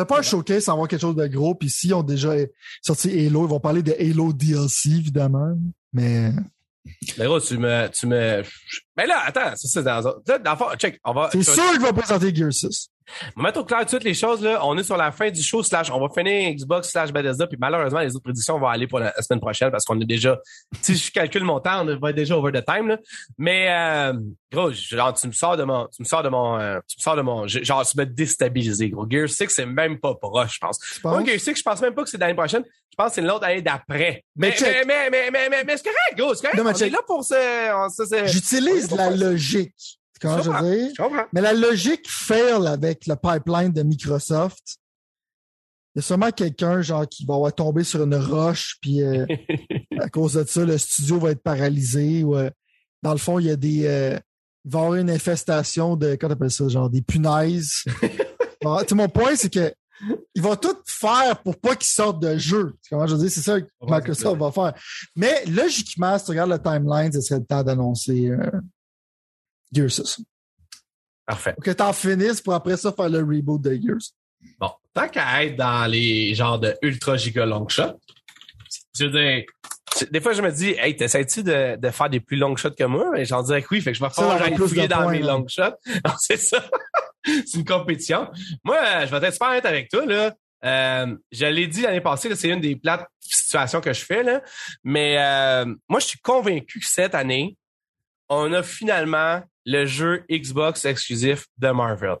C'est pas un showcase sans avoir quelque chose de gros, puis s'ils ont déjà sorti Halo, ils vont parler de Halo DLC, évidemment. Mais Mais gros, tu me, tu me, mais là, attends, ça, c'est dans, là, dans check, on va, c'est sûr qu'ils vont présenter Gear 6. On va mettre au clair tout de suite les choses, là. On est sur la fin du show, slash, on va finir Xbox slash Bethesda, puis malheureusement, les autres prédictions vont aller pour la, la semaine prochaine parce qu'on est déjà, si je calcule mon temps, on va être déjà over the time, là. Mais, euh, gros, genre, tu me sors de mon, tu me sors de mon, euh, tu me sors de mon, genre, tu m'as déstabilisé, gros. Gear 6, c'est même pas proche, je pense. Moi? Gear 6, je pense même pas que c'est l'année prochaine. Je pense que c'est l'autre année d'après. Mais Mais, mais, mais, mais, mais, mais, mais c'est correct, gros, c'est correct. Non, mais on est check. là pour ce, J'utilise la logique. Comment Je veux dire? Mais la logique fail avec le pipeline de Microsoft. Il y a sûrement quelqu'un genre qui va avoir tombé sur une roche, puis euh, à cause de ça, le studio va être paralysé. Ou, euh, dans le fond, il y a des. euh, il va y avoir une infestation de. Comment t'appelles ça? Genre des punaises. Bon, sais, mon point, c'est que ils vont tout faire pour pas qu'ils sortent de jeu. Comprends? Je veux dire, c'est ça que Microsoft va faire. Mais logiquement, si tu regardes le timeline, ce serait le temps d'annoncer euh, Gears 6. Parfait. Pour que t'en finisses pour après ça faire le reboot de Gears. Bon, tant qu'à être dans les genres de ultra giga long shot, je veux dire, des fois je me dis, hey, t'essaies-tu de, de faire des plus long shots que moi? Et j'en dirais que oui, fait que je vais falloir on que a j'aille plus fouiller dans points, mes là. long shots. Non, c'est ça. c'est une compétition. Moi, euh, je vais être super honnête avec toi, là. Euh, je l'ai dit l'année passée, c'est une des plates situations que je fais, là. Mais euh, moi, je suis convaincu que cette année, on a finalement le jeu Xbox exclusif de Marvel.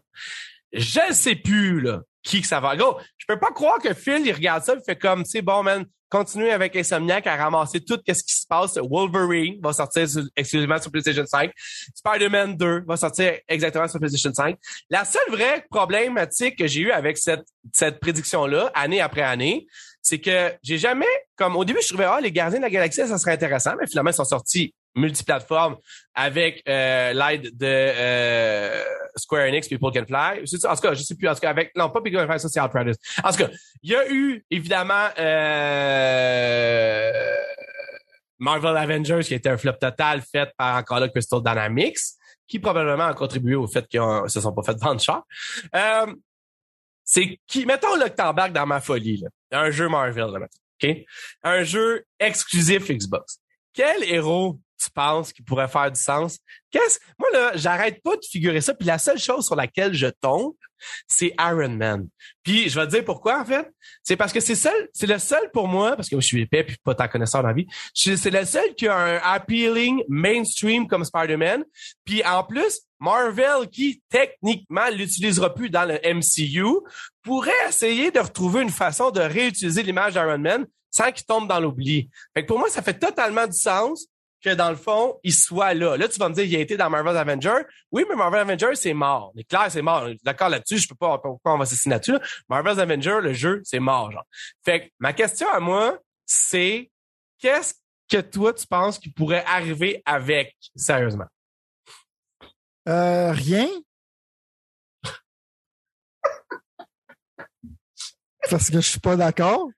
Je ne sais plus là, qui que ça va. Go, je peux pas croire que Phil il regarde ça, il fait comme, tu sais, bon man, continuez avec Insomniac à ramasser tout ce qui se passe. Wolverine va sortir exclusivement sur PlayStation 5. Spider-Man 2 va sortir exactement sur PlayStation 5. La seule vraie problématique que j'ai eu avec cette cette prédiction là, année après année, c'est que j'ai jamais, comme au début, je trouvais ah les Gardiens de la Galaxie ça serait intéressant, mais finalement ils sont sortis multiplateformes avec euh, l'aide de euh, Square Enix, People Can Fly. En tout cas, je sais plus. En tout cas, avec non pas People Can Fly, ça c'est Outriders. En tout cas, il y a eu évidemment euh, Marvel Avengers qui était un flop total fait par encore là Crystal Dynamics, qui probablement a contribué au fait qu'ils se sont pas fait vendre cher. Euh, c'est qui, mettons là que t'embarques dans ma folie, là. Un jeu Marvel, là, OK? Un jeu exclusif Xbox. Quel héros tu penses qui pourrait faire du sens? Qu'est-ce, moi, là, j'arrête pas de figurer ça, puis la seule chose sur laquelle je tombe, c'est Iron Man. Puis, je vais te dire pourquoi, en fait. C'est parce que c'est seul, c'est le seul pour moi, parce que je suis épais puis pas tant connaisseur dans la vie. C'est le seul qui a un appealing mainstream comme Spider-Man. Puis, en plus, Marvel, qui techniquement l'utilisera plus dans le MCU, pourrait essayer de retrouver une façon de réutiliser l'image d'Iron Man sans qu'il tombe dans l'oubli. Fait que pour moi, ça fait totalement du sens que dans le fond, il soit là. Là, tu vas me dire, il a été dans Marvel's Avengers. Oui, mais Marvel's Avengers, c'est mort. C'est clair, c'est mort. D'accord là-dessus, je peux pas, pourquoi on va s'assiner là-dessus. là? Marvel's Avengers, le jeu, c'est mort, genre. Fait que ma question à moi, c'est qu'est-ce que toi, tu penses qui pourrait arriver avec, sérieusement? Euh, rien. Parce que je suis pas d'accord.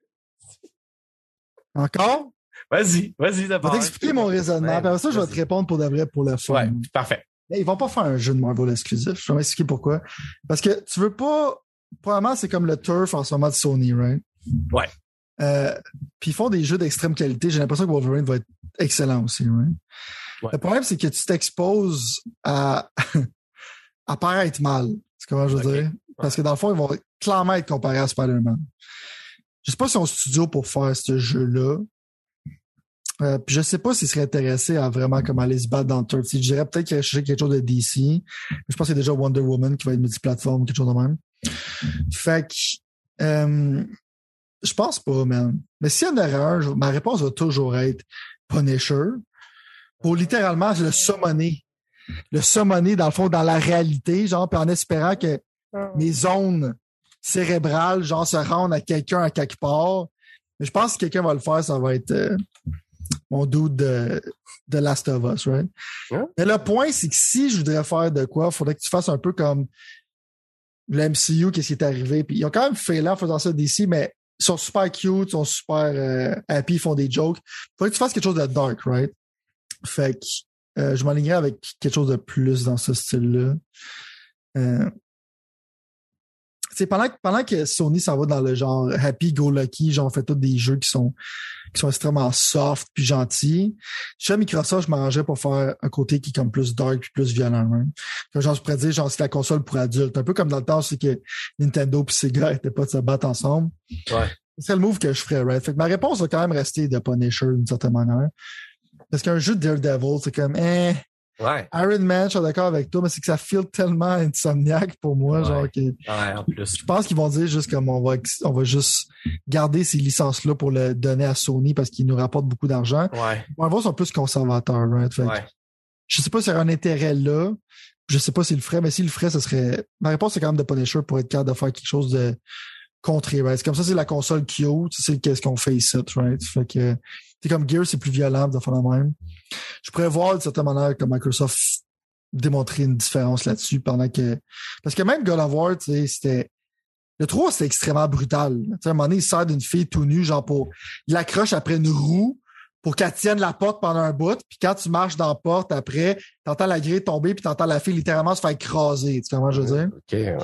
Encore? Vas-y, vas-y Je vais d'abord. t'expliquer mon raisonnement. Après ça, je vais te répondre pour de vrai pour le fun. Ouais, parfait. Mais Ils vont pas faire un jeu de Marvel exclusif. Je vais m'expliquer pourquoi. Parce que tu veux pas. Probablement, c'est comme le turf en ce moment de Sony, right? Ouais. Euh, puis ils font des jeux d'extrême qualité. J'ai l'impression que Wolverine va être excellent aussi, right? Ouais. Le problème, c'est que tu t'exposes à, à paraître mal. C'est comment je veux dire? Parce que dans le fond, ils vont clairement être comparés à Spider-Man. Je sais pas si on studio pour faire ce jeu-là. Euh, puis je sais pas s'ils seraient intéressés à vraiment comme aller se battre dans le turf. Je dirais peut-être qu'ils chercher quelque chose de DC. Je pense qu'il y a déjà Wonder Woman qui va être multiplateforme, quelque chose de même. Fait que euh, je pense pas, man. Mais s'il y en aurait un, je- ma réponse va toujours être Punisher. Pour littéralement le summoner. Le summoner, dans le fond, dans la réalité, genre, puis en espérant que mes zones cérébrales, genre, se rendent à quelqu'un à quelque part. Mais je pense que si quelqu'un va le faire, ça va être euh, mon doute de, de Last of Us, right? Mais le point, c'est que si je voudrais faire de quoi, il faudrait que tu fasses un peu comme le MCU, qu'est-ce qui est arrivé. Puis ils ont quand même fait là en faisant ça d'ici, mais ils sont super cute, ils sont super euh, happy, ils font des jokes. Faudrait que tu fasses quelque chose de dark, right? Fait que euh, je m'alignerais avec quelque chose de plus dans ce style-là. Euh, tu sais, pendant, que- pendant que Sony s'en va dans le genre happy go lucky, genre on fait tous des jeux qui sont qui sont extrêmement soft puis gentils. Chez Microsoft, je m'arrangerais pour faire un côté qui est comme plus dark puis plus violent. Hein. Comme genre je pourrais dire genre c'est la console pour adultes, un peu comme dans le temps c'est que Nintendo puis Sega étaient pas de se battre ensemble. Ouais. C'est le move que je ferais, right? Fait que ma réponse va quand même rester de Punisher d'une certaine manière. Parce qu'un jeu de Daredevil, c'est comme eh, Ouais. Iron Man, je suis d'accord avec toi, mais c'est que ça feel tellement insomniaque pour moi, Ouais. genre que Ouais, en plus. je pense qu'ils vont dire juste comme on va on va juste garder ces licences-là pour le donner à Sony parce qu'ils nous rapportent beaucoup d'argent. Ouais. Marvel sont plus conservateurs, right? Fait que Ouais. Je sais pas s'il y a un intérêt là. Je sais pas s'il le ferait, mais s'il le ferait, ce serait. Ma réponse, c'est quand même de Punisher pour être capable de faire quelque chose de contré, right? C'est comme ça, c'est la console cute, c'est qu'est-ce qu'on fait ici, right? Fait que c'est comme Gear, c'est plus violent de faire la même. Je pourrais voir de certaine manière que Microsoft démontrer une différence là-dessus pendant que. Parce que même God of War, tu sais, c'était. Le 3, c'était extrêmement brutal. Tu sais, à un moment donné, il sert d'une fille tout nue, genre pour. Il accroche après une roue pour qu'elle tienne la porte pendant un bout. Puis quand tu marches dans la porte après, t'entends la grille tomber puis t'entends la fille littéralement se faire écraser. Tu sais comment je veux dire? OK. ouais.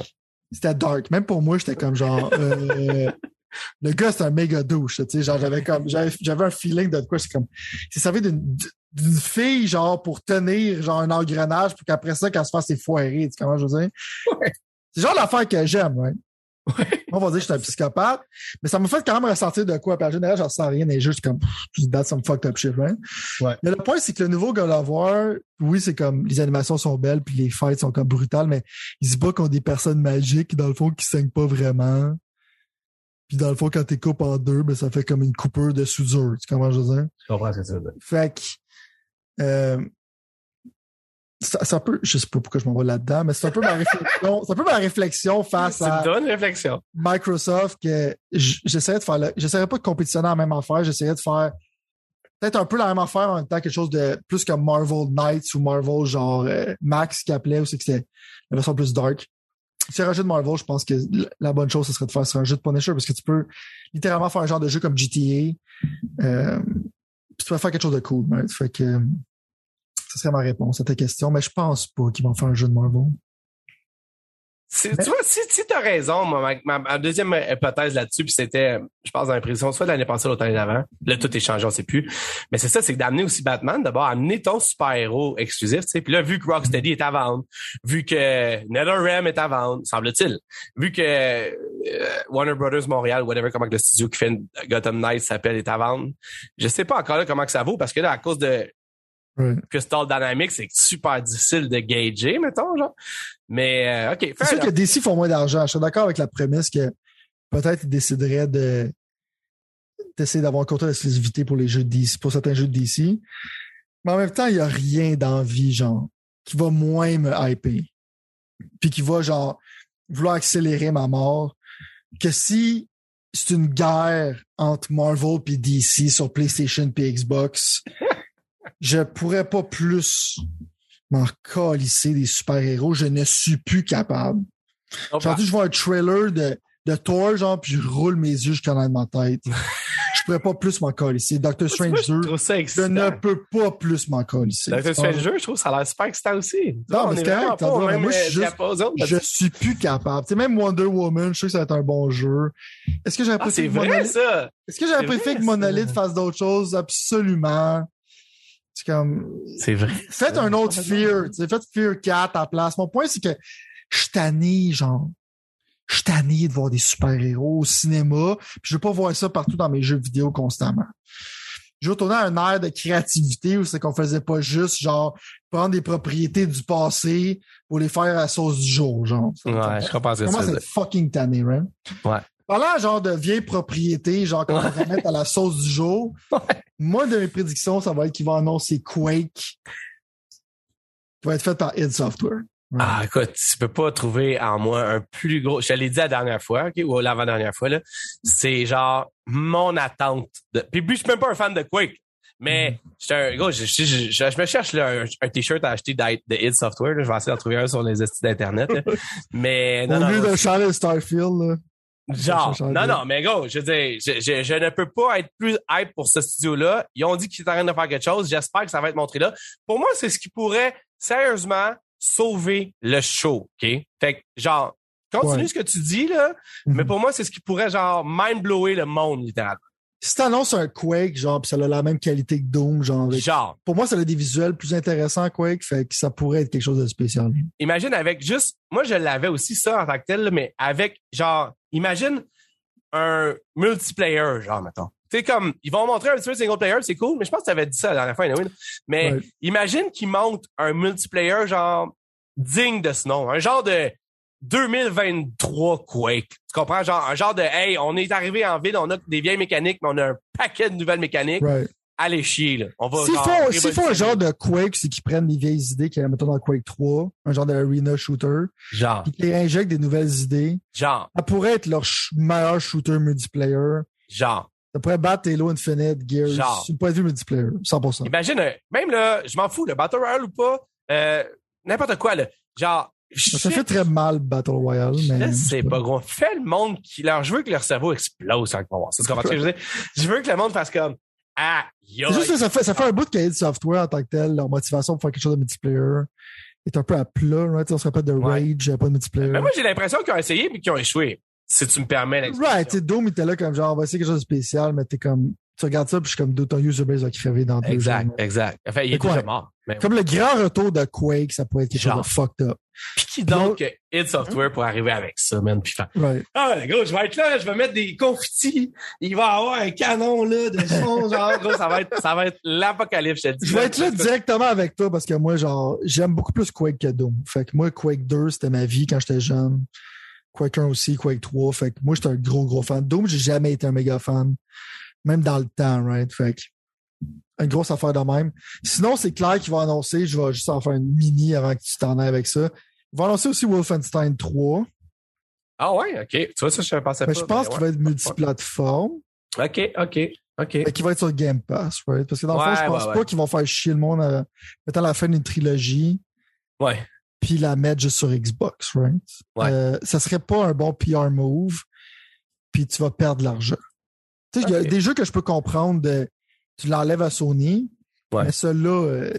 C'était dark. Même pour moi, j'étais comme genre. euh, le gars, c'est un méga douche. Tu sais, genre, j'avais comme. J'avais, un feeling de quoi. C'est comme. C'est servi d'une d'une fille, genre, pour tenir, genre, un engrenage pour qu'après ça, qu'elle se fasse effoirer. Tu sais comment je veux dire? Ouais. C'est genre l'affaire que j'aime? Ouais. On va dire que je suis un psychopathe, mais ça m'a fait quand même ressentir de quoi. Puis en général, j'en sens rien. Je suis comme, that's some fucked up shit, right? Ouais. Mais le point, c'est que le nouveau God of War, oui, c'est comme, les animations sont belles, puis les fights sont comme brutales, mais ils se battent contre des personnes magiques, dans le fond, qui saignent pas vraiment. Puis dans le fond, quand t'es coupes en deux, ben, ça fait comme une coupure de soudure. Tu comprends, je veux dire? Je comprends ce que tu veux dire. Fait que, euh, ça, ça peut, je sais pas pourquoi je m'en vais là-dedans, mais c'est un peu ma réflexion, c'est un peu ma réflexion face C'est à une réflexion. Microsoft que j- j'essaierais de faire, le- j'essaierais pas de compétitionner en même affaire, j'essaierais de faire peut-être un peu la même affaire en même temps quelque chose de plus comme Marvel Knights ou Marvel genre euh, Max qui appelait ou c'est que c'était la version plus dark. Si un jeu de Marvel, je pense que la bonne chose, ce serait de faire sur un jeu de Punisher parce que tu peux littéralement faire un genre de jeu comme GTA. Euh, puis tu peux faire quelque chose de cool. right? Fait que euh, ça serait ma réponse à ta question, mais je pense pas qu'ils vont faire un jeu de Marvel. Si- tu vois, si, si t'as raison, moi, ma, ma- ma deuxième hypothèse là-dessus, puis c'était, je pense, dans l'impression, soit l'année passée l'autre année d'avant. Là, tout est changé, on sait plus. Mais c'est ça, c'est d'amener aussi Batman, d'abord, amener ton super-héros exclusif, tu sais. Puis là, vu que Rocksteady est à vendre, vu que NetherRealm est à vendre, semble-t-il, vu que euh, Warner Brothers Montréal, whatever, comment que le studio qui fait Gotham Knights s'appelle, est à vendre, je sais pas encore là comment que ça vaut, parce que là, à cause de Ouais. Crystal Dynamics, c'est super difficile de gager, mettons, genre. Mais, euh, OK, C'est sûr que DC font moins d'argent. Je suis d'accord avec la prémisse que peut-être ils décideraient de d'essayer d'avoir un contrat d'exclusivité pour les jeux de DC, pour certains jeux de DC. Mais en même temps, il n'y a rien d'envie, genre, qui va moins me hyper. Puis qui va, genre, vouloir accélérer ma mort. Que si c'est une guerre entre Marvel puis DC sur PlayStation puis Xbox, je pourrais pas plus m'en calisser des super-héros. Je ne suis plus capable. Aujourd'hui, je vois un trailer de, de Thor, genre, puis je roule mes yeux arrière de ma tête. je pourrais pas plus m'en calisser. Doctor Strange je 2, trouve ça je ne peux pas plus m'en calisser. Doctor Strange 2, je trouve que ça a l'air super excitant aussi. Non, On mais est c'est correct, moi, je suis euh, juste- Je suis plus capable. Tu sais, même Wonder Woman, je sais que ça va être un bon jeu. Est-ce que j'aurais Ah, préféré que vrai, Monolith, est-ce que j'aurais préféré que Monolith fasse d'autres choses? Absolument. C'est comme, C'est vrai. faites un autre Fear, faites Fear 4 à la place. Mon point, c'est que je suis tanné, genre, je suis tanné de voir des super-héros au cinéma, puis je veux pas voir ça partout dans mes jeux vidéo constamment. Je veux retourner à un air de créativité où c'est qu'on faisait pas juste, genre, prendre des propriétés du passé pour les faire à la sauce du jour, genre. Ouais, je comprends ce que Comment c'est fucking tanné, right? Ouais. Parlant genre de vieilles propriétés, genre qu'on va remettre à la sauce du jour, moi de mes prédictions, ça va être qu'il va annoncer Quake qui va être fait par id Software. Ouais. Ah, écoute, tu peux pas trouver en moi un plus gros. Je te l'ai dit la dernière fois, ok, ou l'avant-dernière fois, là. C'est genre mon attente. De... Puis, puis je suis même pas un fan de Quake. Mais j'étais un gros, je, je, je, je me cherche là, un, un t-shirt à acheter de id Software. là. Je vais essayer d'en trouver un sur les sites d'internet. Mais non, Au non, lieu non, de Charlie Starfield, là. Genre, non, non, mais gros, je veux dire, je, je, je ne peux pas être plus hype pour ce studio-là. Ils ont dit qu'ils étaient en train de faire quelque chose. J'espère que ça va être montré là. Pour moi, c'est ce qui pourrait, sérieusement, sauver le show, OK? Fait que, genre, continue Ouais. ce que tu dis, là, mais Mhm. pour moi, c'est ce qui pourrait, genre, mind-blower le monde, littéralement. Si t'annonces un Quake, genre, pis ça a la même qualité que Doom, genre, Genre, pour moi, ça a des visuels plus intéressants, Quake, fait que ça pourrait être quelque chose de spécial. imagine avec juste, moi, je l'avais aussi, ça, en tant que tel, là, mais avec, genre, imagine un multiplayer, genre, mettons. Tu sais, comme, ils vont montrer un petit peu single player, c'est cool, mais je pense que tu avais dit ça la dernière fois, anyway, là. Mais Ouais. imagine qu'ils montent un multiplayer, genre, digne de ce nom. Un genre de 2023 Quake. Tu comprends? Genre, un genre de, hey, on est arrivé en ville, on a des vieilles mécaniques, mais on a un paquet de nouvelles mécaniques. Right. Allez chier, là. On va, révolutionner. font un genre de Quake, c'est qu'ils prennent les vieilles idées qu'il y a, mettons, dans Quake 3, un genre de arena shooter, Genre, puis qu'ils injectent des nouvelles idées. genre, Ça pourrait être leur meilleur shooter multiplayer. genre. Ça pourrait battre Halo Infinite, Gears, Genre. sur le point de vue multiplayer, 100%. Imagine, euh, même là, je m'en fous, le Battle Royale ou pas, euh, n'importe quoi, là. Genre, Ça fait très mal, Battle Royale, mais... Sais pas gros. Fais le monde qui leur, je veux que leur cerveau explose quand ils vont voir ça. Tu comprends ce que je veux dire? Je veux que le monde fasse comme, ah, yo. C'est juste que ça fait, ça fait un bout de cahier de software en tant que tel, leur motivation pour faire quelque chose de multiplayer est un peu à plat, right? On se rappelle de Ouais. Rage, a pas de multiplayer. Mais moi, j'ai l'impression qu'ils ont essayé mais qu'ils ont échoué. Si tu me permets l'expression. Right, tu Doom était là comme genre, on va essayer quelque chose de spécial, mais t'es comme, tu regardes ça, puis je suis comme, ton user base va crever dans deux Exact, jours. exact. Enfin, il est quoi? déjà mort. Mais Comme le grand retour de Quake, ça pourrait être quelque Genre. chose de fucked up. Puis qui donc id Software pour arriver avec ça, man? Puis faire, Right. ah, gros, je vais être là, je vais mettre des confettis. Il va avoir un canon, là, de son, genre, gros, ça va être, ça va être l'apocalypse, je te dis. Je vais être là directement avec toi parce que moi, genre, j'aime beaucoup plus Quake que Doom. Fait que moi, Quake 2, c'était ma vie quand j'étais jeune. Quake 1 aussi, Quake 3. Fait que moi, j'étais un gros, gros fan. Doom, j'ai jamais été un méga fan. Même dans le temps, right? Fait que une grosse affaire de même. Sinon, c'est clair qu'il va annoncer, je vais juste en faire une mini avant que tu t'en ailles avec ça. Il va annoncer aussi Wolfenstein 3. Ah ouais, ok. Tu vois, ça, je ne pensais Mais pas. je pense qu'il va être multiplateforme. OK, OK, OK. et qu'il va être sur Game Pass, right? Parce que dans le fond, je pense ouais, pas qu'ils vont faire chier le monde à mettre à la fin d'une trilogie. Ouais. puis la mettre juste sur Xbox, right? Ouais. Euh, ça serait pas un bon PR move, puis tu vas perdre de l'argent. Tu sais, il y a des jeux que je peux comprendre de tu l'enlèves à Sony, Ouais. mais ceux-là, euh,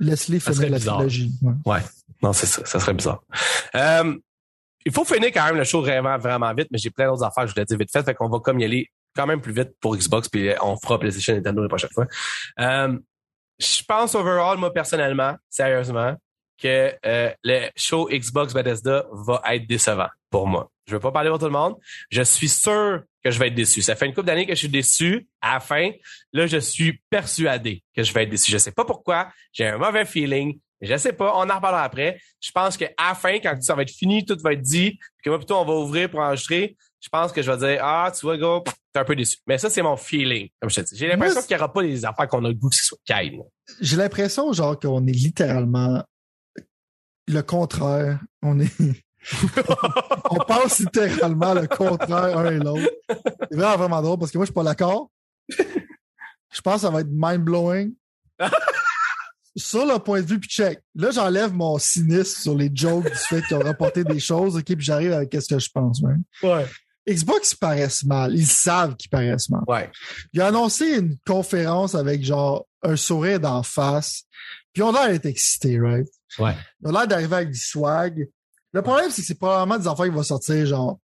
laisse-les finir la bizarre. trilogie. Ouais. Non, c'est ça. Ça serait bizarre. Euh, il faut finir quand même le show vraiment, vraiment vite, mais j'ai plein d'autres affaires que je voulais dire vite fait. Fait qu'on va comme y aller quand même plus vite pour Xbox, puis on fera PlayStation et Nintendo la prochaine fois. Euh, je pense overall, moi, personnellement, sérieusement, que euh, le show Xbox Bethesda va être décevant pour moi. Je veux pas parler pour tout le monde. Je suis sûr que je vais être déçu. Ça fait une couple d'années que je suis déçu. À la fin, là, je suis persuadé que je vais être déçu. Je sais pas pourquoi. J'ai un mauvais feeling. Je sais pas. On en reparlera après. Je pense qu'à la fin, quand ça va être fini, tout va être dit, puis que moi, plutôt, on va ouvrir pour enregistrer, je pense que je vais dire, ah, tu vois, gars, t'es un peu déçu. Mais ça, c'est mon feeling, comme je te dis. J'ai l'impression qu'il n'y aura pas des affaires qu'on a le goût que ce soit calme. J'ai l'impression, genre, qu'on est littéralement le contraire. On est. on pense littéralement le contraire un et l'autre. C'est vraiment, vraiment drôle parce que moi, je suis pas d'accord. Je pense que ça va être mind-blowing. Sur le point de vue, puis check. Là, j'enlève mon cynisme sur les jokes du fait qu'ils ont rapporté des choses, ok, puis j'arrive avec ce que je pense, man. Ouais. Xbox, ils paraissent mal. Ils savent qu'ils paraissent mal. Ouais. Il a annoncé une conférence avec genre un sourire d'en face. Puis on a l'air d'être excités, right? Ouais. Ils ont l'air d'arriver avec du swag. Le problème, c'est que c'est probablement des enfants qui vont sortir genre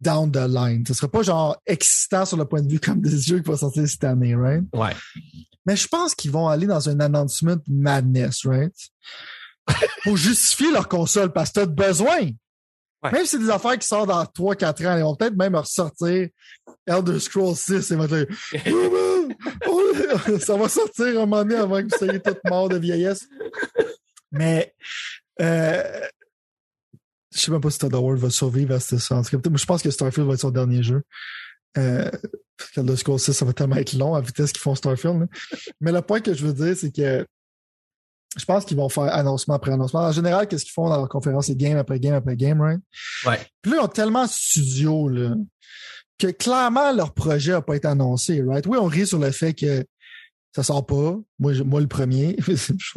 down the line. Ce serait pas genre excitant sur le point de vue comme des jeux qui vont sortir cette année, right? Ouais. Mais je pense qu'ils vont aller dans un announcement madness, right? Pour justifier leur console parce que t'as besoin. Ouais. Même si c'est des affaires qui sortent dans 3-4 ans, ils vont peut-être même ressortir Elder Scrolls 6 et vont dire Oh! Oh, ça va sortir un moment donné avant que vous soyez tous morts de vieillesse. Mais euh, je sais même pas si Todd Howard va survivre à cas, peut-être- je pense que Starfield va être son dernier jeu. Euh, parce que Elder Scrolls 6, ça va tellement être long à vitesse qu'ils font Starfield. là. Mais le point que je veux dire, c'est que je pense qu'ils vont faire annoncement après annoncement. En général, qu'est-ce qu'ils font dans leur conférence? C'est game après game après game, right? Ouais. Puis là, ils ont tellement de studios, là, que clairement, leur projet n'a pas été annoncé, right? Oui, on rit sur le fait que ça sort pas. Moi, je- moi le premier. je,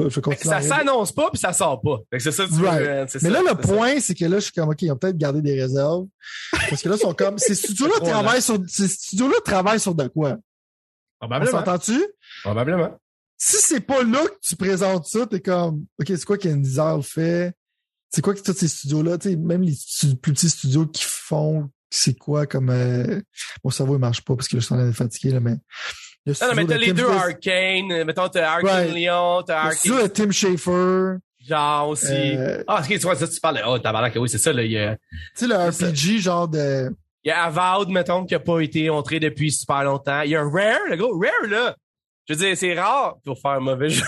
je à ça s'annonce pas puis ça sort pas. C'est ça, tu Right. c'est Mais ça, là, le point, c'est que là, je suis comme, OK, ils ont peut-être gardé des réserves. Parce que là, ils sont comme, ces studios-là travaillent sur, ces studios-là travaillent sur de quoi? Probablement. s'entend-tu? Probablement. Si c'est pas là que tu présentes ça, t'es comme, OK, c'est quoi qu'Endzar fait? C'est quoi que tous ces studios-là? Tu sais, même les plus petits studios qui font, c'est quoi comme, euh... mon cerveau, il marche pas parce que je suis en train d'être fatigué, là, mais. Le Non, non, mais t'as les Tim deux Arcane. euh, Mettons, t'as Arcane Right. Lyon, t'as Le de Arcane Tim Schafer. genre aussi. Euh, Ah, ok, tu vois, ça, tu parles de, oh, tabarnak, oui, c'est ça, là, il y a, tu sais, le. RPG, genre de, il y a Avowed, mettons, qui a pas été montré depuis super longtemps. Il y a Rare, le gars, Rare, là. Je veux dire, c'est rare pour faire un mauvais jeu.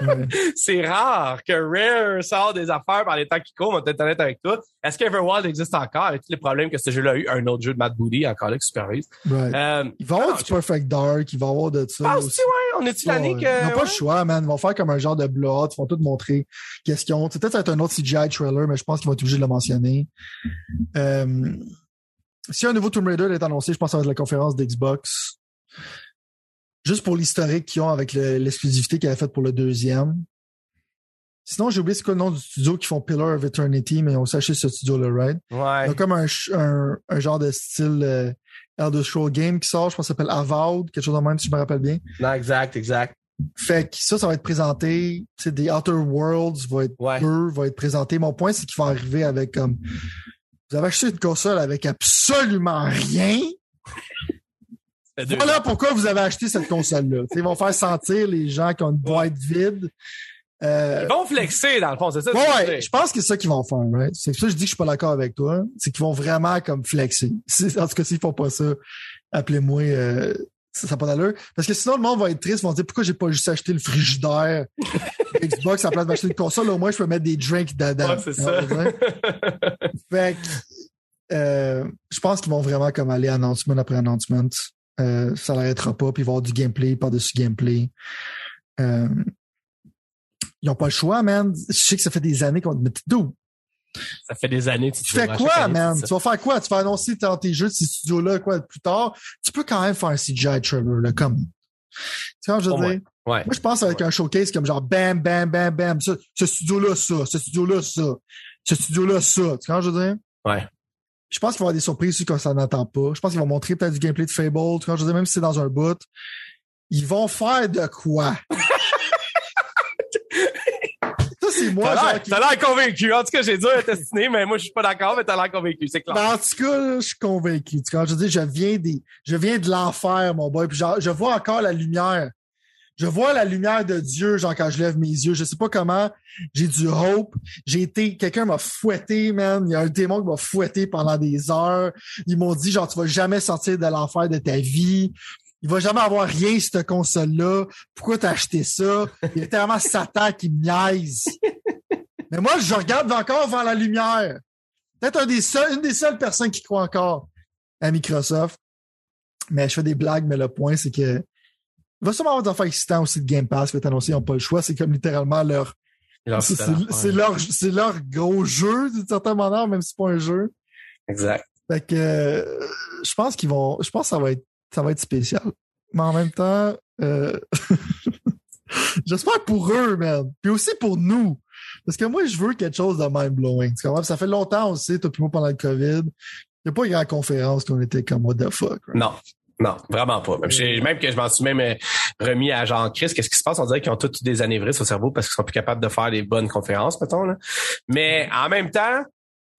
c'est rare que Rare sort des affaires par les temps qui courent, on va honnête avec toi. Est-ce qu'Everwild existe encore? Avec tous les problèmes que ce jeu-là a eu? Un autre jeu de Matt Booty, encore là, qui supervise. right. Euh, Il va y avoir Ah, du je- Perfect Dark, il va y avoir de ça. aussi. ouais? On est-tu l'année Ouais, que... Ils n'ont pas le choix, man. Ils vont faire comme un genre de Blood. Ils vont tout montrer qu'est-ce qu'ils ont. C'est Peut-être ça va être un autre CGI trailer, mais je pense qu'ils vont être obligés de le mentionner. Euh, si un nouveau Tomb Raider est annoncé, je pense que ça va être la conférence d'Xbox. Juste pour l'historique qu'ils ont avec le- l'exclusivité qu'ils avaient faite pour le deuxième. Sinon, j'ai oublié c'est quoi le nom du studio qui font Pillar of Eternity, mais on s'est acheté ce studio-là, right? Ouais. Comme un, ch- un, un genre de style euh, Elder Scroll Game qui sort, je pense que ça s'appelle Avowed, quelque chose de même, si je me rappelle bien. Non, exact, exact. Fait que ça, ça va être présenté. Tu des Outer Worlds va être Ouais. deux, va être présenté. Mon point, c'est qu'il va arriver avec comme. Vous avez acheté une console avec absolument rien? Voilà pourquoi vous avez acheté cette console-là. Ils vont faire sentir les gens qui ont une boîte vide. Euh, Ils vont flexer, dans le fond, c'est ça? Ouais, je pense que c'est ça qu'ils vont faire, right? C'est pour ça que je dis que je suis pas d'accord avec toi. C'est qu'ils vont vraiment comme flexer. En tout cas, s'ils font pas ça, appelez-moi, euh, ça n'a pas d'allure. Parce que sinon, le monde va être triste, ils vont dire pourquoi j'ai pas juste acheté le frigidaire Xbox à la place d'acheter une console, au moins je peux mettre des drinks dedans. Ouais, c'est ça. Fait que, euh, je pense qu'ils vont vraiment comme aller announcement après announcement. Euh, ça l'arrêtera pas, puis il va y avoir du gameplay par-dessus gameplay. Euh, ils n'ont pas le choix, man. Je sais que ça fait des années qu'on te met d'où? Ça fait des années. Tu fais quoi, man? Tu vas faire quoi? Tu vas annoncer dans tes jeux de ces studios-là, quoi, plus tard? Tu peux quand même faire un CGI trailer, là, comme. Tu vois, je veux dire? Ouais. Moi, je pense avec un showcase comme genre bam, bam, bam, bam. Ça, ce studio-là, ça. Ce studio-là, ça. Ce studio-là, ça. Tu vois, je veux dire? Ouais. Je pense qu'il va y avoir des surprises aussi quand ça n'attend pas. Je pense qu'ils vont montrer peut-être du gameplay de Fable. Vois, je dire, même si c'est dans un bout. Ils vont faire de quoi? ça, c'est moi, T'as l'air- qui- t'as l'air convaincu. En tout cas, j'ai dur à tester, mais moi, je suis pas d'accord, mais t'as l'air convaincu, c'est clair. Ben, en tout cas, je suis convaincu. Vois, je dire, je viens des, je viens de l'enfer, mon boy. Puis genre, je vois encore la lumière. Je vois la lumière de Dieu, genre, quand je lève mes yeux. Je sais pas comment. J'ai du hope. J'ai été, quelqu'un m'a fouetté, man. Il y a un démon qui m'a fouetté pendant des heures. Ils m'ont dit, genre, tu vas jamais sortir de l'enfer de ta vie. Il va jamais avoir rien, cette console-là. Pourquoi t'as acheté ça? Il y a tellement Satan qui me. Mais moi, je regarde encore vers la lumière. Peut-être une des seules personnes qui croit encore à Microsoft. Mais je fais des blagues, mais le point, c'est que il va sûrement avoir des affaires excitantes aussi de Game Pass qui va être annoncé, ils n'ont pas le choix. C'est comme littéralement leur, c'est, ouais. leur, c'est leur gros jeu, d'une certaine manière, même si c'est pas un jeu. Exact. Fait que, euh, je pense qu'ils vont, je pense que ça va être, ça va être spécial. Mais en même temps, euh, j'espère pour eux, man. Puis aussi pour nous. Parce que moi, je veux quelque chose de mind-blowing. Ça fait longtemps aussi, toi puis moi, pendant le COVID. Il n'y a pas une grande conférence qu'on était comme, what the fuck, right? Non. Non, vraiment pas. Même, même que je m'en suis même euh, remis à Jean Chris. Qu'est-ce qui se passe? On dirait qu'ils ont tous des anévrismes au cerveau parce qu'ils sont plus capables de faire des bonnes conférences, mettons. Là. Mais en même temps,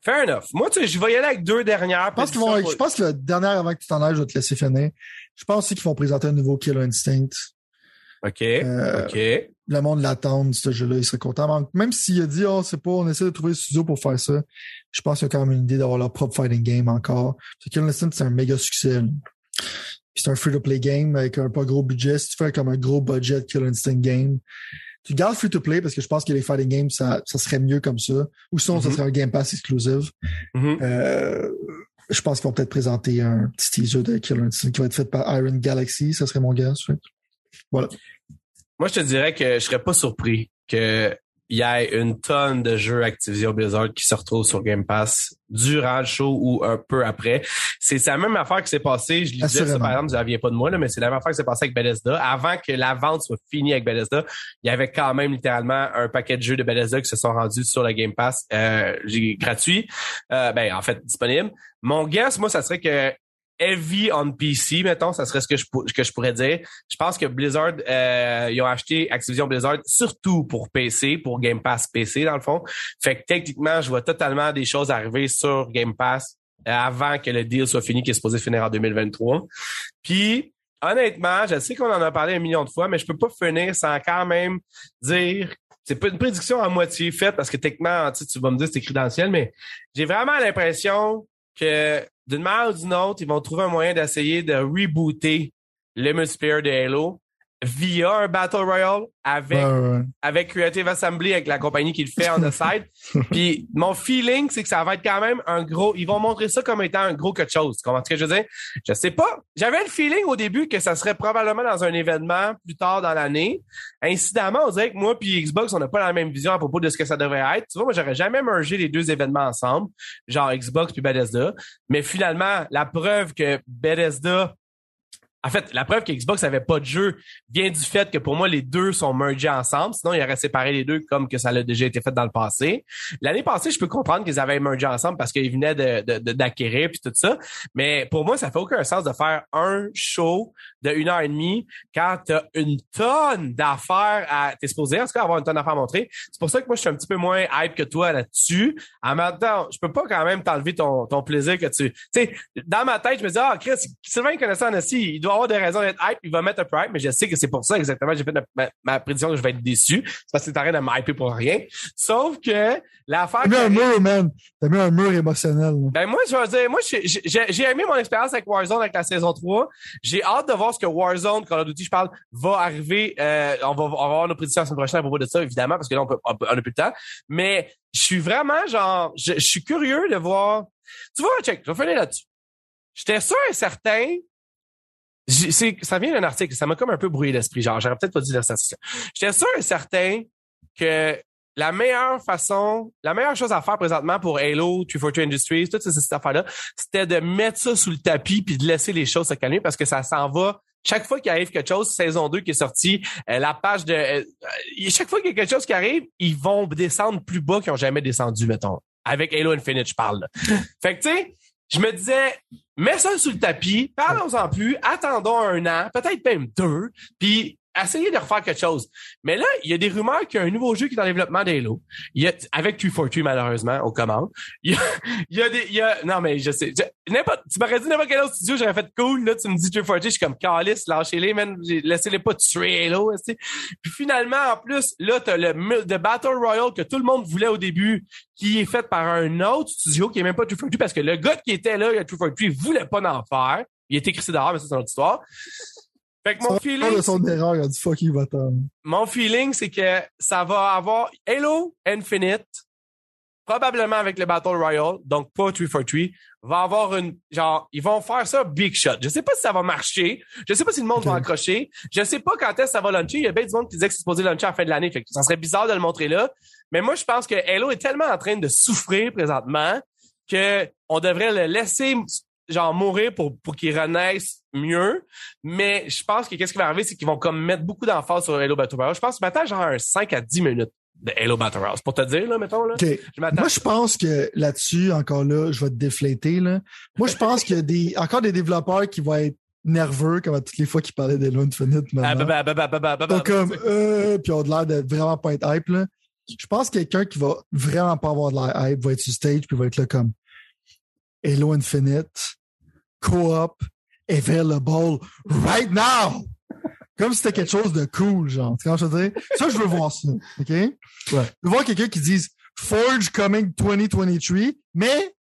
Fair enough. Moi, tu sais, je vais y aller avec deux dernières. Je pense qu'ils vont, je pense que la dernière avant que tu t'en ailles, je vais te laisser finir. Je pense aussi qu'ils vont présenter un nouveau Killer Instinct. OK. Euh, OK. Le monde l'attend, ce jeu-là, il serait content. Même s'il a dit, oh, c'est pas, on essaie de trouver le studio pour faire ça. Je pense qu'il y a quand même une idée d'avoir leur propre fighting game encore. Parce que Killer Instinct, c'est un méga succès. C'est un free-to-play game avec un pas gros budget. Si tu fais comme un gros budget Killer Instinct game, tu gardes free-to-play parce que je pense que les fighting games, ça, ça serait mieux comme ça. Ou sinon, ça Mhm. serait un Game Pass exclusive. Mhm. Euh, je pense qu'ils vont peut-être présenter un petit teaser de Killer Instinct qui va être fait par Iron Galaxy. Ça serait mon gars. Voilà. Moi, je te dirais que je serais pas surpris qu'il y ait une tonne de jeux Activision Blizzard qui se retrouvent sur Game Pass durant le show ou un peu après. C'est la même affaire qui s'est passée. Je lisais ça, par exemple, vous n'aviez pas de moi, là, mais c'est la même affaire qui s'est passée avec Bethesda. Avant que la vente soit finie avec Bethesda, il y avait quand même littéralement un paquet de jeux de Bethesda qui se sont rendus sur le Game Pass euh, gratuit. Euh, ben, en fait, disponible. Mon guess, moi, ça serait que heavy on PC, mettons, ça serait ce que je, que je pourrais dire. Je pense que Blizzard, euh, ils ont acheté Activision Blizzard surtout pour PC, pour Game Pass PC, dans le fond. Fait que techniquement, je vois totalement des choses arriver sur Game Pass euh, avant que le deal soit fini, qui est supposé finir en 2023. Puis, honnêtement, je sais qu'on en a parlé un million de fois, mais je peux pas finir sans quand même dire c'est pas une prédiction à moitié faite parce que techniquement, tu, tu vas me dire c'est écrit ciel, mais j'ai vraiment l'impression que d'une manière ou d'une autre, ils vont trouver un moyen d'essayer de rebooter le multiplayer de Halo via un Battle Royale avec Ouais, ouais, ouais. avec Creative Assembly, avec la compagnie qui le fait on the side. Puis mon feeling, c'est que ça va être quand même un gros. Ils vont montrer ça comme étant un gros quelque chose. Tu comprends ce que je veux dire? Je sais pas. J'avais le feeling au début que ça serait probablement dans un événement plus tard dans l'année. Incidemment, on dirait que moi puis Xbox, on n'a pas la même vision à propos de ce que ça devrait être. Tu vois, moi, j'aurais jamais mergé les deux événements ensemble, genre Xbox puis Bethesda. Mais finalement, la preuve que Bethesda en fait, la preuve que Xbox avait pas de jeu vient du fait que pour moi, les deux sont mergés ensemble. Sinon, il aurait séparé les deux comme que ça a déjà été fait dans le passé. L'année passée, je peux comprendre qu'ils avaient mergé ensemble parce qu'ils venaient de, de- d'acquérir puis tout ça. Mais pour moi, ça fait aucun sens de faire un show de une heure et demie quand t'as une tonne d'affaires à, supposé en tout cas avoir une tonne d'affaires à montrer. C'est pour ça que moi, je suis un petit peu moins hype que toi là-dessus. En même temps, je peux pas quand même t'enlever ton, ton plaisir que tu, tu sais, dans ma tête, je me dis, ah, Chris, Sylvain connaissant aussi, il doit avoir des raisons d'être hype, il va mettre un peu hype, mais je sais que c'est pour ça exactement, j'ai fait ma, ma, prédiction que je vais être déçu. C'est parce que c'est en train de m'hyper pour rien. Sauf que l'affaire T'as mis un mur, man. T'as mis un mur émotionnel. là. ben moi, je vais dire, moi, j'ai- j'ai aimé mon expérience avec Warzone avec la saison 3. J'ai hâte de voir que Warzone, Call of Duty, je parle, va arriver. Euh, on, va, on avoir nos prédictions la semaine prochaine à propos de ça, évidemment, parce que là, on, peut, on, on a plus de temps. Mais je suis vraiment, genre, je, suis curieux de voir... Tu vois, check, je vais finir là-dessus. J'étais sûr et certain... Ça vient d'un article, ça m'a comme un peu brouillé l'esprit, genre, j'aurais peut-être pas dit la statistique. J'étais sûr et certain que la meilleure façon, la meilleure chose à faire présentement pour Halo, 342 Industries, toutes ces, ces affaires-là, c'était de mettre ça sous le tapis puis de laisser les choses se calmer parce que ça s'en va. Chaque fois qu'il arrive quelque chose, saison 2 qui est sortie, euh, la page de... euh, chaque fois qu'il y a quelque chose qui arrive, ils vont descendre plus bas qu'ils ont jamais descendu, mettons. Avec Halo Infinite, je parle. là. Fait que, tu sais, je me disais, mets ça sous le tapis, parlons-en plus, attendons un an, peut-être même deux, puis essayez de refaire quelque chose. Mais là, il y a des rumeurs qu'il y a un nouveau jeu qui est en développement d'Halo. Il y a, avec 243 malheureusement, aux commandes. Il y a, il y a des, il y a, non, mais je sais, n'importe, tu m'aurais dit n'importe quel autre studio, j'aurais fait cool, là, tu me dis 243, je suis comme calice, lâchez-les, man, laissez-les pas tuer Halo, tu. Puis finalement, en plus, là, t'as le, the Battle Royale que tout le monde voulait au début, qui est fait par un autre studio qui est même pas 243 parce que le gars qui était là, il y a 243, il voulait pas en faire. Il était crissé dehors, mais c'est une autre histoire. Fait que mon feeling, de son erreur, il a dit fuck you, va-t'en. mon feeling, c'est que ça va avoir Halo Infinite, probablement avec le Battle Royale, donc pas 343, va avoir une, genre, ils vont faire ça big shot. Je sais pas si ça va marcher. Je sais pas si le monde va accrocher. Je sais pas quand est-ce que ça va launcher. Il y a bien du monde qui disait que c'est supposé launcher à la fin de l'année. Fait que ça serait bizarre de le montrer là. Mais moi, je pense que Halo est tellement en train de souffrir présentement que on devrait le laisser genre mourir pour pour qu'il renaisse mieux mais je pense que qu'est-ce qui va arriver c'est qu'ils vont comme mettre beaucoup d'emphase sur Halo Battle Royale je pense que maintenant genre un 5 à 10 minutes de Halo Battle Royale pour te dire là mettons là je m'attends Moi, je pense que là-dessus, encore là, je vais te déflater. Là. Moi, je pense qu'il y a des, encore des développeurs qui vont être nerveux, comme à toutes les fois qu'ils parlaient d'Halo Infinite Ils bah, comme, euh, puis on a l'air de vraiment pas être hype. Là. je pense que quelqu'un qui va vraiment pas avoir de la hype va être sur stage puis va être là comme Halo Infinite, co-op, available right now! Comme si c'était quelque chose de cool, genre. Tu ce je veux dire? Ça, je veux voir ça. OK? Ouais. Je veux voir quelqu'un qui dise Forge coming 2023, mais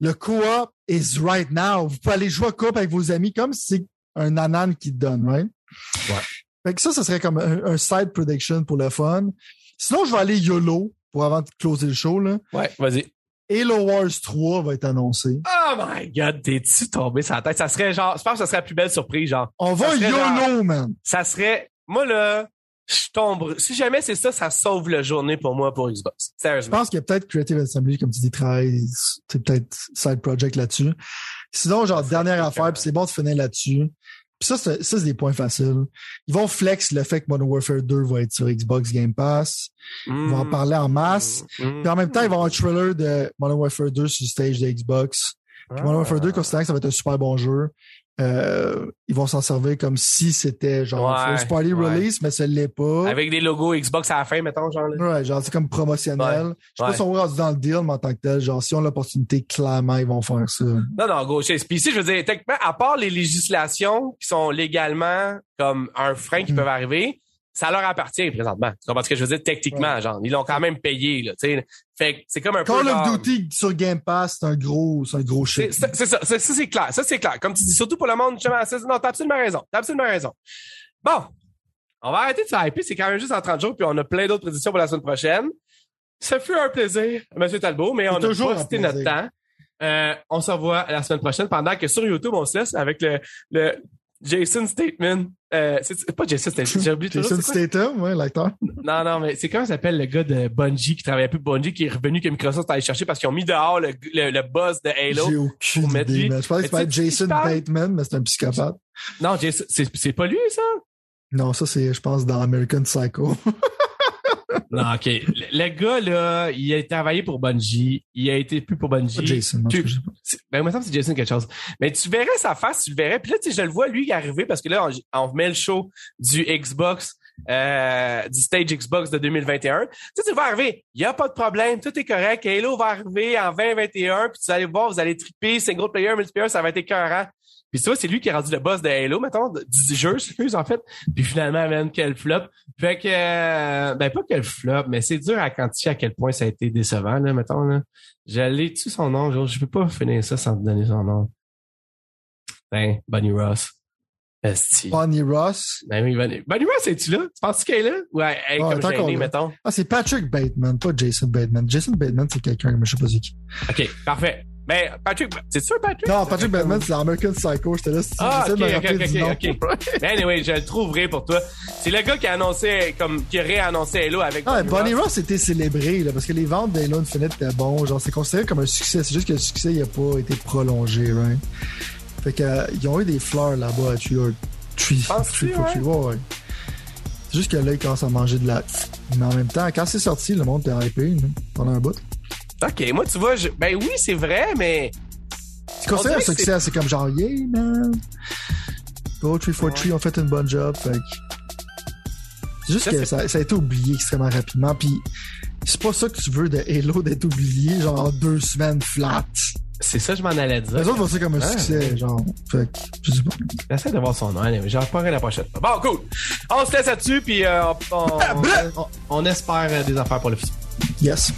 le co-op is right now. Vous pouvez aller jouer au co-op avec vos amis comme si c'est un anan qui te donne, right? Ouais. Fait que ça, ça serait comme un, un side prediction pour le fun. Sinon, je vais aller YOLO pour avant de closer le show, là. Ouais, vas-y. Halo Wars 3 va être annoncé. Oh my god, t'es-tu tombé sur la tête? Ça serait genre, je pense que ça serait la plus belle surprise, genre. On va YOLO, genre- man. Ça serait, moi là, je tombe. Si jamais c'est ça, ça sauve la journée pour moi pour Xbox. Je Sérieusement. pense qu'il y a peut-être Creative Assembly, comme tu dis, travaille, c'est peut-être side project là-dessus. Sinon, genre, dernière affaire, puis c'est bon de finir là-dessus. Puis ça, c'est, ça, c'est des points faciles. Ils vont flex le fait que Modern Warfare 2 va être sur Xbox Game Pass. Ils vont en parler en masse. Puis en même temps, ils vont avoir un trailer de Modern Warfare 2 sur le stage de Xbox. Puis Modern Warfare 2, considérant que ça va être un super bon jeu, euh, ils vont s'en servir comme si c'était genre Ouais, first party ouais. release, mais ça l'est pas. Avec des logos Xbox à la fin, mettons, genre là. Ouais, genre c'est comme promotionnel. Je sais pas ouais. si on va rendre dans le deal, mais en tant que tel, genre si on a l'opportunité, clairement, ils vont faire ça. Non, non, gauche. Puis ici, je veux dire, techniquement, à part les législations qui sont légalement comme un frein qui Mhm. peuvent arriver, ça leur appartient présentement. Tu comprends ce que je veux dire? Techniquement, genre, ils l'ont quand même payé, là, tu sais. Fait que c'est comme un peu. Call of genre- Duty sur Game Pass, c'est un gros, c'est un gros C'est shit. c'est- c'est ça, ça c'est clair, ça c'est clair. Comme tu dis, surtout pour le monde, justement, non, t'as absolument raison, t'as absolument raison. Bon, on va arrêter de se hyper, c'est quand même juste en 30 jours, puis on a plein d'autres prédictions pour la semaine prochaine. Ça fut un plaisir, Monsieur Talbot, mais on a toujours posté notre temps. Euh, on se revoit la semaine prochaine, pendant que sur YouTube, on se laisse avec le, le Jason Statement. Euh, c'est c'est pas Jason toujours. Jason c'est? Statham, ouais, l'acteur. Non, non, mais c'est comment s'appelle le gars de Bungie qui travaillait plus pour Bungie, qui est revenu que Microsoft est allé chercher parce qu'ils ont mis dehors le, le, le boss de Halo. J'ai aucune pour idée. Je pensais que sais, Jason? Bateman, mais c'est un psychopathe. Non, Jason, c'est c'est pas lui, ça? Non, ça c'est, je pense, dans American Psycho. Non, OK. Le, le gars, là, il a travaillé pour Bungie. Il a été plus pour Bungie. Jason, non, Tu- Ben, il me semble que c'est Jason quelque chose. Mais tu verrais sa face, tu le verrais. Puis là, tu sais, je le vois, lui, il arriver parce que là, on, on met le show du Xbox, euh, du stage Xbox de 2021. Tu sais, tu vois arriver. Il y a pas de problème. Tout est correct. Halo va arriver en 2021. Puis tu allez voir, vous allez triper. Single player, multiplayer, ça va être écœurant. Puis tu vois, c'est lui qui est rendu le boss de Halo, mettons, du jeu, excuse, en fait. Puis finalement, même, quel flop. Fait que, euh, ben, pas quel flop, mais c'est dur à quantifier à quel point ça a été décevant, là, mettons, là. J'allais tu son nom, genre, je peux pas finir ça sans te donner son nom. Ben, Bunny Ross. Esti. Bonnie Ross? Ben oui, Bunny, Bunny Ross, es-tu là? Tu penses qu'elle est là? Ouais, elle est Ouais, comme gênée, mettons. Ah, c'est Patrick Bateman, pas Jason Bateman. Jason Bateman, c'est quelqu'un, mais je sais pas qui. OK, parfait. Ben, Patrick, c'est sûr, Patrick? Non, Patrick Bateman, c'est dans American Psycho. J'étais là, Ah, ok, ok, ok, ok. Anyway, je le trouverai pour toi. C'est le gars qui a annoncé, comme, qui a réannoncé Halo avec Ah, Bonnie Ross. Était célébré, là, parce que les ventes d'Halo Infinite étaient bons. Genre, c'est considéré comme un succès. C'est juste que le succès, il a pas été prolongé, right? Fait que, euh, ils ont eu des fleurs là-bas à Tree Tree. Ouais? C'est juste que là, ils commencent à manger de la. Mais en même temps, quand c'est sorti, le monde était hypé, pendant un bout. OK, moi, tu vois, je- ben oui, c'est vrai, mais considéré On un succès, c'est comme genre, yeah, man. Go 343 ont fait une bonne job. Fait C'est juste Ça, que ça, ça a été oublié extrêmement rapidement. Puis c'est pas ça que tu veux de Halo d'être oublié, genre en deux semaines flat. c'est ça que je m'en allais dire. Les autres voient ça comme un Ah, succès, genre. Fait que, je sais pas. J'essaie de voir son nom, mais j'en reprendrai la prochaine fois. Bon, cool. On se laisse là-dessus, puis euh, on, on, on- on espère des affaires pour le futur. Yes.